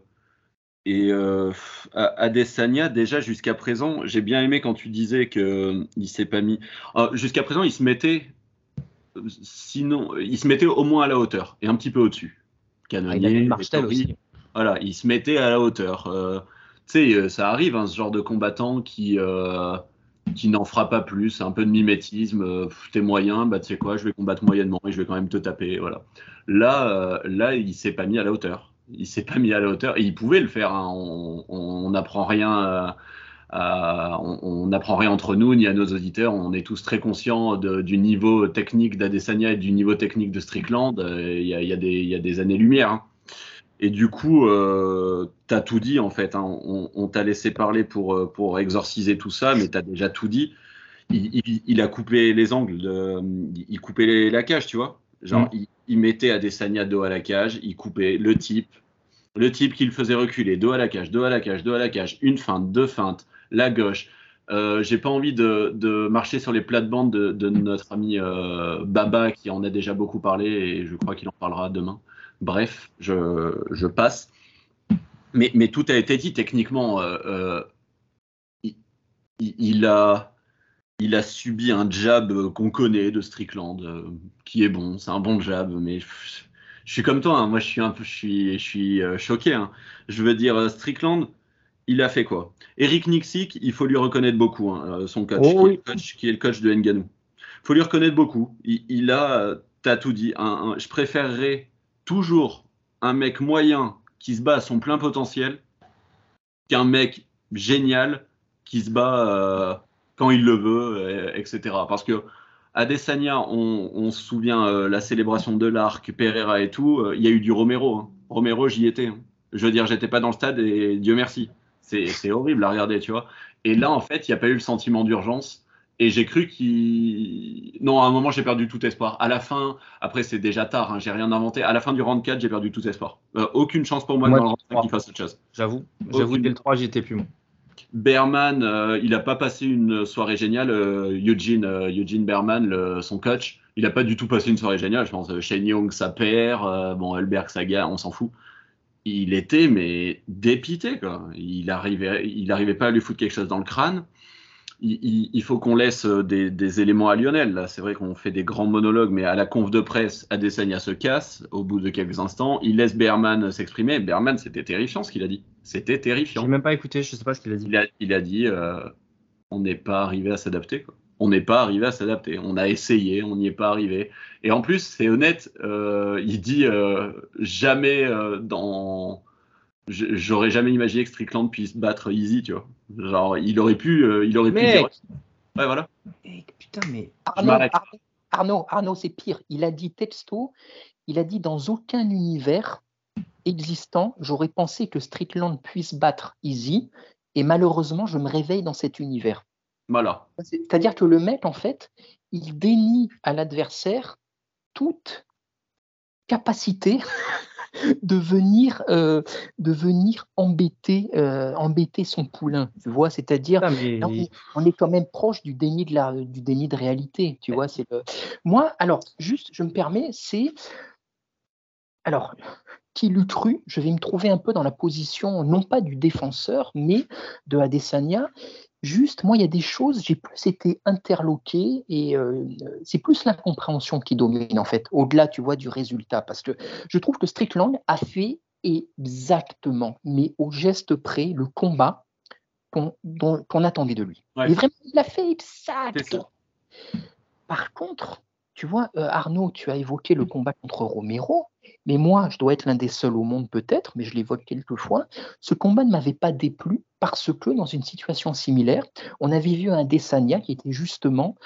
et euh, Adesanya, déjà jusqu'à présent, j'ai bien aimé quand tu disais qu'il s'est pas mis. jusqu'à présent, il se mettait sinon, il se mettait au moins à la hauteur et un petit peu au-dessus. Canonier, ah, aussi. Voilà, il se mettait à la hauteur. Tu sais, ça arrive, hein, ce genre de combattant qui, qui n'en fera pas plus, un peu de mimétisme. T'es moyen, bah tu sais quoi, je vais combattre moyennement et je vais quand même te taper. Voilà. Là, là, il s'est pas mis à la hauteur. Il s'est pas mis à la hauteur et il pouvait le faire. Hein. On n'apprend rien euh, on n'apprend rien entre nous ni à nos auditeurs. On est tous très conscients du niveau technique d'Adesanya et du niveau technique de Strickland. Euh, il y, a, des années-lumière. Hein. Et du coup, euh, tu as tout dit en fait. Hein. On, t'a laissé parler pour, pour exorciser tout ça, mais tu as déjà tout dit. Il, a coupé les angles, il coupait la cage, tu vois. Genre, mm. il, mettait Adesanya dos à la cage, il coupait le type, le type qu'il faisait reculer, dos à la cage, dos à la cage, dos à la cage, une feinte, deux feintes, la gauche. Euh, j'ai pas envie de, marcher sur les plates-bandes de, notre ami euh, Baba qui en a déjà beaucoup parlé et je crois qu'il en parlera demain. Bref, je, passe. Mais, mais, tout a été dit techniquement. Euh, il, a, il a subi un jab qu'on connaît de Strickland, qui est bon, c'est un bon jab, mais je, suis comme toi, hein. moi je suis un peu, je suis, je suis choqué. Hein. Je veux dire, Strickland, il a fait quoi? Eric Nixik, il faut lui reconnaître beaucoup, hein, euh, son coach, oh qui, est le coach de Nganou. Il faut lui reconnaître beaucoup. Il, a, euh, t'as tout dit. je préférerais toujours un mec moyen qui se bat à son plein potentiel qu'un mec génial qui se bat euh, quand il le veut, etc. Parce que à Desania, on, se souvient la célébration de l'arc, Pereira et tout. Il y a eu du Romero. Hein. Romero, j'y étais. Hein. Je veux dire, j'étais pas dans le stade et Dieu merci. C'est horrible à regarder, tu vois. Et là, en fait, il n'y a pas eu le sentiment d'urgence. Et j'ai cru qu'il. Non, à un moment, j'ai perdu tout espoir. À la fin, après, c'est déjà tard, hein, j'ai rien inventé. À la fin du round 4, j'ai perdu tout espoir. Euh, aucune chance pour moi, dans le round 5 qu'il fasse autre chose. J'avoue. J'avoue, dès le 3, j'étais plus bon. Berman, euh, il n'a pas passé une soirée géniale. Euh, Eugene, Eugene Berman, son coach, il n'a pas du tout passé une soirée géniale. Je pense Shane Young, sa père, bon, Elberg, Saga, on s'en fout il était mais dépité quoi. Il arrivait, il arrivait pas à lui foutre quelque chose dans le crâne. Il, faut qu'on laisse euh, des, éléments à Lionel. Là, c'est vrai qu'on fait des grands monologues, mais à la conf de presse, Adesanya se casse au bout de quelques instants. Il laisse Berman s'exprimer. Berman, c'était terrifiant ce qu'il a dit. C'était terrifiant. J'ai même pas écouté. Je sais pas ce qu'il a dit. Il a, dit, euh, on n'est pas arrivé à s'adapter. On n'est pas arrivé à s'adapter. On a essayé, on n'y est pas arrivé. Et en plus, c'est honnête, euh, il dit euh, jamais dans. J'aurais jamais imaginé que Strickland puisse battre Easy, tu vois. Genre, il aurait pu, il aurait pu dire. Ouais, voilà. putain, mais Arnaud, Arnaud, Arnaud, c'est pire. Il a dit texto, il a dit dans aucun univers existant, j'aurais pensé que Strickland puisse battre Easy, et malheureusement, je me réveille dans cet univers. Voilà. C'est-à-dire que le mec, en fait, il dénie à l'adversaire toute capacité de venir, euh, de venir embêter, euh, embêter son poulain. Tu vois, c'est-à-dire, on, est quand même proche du déni de la, du déni de réalité. Tu vois, c'est Moi, alors, juste, je me permets, c'est alors, qui l'eût cru Je vais me trouver un peu dans la position, non pas du défenseur, mais de Adesanya, Juste, moi, il y a des choses, j'ai plus été interloqué et euh, c'est plus l'incompréhension qui domine, en fait, au-delà, tu vois, du résultat. Parce que je trouve que Strickland a fait exactement, mais au geste près, le combat qu'on attendait de lui. Et vraiment, il a fait exact. Par contre, tu vois, euh, Arnaud, tu as évoqué le combat contre Romero, mais moi, je dois être l'un des seuls au monde peut-être, mais je l'évoque quelquefois. Ce combat ne m'avait pas déplu parce que dans une situation similaire, on avait vu un Desania qui était justement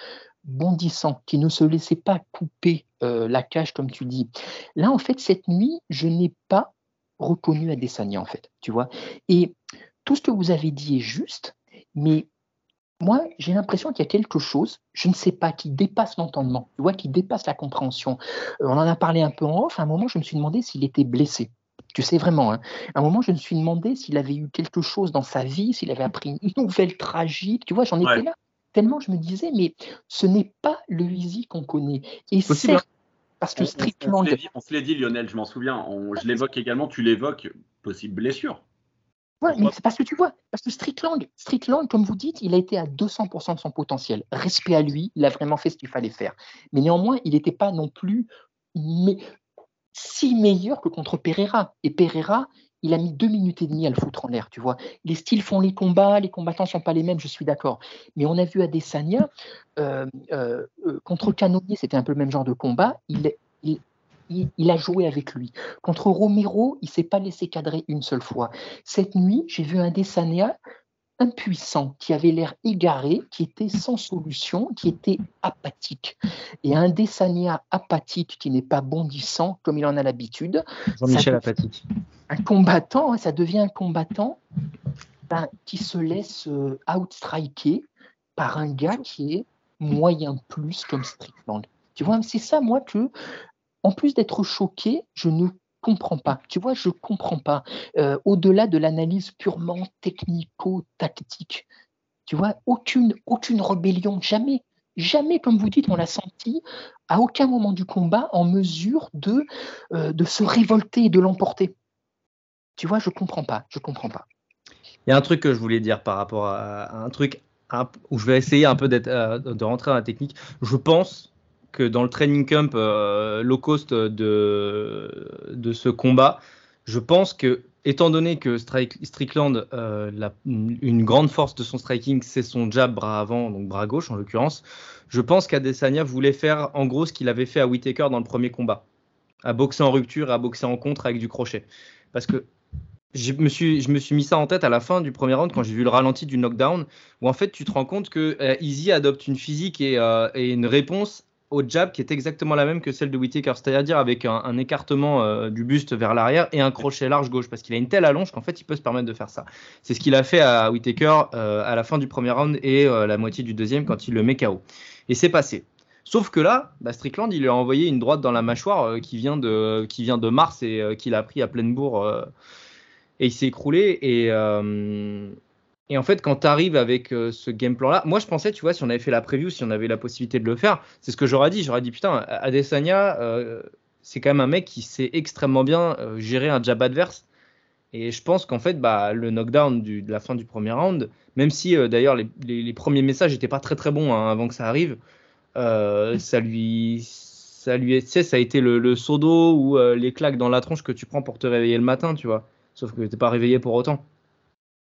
bondissant, qui ne se laissait pas couper euh, la cage comme tu dis. Là, en fait, cette nuit, je n'ai pas reconnu Adesanya, en fait, tu vois. Et tout ce que vous avez dit est juste, mais moi, j'ai l'impression qu'il y a quelque chose, je ne sais pas, qui dépasse l'entendement, tu vois, qui dépasse la compréhension. Euh, on en a parlé un peu en off, à un moment, je me suis demandé s'il était blessé. Tu sais vraiment, hein. à un moment, je me suis demandé s'il avait eu quelque chose dans sa vie, s'il avait appris une nouvelle tragique, tu vois, j'en étais là. Tellement je me disais, mais ce n'est pas le Easy qu'on connaît. Et c'est parce que Strickland. On, se l'est dit, Lionel, je m'en souviens. je l'évoque également, tu l'évoques, possible blessure. Ouais, mais c'est parce que tu vois, parce que Strickland, Strickland, comme vous dites, il a été à 200% de son potentiel. Respect à lui, il a vraiment fait ce qu'il fallait faire. Mais néanmoins, il n'était pas non plus mais, si meilleur que contre Pereira. Et Pereira, il a mis deux minutes et demie à le foutre en l'air, tu vois. Les styles font les combats, les combattants ne sont pas les mêmes, je suis d'accord. Mais on a vu Adesanya, euh, euh, euh, contre Canonier, c'était un peu le même genre de combat, il, il, il, a joué avec lui. Contre Romero, il s'est pas laissé cadrer une seule fois. Cette nuit, j'ai vu un Adesanya impuissant, qui avait l'air égaré, qui était sans solution, qui était apathique. Et un Desania apathique qui n'est pas bondissant comme il en a l'habitude. Jean-Michel apathique. Un combattant, hein, ça devient un combattant ben, qui se laisse euh, outstriker par un gars qui est moyen plus comme Strickland. Tu vois, c'est ça, moi, que, en plus d'être choqué, je ne comprends pas. Tu vois, je comprends pas. Euh, au-delà de l'analyse purement technico-tactique, tu vois, aucune, aucune rébellion, jamais. Jamais, comme vous dites, on l'a senti à aucun moment du combat en mesure de, euh, se révolter et de l'emporter. Tu vois, je comprends pas, je comprends pas. Il y a un truc que je voulais dire par rapport à, un truc où je vais essayer un peu euh, de rentrer dans la technique. Je pense que dans le training camp euh, low cost de, de ce combat, je pense que, étant donné que Strickland, euh, une grande force de son striking, c'est son jab bras avant, donc bras gauche en l'occurrence, je pense qu'Adesanya voulait faire en gros ce qu'il avait fait à Whitaker dans le premier combat, à boxer en rupture à boxer en contre avec du crochet. Parce que je me, suis, je me suis mis ça en tête à la fin du premier round quand j'ai vu le ralenti du knockdown, où en fait tu te rends compte que euh, Easy adopte une physique et, et une réponse au jab qui est exactement la même que celle de Whitaker, c'est-à-dire avec un, écartement euh, du buste vers l'arrière et un crochet large gauche, parce qu'il a une telle allonge qu'en fait il peut se permettre de faire ça. C'est ce qu'il a fait à Whitaker euh, à la fin du premier round et euh, la moitié du deuxième quand il le met KO. Et c'est passé. Sauf que là, bah, Strickland, il lui a envoyé une droite dans la mâchoire qui, vient de, qui vient de Mars et qu'il a pris à pleine bourre et il s'est écroulé. Et, et en fait, quand tu arrives avec euh, ce game plan-là, moi je pensais, tu vois, si on avait fait la preview, si on avait la possibilité de le faire, c'est ce que j'aurais dit. J'aurais dit, putain, Adesanya, euh, c'est quand même un mec qui sait extrêmement bien euh, gérer un jab adverse. Et je pense qu'en fait, bah, le knockdown de la fin du premier round, même si d'ailleurs les, premiers messages n'étaient pas très très bons hein, avant que ça arrive, ça lui, ça lui, tu sais, ça a été le, le seau d'eau ou les claques dans la tronche que tu prends pour te réveiller le matin, tu vois. Sauf que tu n'es pas réveillé pour autant.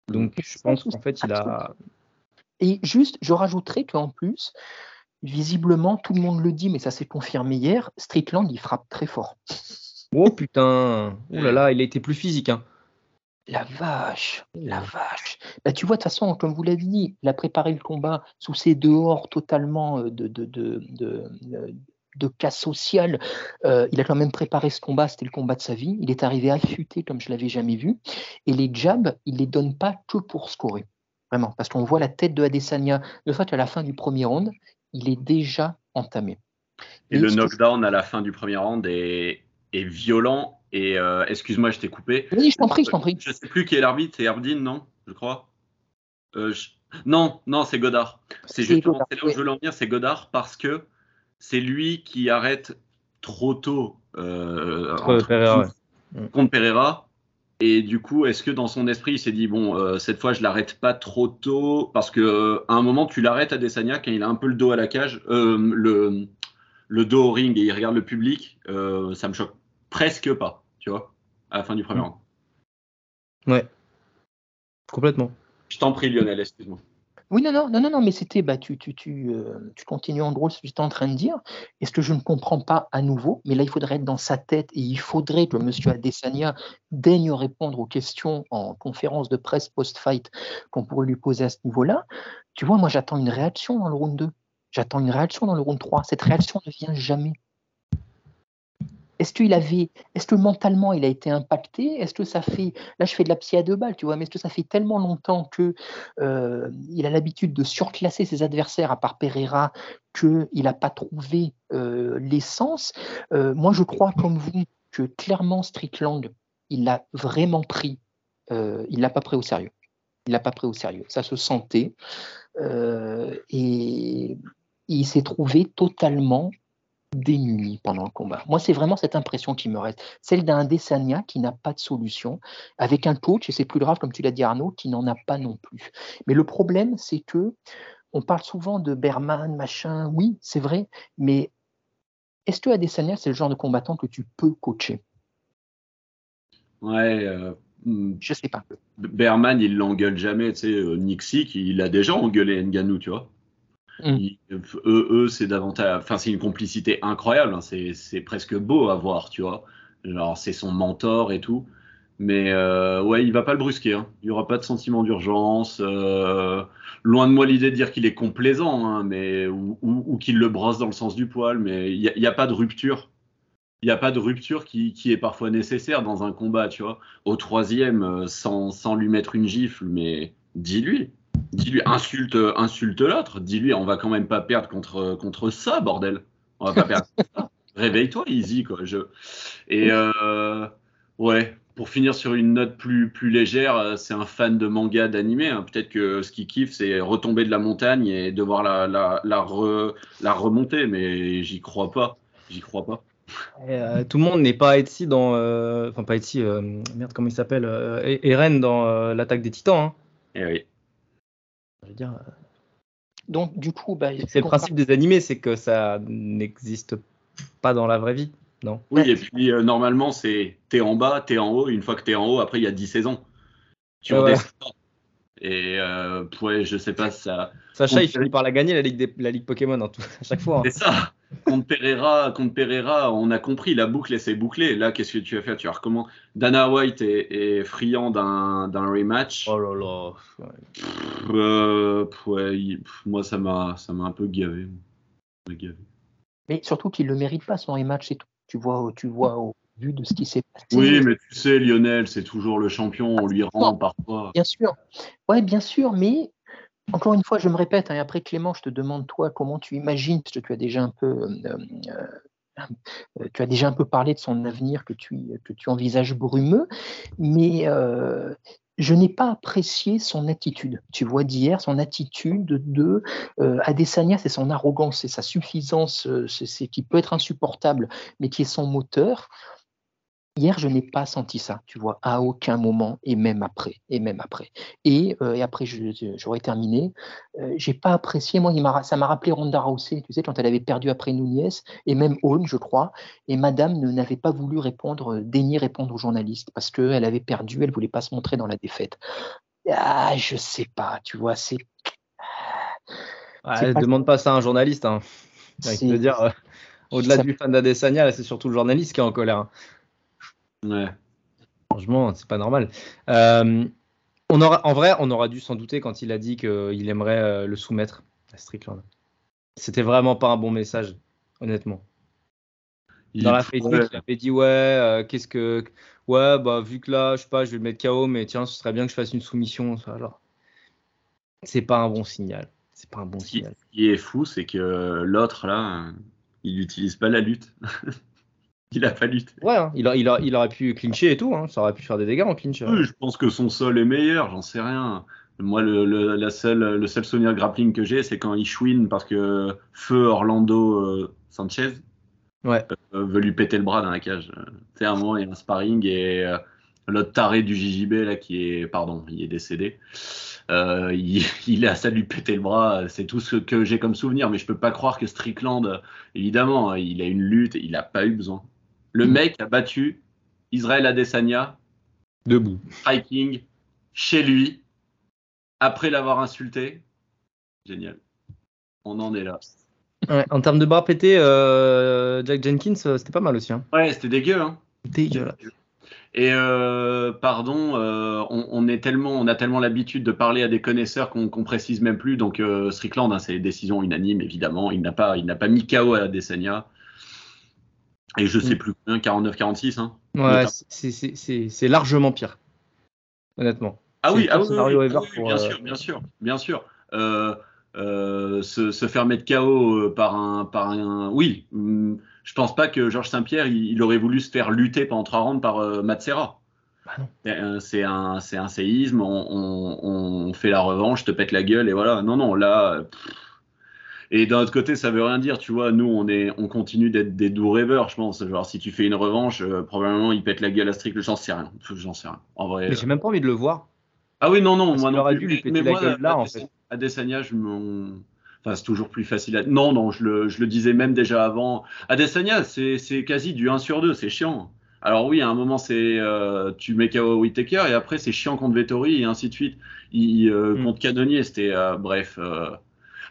Donc je pense qu'en fait, il a. Et juste, je rajouterais qu'en plus, visiblement, tout le monde le dit, mais ça s'est confirmé hier, Strickland, il frappe très fort. Oh putain Oh là là, il a été plus physique. Hein. La vache, la vache. Bah, tu vois, de toute façon, comme vous l'avez dit, il a préparé le combat sous ses dehors totalement euh, de, de, de, de de cas social. Euh, il a quand même préparé ce combat, c'était le combat de sa vie. Il est arrivé affûté comme je l'avais jamais vu. Et les jabs, il les donne pas que pour scorer. Vraiment, parce qu'on voit la tête de Adesanya, de fait, à la fin du premier round, il est déjà entamé. Et, le knockdown à la fin du premier round est, violent. Et euh, excuse-moi, je t'ai coupé. Oui, je t'en prie, je t'en prie. Je sais plus qui est l'arbitre, c'est Erdin, non Je crois. Euh, non, non, c'est Godard. C'est justement là où je veux en venir, c'est Godard parce que c'est lui qui arrête trop tôt euh, contre Pereira. Et du coup, est-ce que dans son esprit, il s'est dit bon, euh, cette fois, je l'arrête pas trop tôt parce que euh, à un moment, tu l'arrêtes à Desania quand il a un peu le dos à la cage, le, le dos au ring et il regarde le public, ça me choque presque pas, tu vois, à la fin du premier round. Ouais, complètement. Je t'en prie, Lionel, excuse-moi. Oui, non, non, non, non, mais c'était, bah, tu, tu, tu, euh, tu continues en gros ce que es en train de dire. Et ce que je ne comprends pas à nouveau, mais là, il faudrait être dans sa tête et il faudrait que M. Adesanya daigne répondre aux questions en conférence de presse post-fight qu'on pourrait lui poser à ce niveau-là. Tu vois, moi, j'attends une réaction dans le round 2. J'attends une réaction dans le round 3. Cette réaction ne vient jamais. Est-ce qu'il avait, est-ce que mentalement il a été impacté? Est-ce que ça fait, là je fais de la psy à deux balles, tu vois, mais est-ce que ça fait tellement longtemps que euh, il a l'habitude de surclasser ses adversaires à part Pereira qu'il n'a pas trouvé euh, l'essence? Euh, Moi je crois comme vous que clairement Strickland il l'a vraiment pris, il l'a pas pris au sérieux. Il l'a pas pris au sérieux. Ça se sentait et il s'est trouvé totalement démuni pendant le combat. Moi, c'est vraiment cette impression qui me reste, celle d'un Desania qui n'a pas de solution, avec un coach, et c'est plus grave, comme tu l'as dit Arnaud, qui n'en a pas non plus. Mais le problème, c'est que on parle souvent de Berman, machin, oui, c'est vrai, mais est-ce que Adesanya, c'est le genre de combattant que tu peux coacher? Ouais, euh, hmm. je sais pas. Berman, il l'engueule jamais, tu sais, euh, Nick il a déjà engueulé Nganou, tu vois. Mm. eux, c'est davantage. Enfin, c'est une complicité incroyable. Hein. C'est presque beau à voir, tu vois. C'est son mentor et tout. Mais euh, ouais, il va pas le brusquer. Hein. Il y aura pas de sentiment d'urgence. Euh, loin de moi l'idée de dire qu'il est complaisant, hein, mais ou, ou, qu'il le brosse dans le sens du poil. Mais il n'y a, pas de rupture. Il n'y a pas de rupture qui, qui, est parfois nécessaire dans un combat, tu vois. Au troisième, euh, sans, sans lui mettre une gifle, mais dis-lui. Dis-lui, insulte, insulte l'autre. Dis-lui, on va quand même pas perdre contre, contre ça, bordel. On va pas perdre ça. Réveille-toi, easy, quoi. Je... Et euh, ouais, pour finir sur une note plus, plus légère, euh, c'est un fan de manga, d'animé. Hein. Peut-être que ce qu'il kiffe, c'est retomber de la montagne et devoir la, la, la, la remonter, mais j'y crois pas. J'y crois pas. Euh, tout le monde n'est pas Etsy dans. Enfin, pas Etsy, merde, comment il s'appelle Eren dans l'attaque des titans. Hein. Eh oui. Euh, Donc, du coup, bah, c'est le principe des animés, c'est que ça n'existe pas dans la vraie vie, non? Oui, et puis euh, normalement, c'est t'es en bas, t'es en haut. Une fois que t'es en haut, après, il y a 10 saisons. Tu redescends. Et euh, ouais, je sais pas, ça. Sacha, il finit par la gagner, la Ligue, la Ligue Pokémon, hein, à chaque fois. Hein. C'est ça. Contre Pereira, contre Pereira, on a compris, la boucle, elle s'est bouclée. Là, qu'est-ce que tu vas faire? Tu vas recommencer. Dana White est, friand d'un rematch. Oh là là. Euh, ouais, moi, ça m'a un peu gavé. gavé. Mais surtout qu'il ne le mérite pas, son rematch, c'est tout. Tu vois, tu vois au vu de ce qui s'est passé. Oui, mais tu sais, Lionel, c'est toujours le champion, on lui rend parfois. Bien sûr. Ouais, bien sûr, mais encore une fois, je me répète, hein, et après Clément, je te demande toi comment tu imagines, parce que tu as déjà un peu, euh, euh, tu as déjà un peu parlé de son avenir que tu, que tu envisages brumeux, mais euh, je n'ai pas apprécié son attitude. Tu vois d'hier, son attitude de Adesanya, c'est son arrogance, c'est sa suffisance, c'est qui peut être insupportable, mais qui est son moteur. Hier, je n'ai pas senti ça, tu vois, à aucun moment, et même après, et même après. Et, euh, après, j'aurais terminé. Euh, j'ai pas apprécié, moi, ça m'a rappelé Ronda Rousey, tu sais, quand elle avait perdu après Nunez, et même Owen, je crois, et Madame n'avait pas voulu répondre, daigner répondre aux journalistes, parce qu'elle avait perdu, elle voulait pas se montrer dans la défaite. Ah, je sais pas, tu vois, c'est. ne demande pas ça à un journaliste. Hein. dire, euh, au-delà du fan d'Adesanya, c'est surtout le journaliste qui est en colère. Ouais. Franchement, c'est pas normal. Euh, on aura, en vrai, on aura dû s'en douter quand il a dit qu'il aimerait euh, le soumettre à Strickland. C'était vraiment pas un bon message, honnêtement. Dans la Facebook, il avait dit ouais, euh, qu'est-ce que, ouais, bah vu que là, je sais pas, je vais le mettre KO, mais tiens, ce serait bien que je fasse une soumission. Alors, c'est pas un bon signal. C'est pas un bon signal. Ce qui est fou, c'est que l'autre là, il n'utilise pas la lutte. il a pas lutté. Ouais, hein. il, a, il, a, il, aurait pu clincher et tout, hein. ça aurait pu faire des dégâts en clinch. Oui, je pense que son sol est meilleur, j'en sais rien. Moi, le, le, la seule, le seul souvenir grappling que j'ai, c'est quand il chouine parce que feu Orlando euh, Sanchez ouais. Euh, veut lui péter le bras dans la cage. C'est un moment, il y a un sparring et euh, l'autre taré du JJB, là, qui est, pardon, il est décédé. il, il, a ça lui péter le bras, c'est tout ce que j'ai comme souvenir, mais je peux pas croire que Strickland, évidemment, il a une lutte, il a pas eu besoin. Le mec a battu Israël Adesanya debout, striking chez lui après l'avoir insulté. Génial. On en est là. Ouais, en termes de bras pétés, euh, Jack Jenkins, euh, c'était pas mal aussi. Hein. Ouais, c'était dégueu. Hein. Dégueulasse. Et euh, pardon, euh, on, on, est tellement, on a tellement l'habitude de parler à des connaisseurs qu'on qu précise même plus. Donc euh, Strickland, hein, c'est une décision unanime évidemment. Il n'a pas, il n'a pas mis KO à Adesanya. Et je sais Mm. plus combien, 49-46. Hein, Ouais, c'est- largement pire, honnêtement. Ah oui, ah oui, oui, ever oui, pour, bien euh, sûr, bien sûr, bien sûr. Euh, euh, se, se faire mettre KO par un, par un, oui. hum, Je pense pas que Georges Saint-Pierre il, il aurait voulu se faire lutter pendant trois rounds par Matsera. Bah C'est un, un séisme. On, on, on fait la revanche, te pète la gueule et voilà. Non, non, là. pff. Et d'un autre côté, ça veut rien dire, tu vois. Nous, on est, on continue d'être des doux rêveurs, je pense. Genre, si tu fais une revanche, euh, probablement il pète la gueule à Strickland. J'en sais rien. J'en sais rien. En vrai. Mais j'ai même pas envie de le voir. Ah oui, non, non, Parce moi non plus. dû lui péter mais la moi, gueule là, en Adesanya- fait. Adesanya, je me... Enfin, c'est toujours plus facile à... Non, non, je le, je le disais même déjà avant. Adesanya, c'est quasi du 1 sur 2, c'est chiant. Alors oui, à un moment, c'est euh, tu mets KO Whittaker et après, c'est chiant contre Vettori et ainsi de suite. Il, euh, Mm. Contre Canonier, c'était... euh, bref.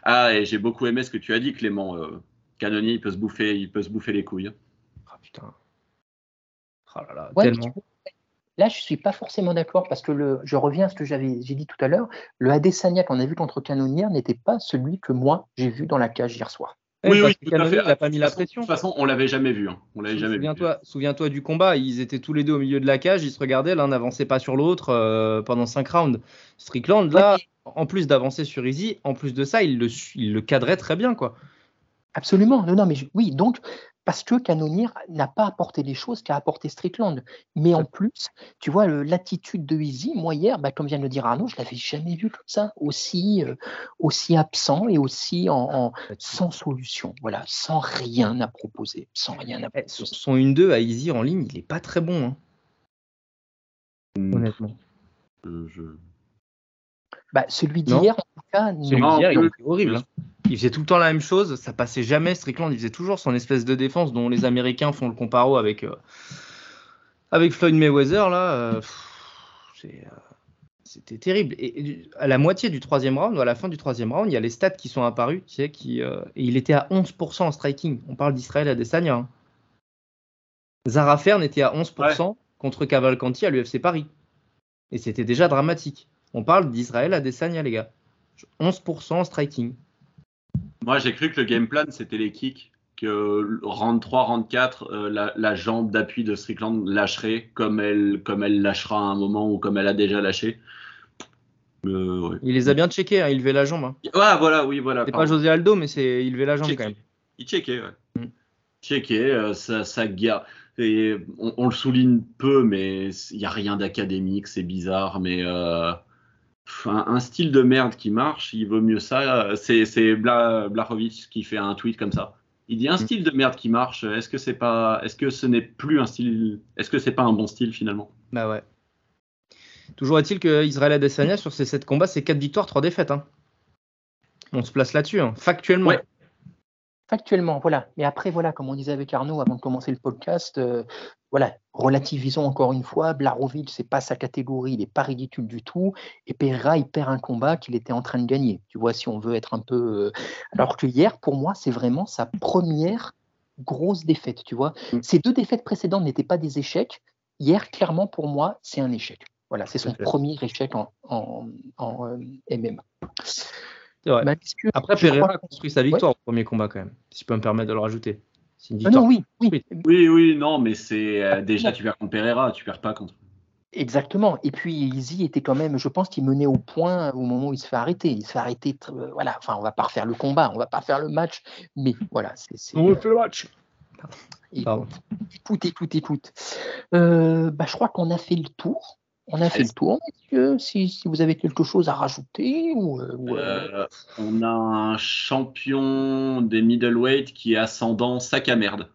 Ah, et j'ai beaucoup aimé ce que tu as dit, Clément. euh, Canonier, il peut se bouffer, il peut se bouffer les couilles. Ah putain. Oh là là, Ouais, tellement. Là, je suis pas forcément d'accord parce que le, je reviens à ce que j'avais, j'ai dit tout à l'heure. Le Adesanya qu'on a vu contre Canonier n'était pas celui que moi j'ai vu dans la cage hier soir. Ouais, parce que tout à Cannonier, il a pas mis la De toute façon- pression. De toute façon, on l'avait jamais vu. hein. On l'avait jamais vu. Souviens-toi souviens du combat, ils étaient tous les deux au milieu de la cage, ils se regardaient, l'un n'avançait pas sur l'autre euh, pendant 5 rounds. Strickland, là, en plus d'avancer sur Easy, en plus de ça, il le, su- il le cadrait très bien. quoi. Absolument. Non, non, mais je- oui, donc, parce que Canonier n'a pas apporté les choses qu'a apporté Strickland. Mais en plus, tu vois, l'attitude de Easy, moi hier, bah, comme vient de le dire Arnaud, je l'avais jamais vu comme ça, aussi, euh, aussi absent et aussi en, en- sans solution, voilà, sans rien à proposer, sans rien à Eh, proposer. son, son 1-2 à Easy en ligne, il est pas très bon, hein, Mm. honnêtement. Euh, je- Bah, celui d'hier, en tout cas, Celui non. d'hier, il était horrible. hein. Il faisait tout le temps la même chose, ça passait jamais. Strickland, il faisait toujours son espèce de défense dont les Américains font le comparo avec, euh, avec Floyd Mayweather. Là, euh, euh, c'était terrible. Et, à la moitié du troisième round, ou à la fin du troisième round, il y a les stats qui sont apparus. Tu sais, qui, et il était à 11% en striking. On parle d'Israël Adesanya. Hein. Zara Fern était à 11% contre Cavalcanti à l'UFC Paris. Et c'était déjà dramatique. On parle d'Israël Adesanya, les gars. 11% en striking. Moi, j'ai cru que le game plan, c'était les kicks. Que round 3, round 4, euh, la, la jambe d'appui de Strickland lâcherait comme elle, comme elle lâchera à un moment ou comme elle a déjà lâché. Euh, ouais. Il les a bien checkés, hein, il levait la jambe. hein. Ouais, voilà, oui, voilà. C'est pas. José Aldo, mais c'est il levait la jambe Checké. quand même. Il checkait, ouais. Mm. Checkait, euh, ça, ça garde. Et on, on le souligne peu, mais il n'y a rien d'académique, c'est bizarre, mais euh, un, un style de merde qui marche, il vaut mieux ça. C'est c'est Bla, Blachowicz qui fait un tweet comme ça. Il dit un Mm. style de merde qui marche. Est-ce que c'est pas, est-ce que ce n'est plus un style, est-ce que c'est pas un bon style finalement? Bah ouais. Toujours est-il que Israël Adesanya, sur ces 7 combats, c'est 4 victoires, 3 défaites. hein. On se place là-dessus, hein, factuellement. Ouais. Factuellement, voilà. Mais après, voilà, comme on disait avec Arnaud avant de commencer le podcast, euh, voilà, relativisons encore une fois. Blarovic, c'est pas sa catégorie, il n'est pas ridicule du tout. Et Pereira, il perd un combat qu'il était en train de gagner. Tu vois, si on veut être un peu. euh, Alors que hier, pour moi, c'est vraiment sa première grosse défaite. Tu vois, Mm. ces deux défaites précédentes n'étaient pas des échecs. Hier, clairement, pour moi, c'est un échec. Voilà, c'est son premier échec en, en, en, euh, MMA. Vrai. Bah, Après, Pereira a construit sa victoire au premier combat quand même, si je peux me permettre de le rajouter. C'est une Ah victoire. non, oui, oui, Oui, oui, non, mais c'est euh, déjà tu perds contre Pereira, tu perds pas contre. Exactement. Et puis Izzy était quand même, je pense qu'il menait au point au moment où il se fait arrêter. Il se fait arrêter. euh, voilà. Enfin, on va pas refaire le combat, on va pas faire le match, mais voilà. C'est. c'est- refait le match. écoute, écoute, écoute, écoute. Euh, bah, je crois qu'on a fait le tour. On a fait le tour, messieurs. Si, si vous avez quelque chose à rajouter ou. euh, ou, euh, Euh, on a un champion des middleweight qui est ascendant sac à merde.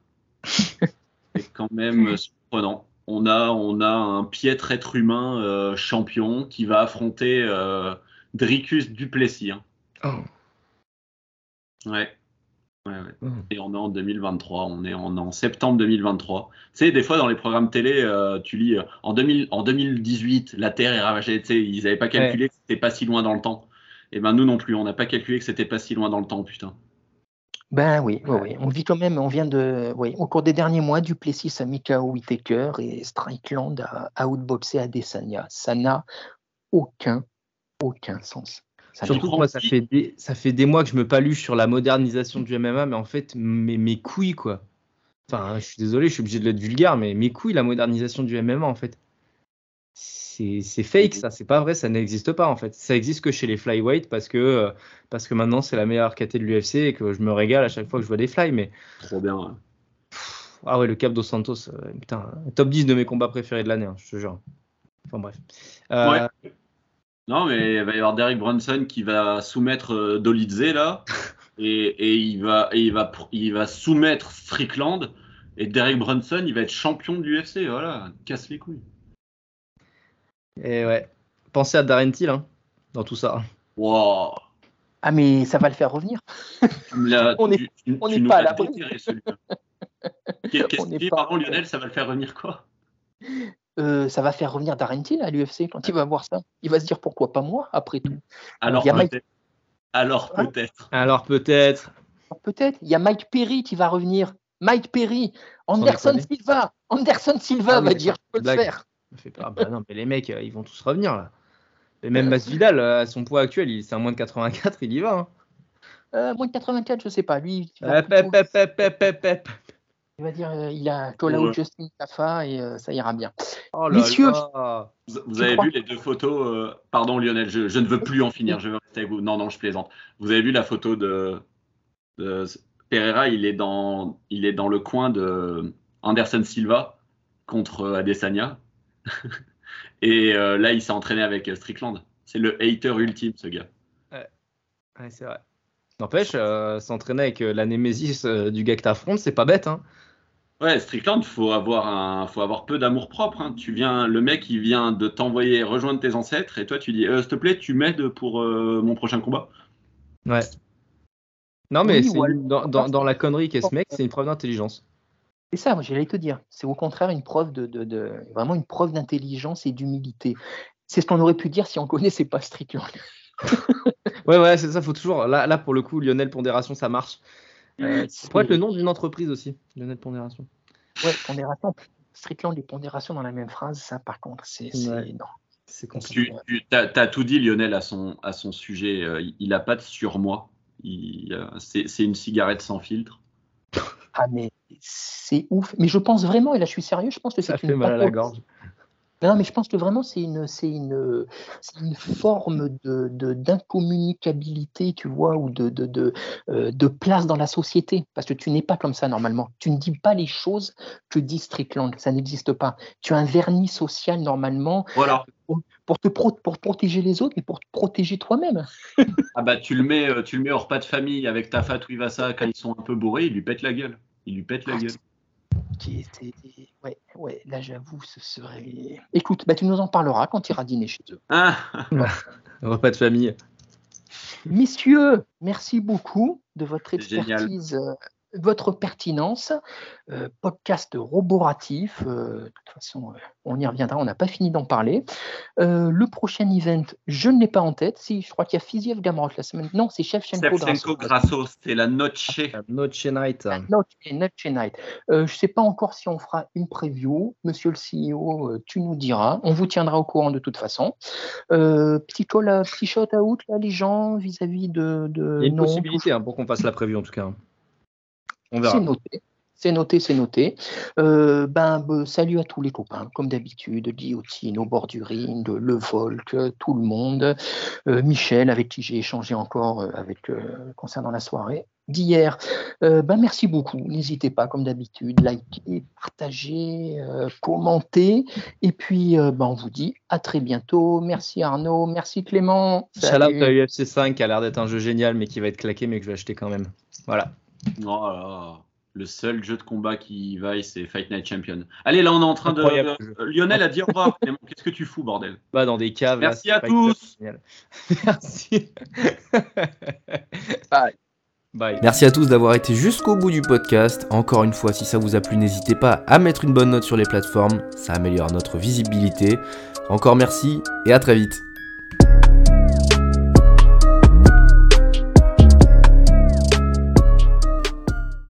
C'est quand même surprenant. On a, on a un piètre être humain euh, champion qui va affronter euh, Dricus Duplessis. hein. Oh. Ouais. Ouais, ouais. Oh. Et on est en 2023, on est en, en septembre 2023. Tu sais, des fois dans les programmes télé, euh, tu lis euh, en, 2000, en 2018, la Terre est ravagée. Tu sais, ils n'avaient pas calculé que c'était pas si loin dans le temps. Et ben nous non plus, on n'a pas calculé que c'était pas si loin dans le temps, putain. Ben oui, oui, oui. on vit quand même, on vient de, oui, au cours des derniers mois, Duplessis a mis KO Whitaker et Strickland a outboxé Adesanya. Ça n'a aucun, aucun sens. Ça Surtout moi, ça fait, des, ça fait des mois que je me paluche sur la modernisation du MMA, mais en fait, mes, mes couilles, quoi. Enfin, je suis désolé, je suis obligé de l'être vulgaire, mais mes couilles, la modernisation du MMA, en fait. C'est fake, ça, c'est pas vrai, ça n'existe pas en fait. Ça existe que chez les flyweight parce que, euh, parce que maintenant c'est la meilleure KT de l'UFC et que je me régale à chaque fois que je vois des fly. Mais... Trop bien. ah ouais, le Cap dos Santos, euh, putain, top 10 de mes combats préférés de l'année, hein, je te jure. Enfin bref. Euh, non, mais il va y avoir Derek Brunson qui va soumettre Dolidze là, et, et, il va, et il va, il va soumettre Strickland, et Derek Brunson, il va être champion de l'UFC, voilà, casse les couilles. Et ouais, pensez à Darren Till hein, dans tout ça. Wow. Ah, mais ça va le faire revenir. on n'est pas à l'abri. Qu'est-ce qu'il pardon, Lionel, ça va le faire revenir quoi? Euh, ça va faire revenir Darren Till à l'UFC quand il va voir ça. Il va se dire pourquoi pas moi après tout? Alors peut-être. Alors peut-être. Alors peut-être. Peut-être. Il y a Mike Perry qui va revenir. Mike Perry, Anderson Silva. Anderson Silva ah va dire je peux le faire. Ah bah non, mais les mecs, euh, ils vont tous revenir là. Et même Masvidal, euh, à son poids actuel, c'est un moins de 84, il y va. Hein. Euh, moins de 84, je sais pas. Lui, il va, pep, pep, pep, il va dire il a call out Justin Tafa et ça ira bien. Oh là Messieurs, là. Vous, avez vu les deux photos Pardon Lionel, je, je, ne veux plus en finir, je vais rester avec vous. Non, non, je plaisante. Vous avez vu la photo de, de Pereira, il est, dans, il est dans le coin de Anderson Silva contre Adesanya. et euh, là, il s'est entraîné avec euh, Strickland. C'est le hater ultime, ce gars. Ouais, c'est vrai. N'empêche, euh, s'entraîner avec la némésis du gars que t'affrontes, c'est pas bête. Hein. Ouais, Strickland, faut avoir un, faut avoir peu d'amour propre. Hein. Tu viens, le mec, il vient de t'envoyer rejoindre tes ancêtres, et toi, tu dis, s'il te plaît, tu m'aides pour mon prochain combat. Ouais. Non, mais dans, dans, la connerie qu'est ce mec, c'est une preuve d'intelligence. C'est ça, moi j'allais te dire. C'est au contraire une preuve de, de, vraiment une preuve d'intelligence et d'humilité. C'est ce qu'on aurait pu dire si on connaissait pas Strickland. ouais, ouais, c'est ça. Faut toujours. Là, là, pour le coup, Lionel Pondération, ça marche. Euh, ça pourrait être le nom d'une entreprise aussi, Lionel Pondération. Ouais, Pondération. Strickland et Pondération dans la même phrase, ça, par contre, c'est non. C'est Tu, tu as, tout dit, Lionel, à son, à son sujet. Euh, il n'a pas de surmoi. C'est une cigarette sans filtre. Ah, mais c'est ouf. Mais je pense vraiment, et là je suis sérieux, je pense que c'est une. fait mal à la gorge. Non, mais je pense que vraiment c'est une, c'est une, une forme de, d'incommunicabilité, tu vois, ou de, de, de, euh, de, place dans la société. Parce que tu n'es pas comme ça normalement. Tu ne dis pas les choses que dit Strickland. Ça n'existe pas. Tu as un vernis social normalement. Voilà. Pour, te pour protéger les autres, mais pour te protéger toi-même. ah bah tu le mets, euh, tu le mets au repas de famille avec ta fat ou il va ça quand ils sont un peu bourrés, il lui pète la gueule. Il lui pète la ah, gueule qui était. Ouais, ouais, là j'avoue, ce serait. Écoute, bah, tu nous en parleras quand tu iras dîner chez eux. Ah Repas de famille. Messieurs, merci beaucoup de votre expertise euh, votre pertinence, euh, podcast roboratif, euh, de toute façon, euh, on y reviendra, on n'a pas fini d'en parler. le prochain event, je ne l'ai pas en tête, si, je crois qu'il y a Fiziev Gamrot la semaine, non, c'est Shevchenko Grasso. Grasso, c'est la Noche. Noche Night. Noche, Night. je ne sais pas encore si on fera une preview, monsieur le CEO, tu nous diras, on vous tiendra au courant de toute façon. petit, call, petit shot out, là, les gens, vis-à-vis de, de... Il y a une possibilité hein, pour qu'on fasse la preview en tout cas. C'est noté. C'est noté, c'est noté. Euh, ben, ben, salut à tous les copains, comme d'habitude, Guillotine au bord du ring, le Volk, tout le monde. Euh, Michel, avec qui j'ai échangé encore euh, avec, concernant la soirée d'hier. ben, merci beaucoup. N'hésitez pas, comme d'habitude, liker, partager, commenter. Et puis, ben, on vous dit à très bientôt. Merci Arnaud, merci Clément. Salut à UFC 5 qui a l'air d'être un jeu génial, mais qui va être claqué, mais que je vais acheter quand même. Voilà. Oh le seul jeu de combat qui vaille, c'est Fight Night Champion. Allez, là, on est en train de. Lionel a dit au revoir. Qu'est-ce que tu fous, bordel? Bah, dans des caves. Merci à tous. Merci. Bye. Bye. Merci à tous d'avoir été jusqu'au bout du podcast. Encore une fois, si ça vous a plu, n'hésitez pas à mettre une bonne note sur les plateformes. Ça améliore notre visibilité. Encore merci et à très vite.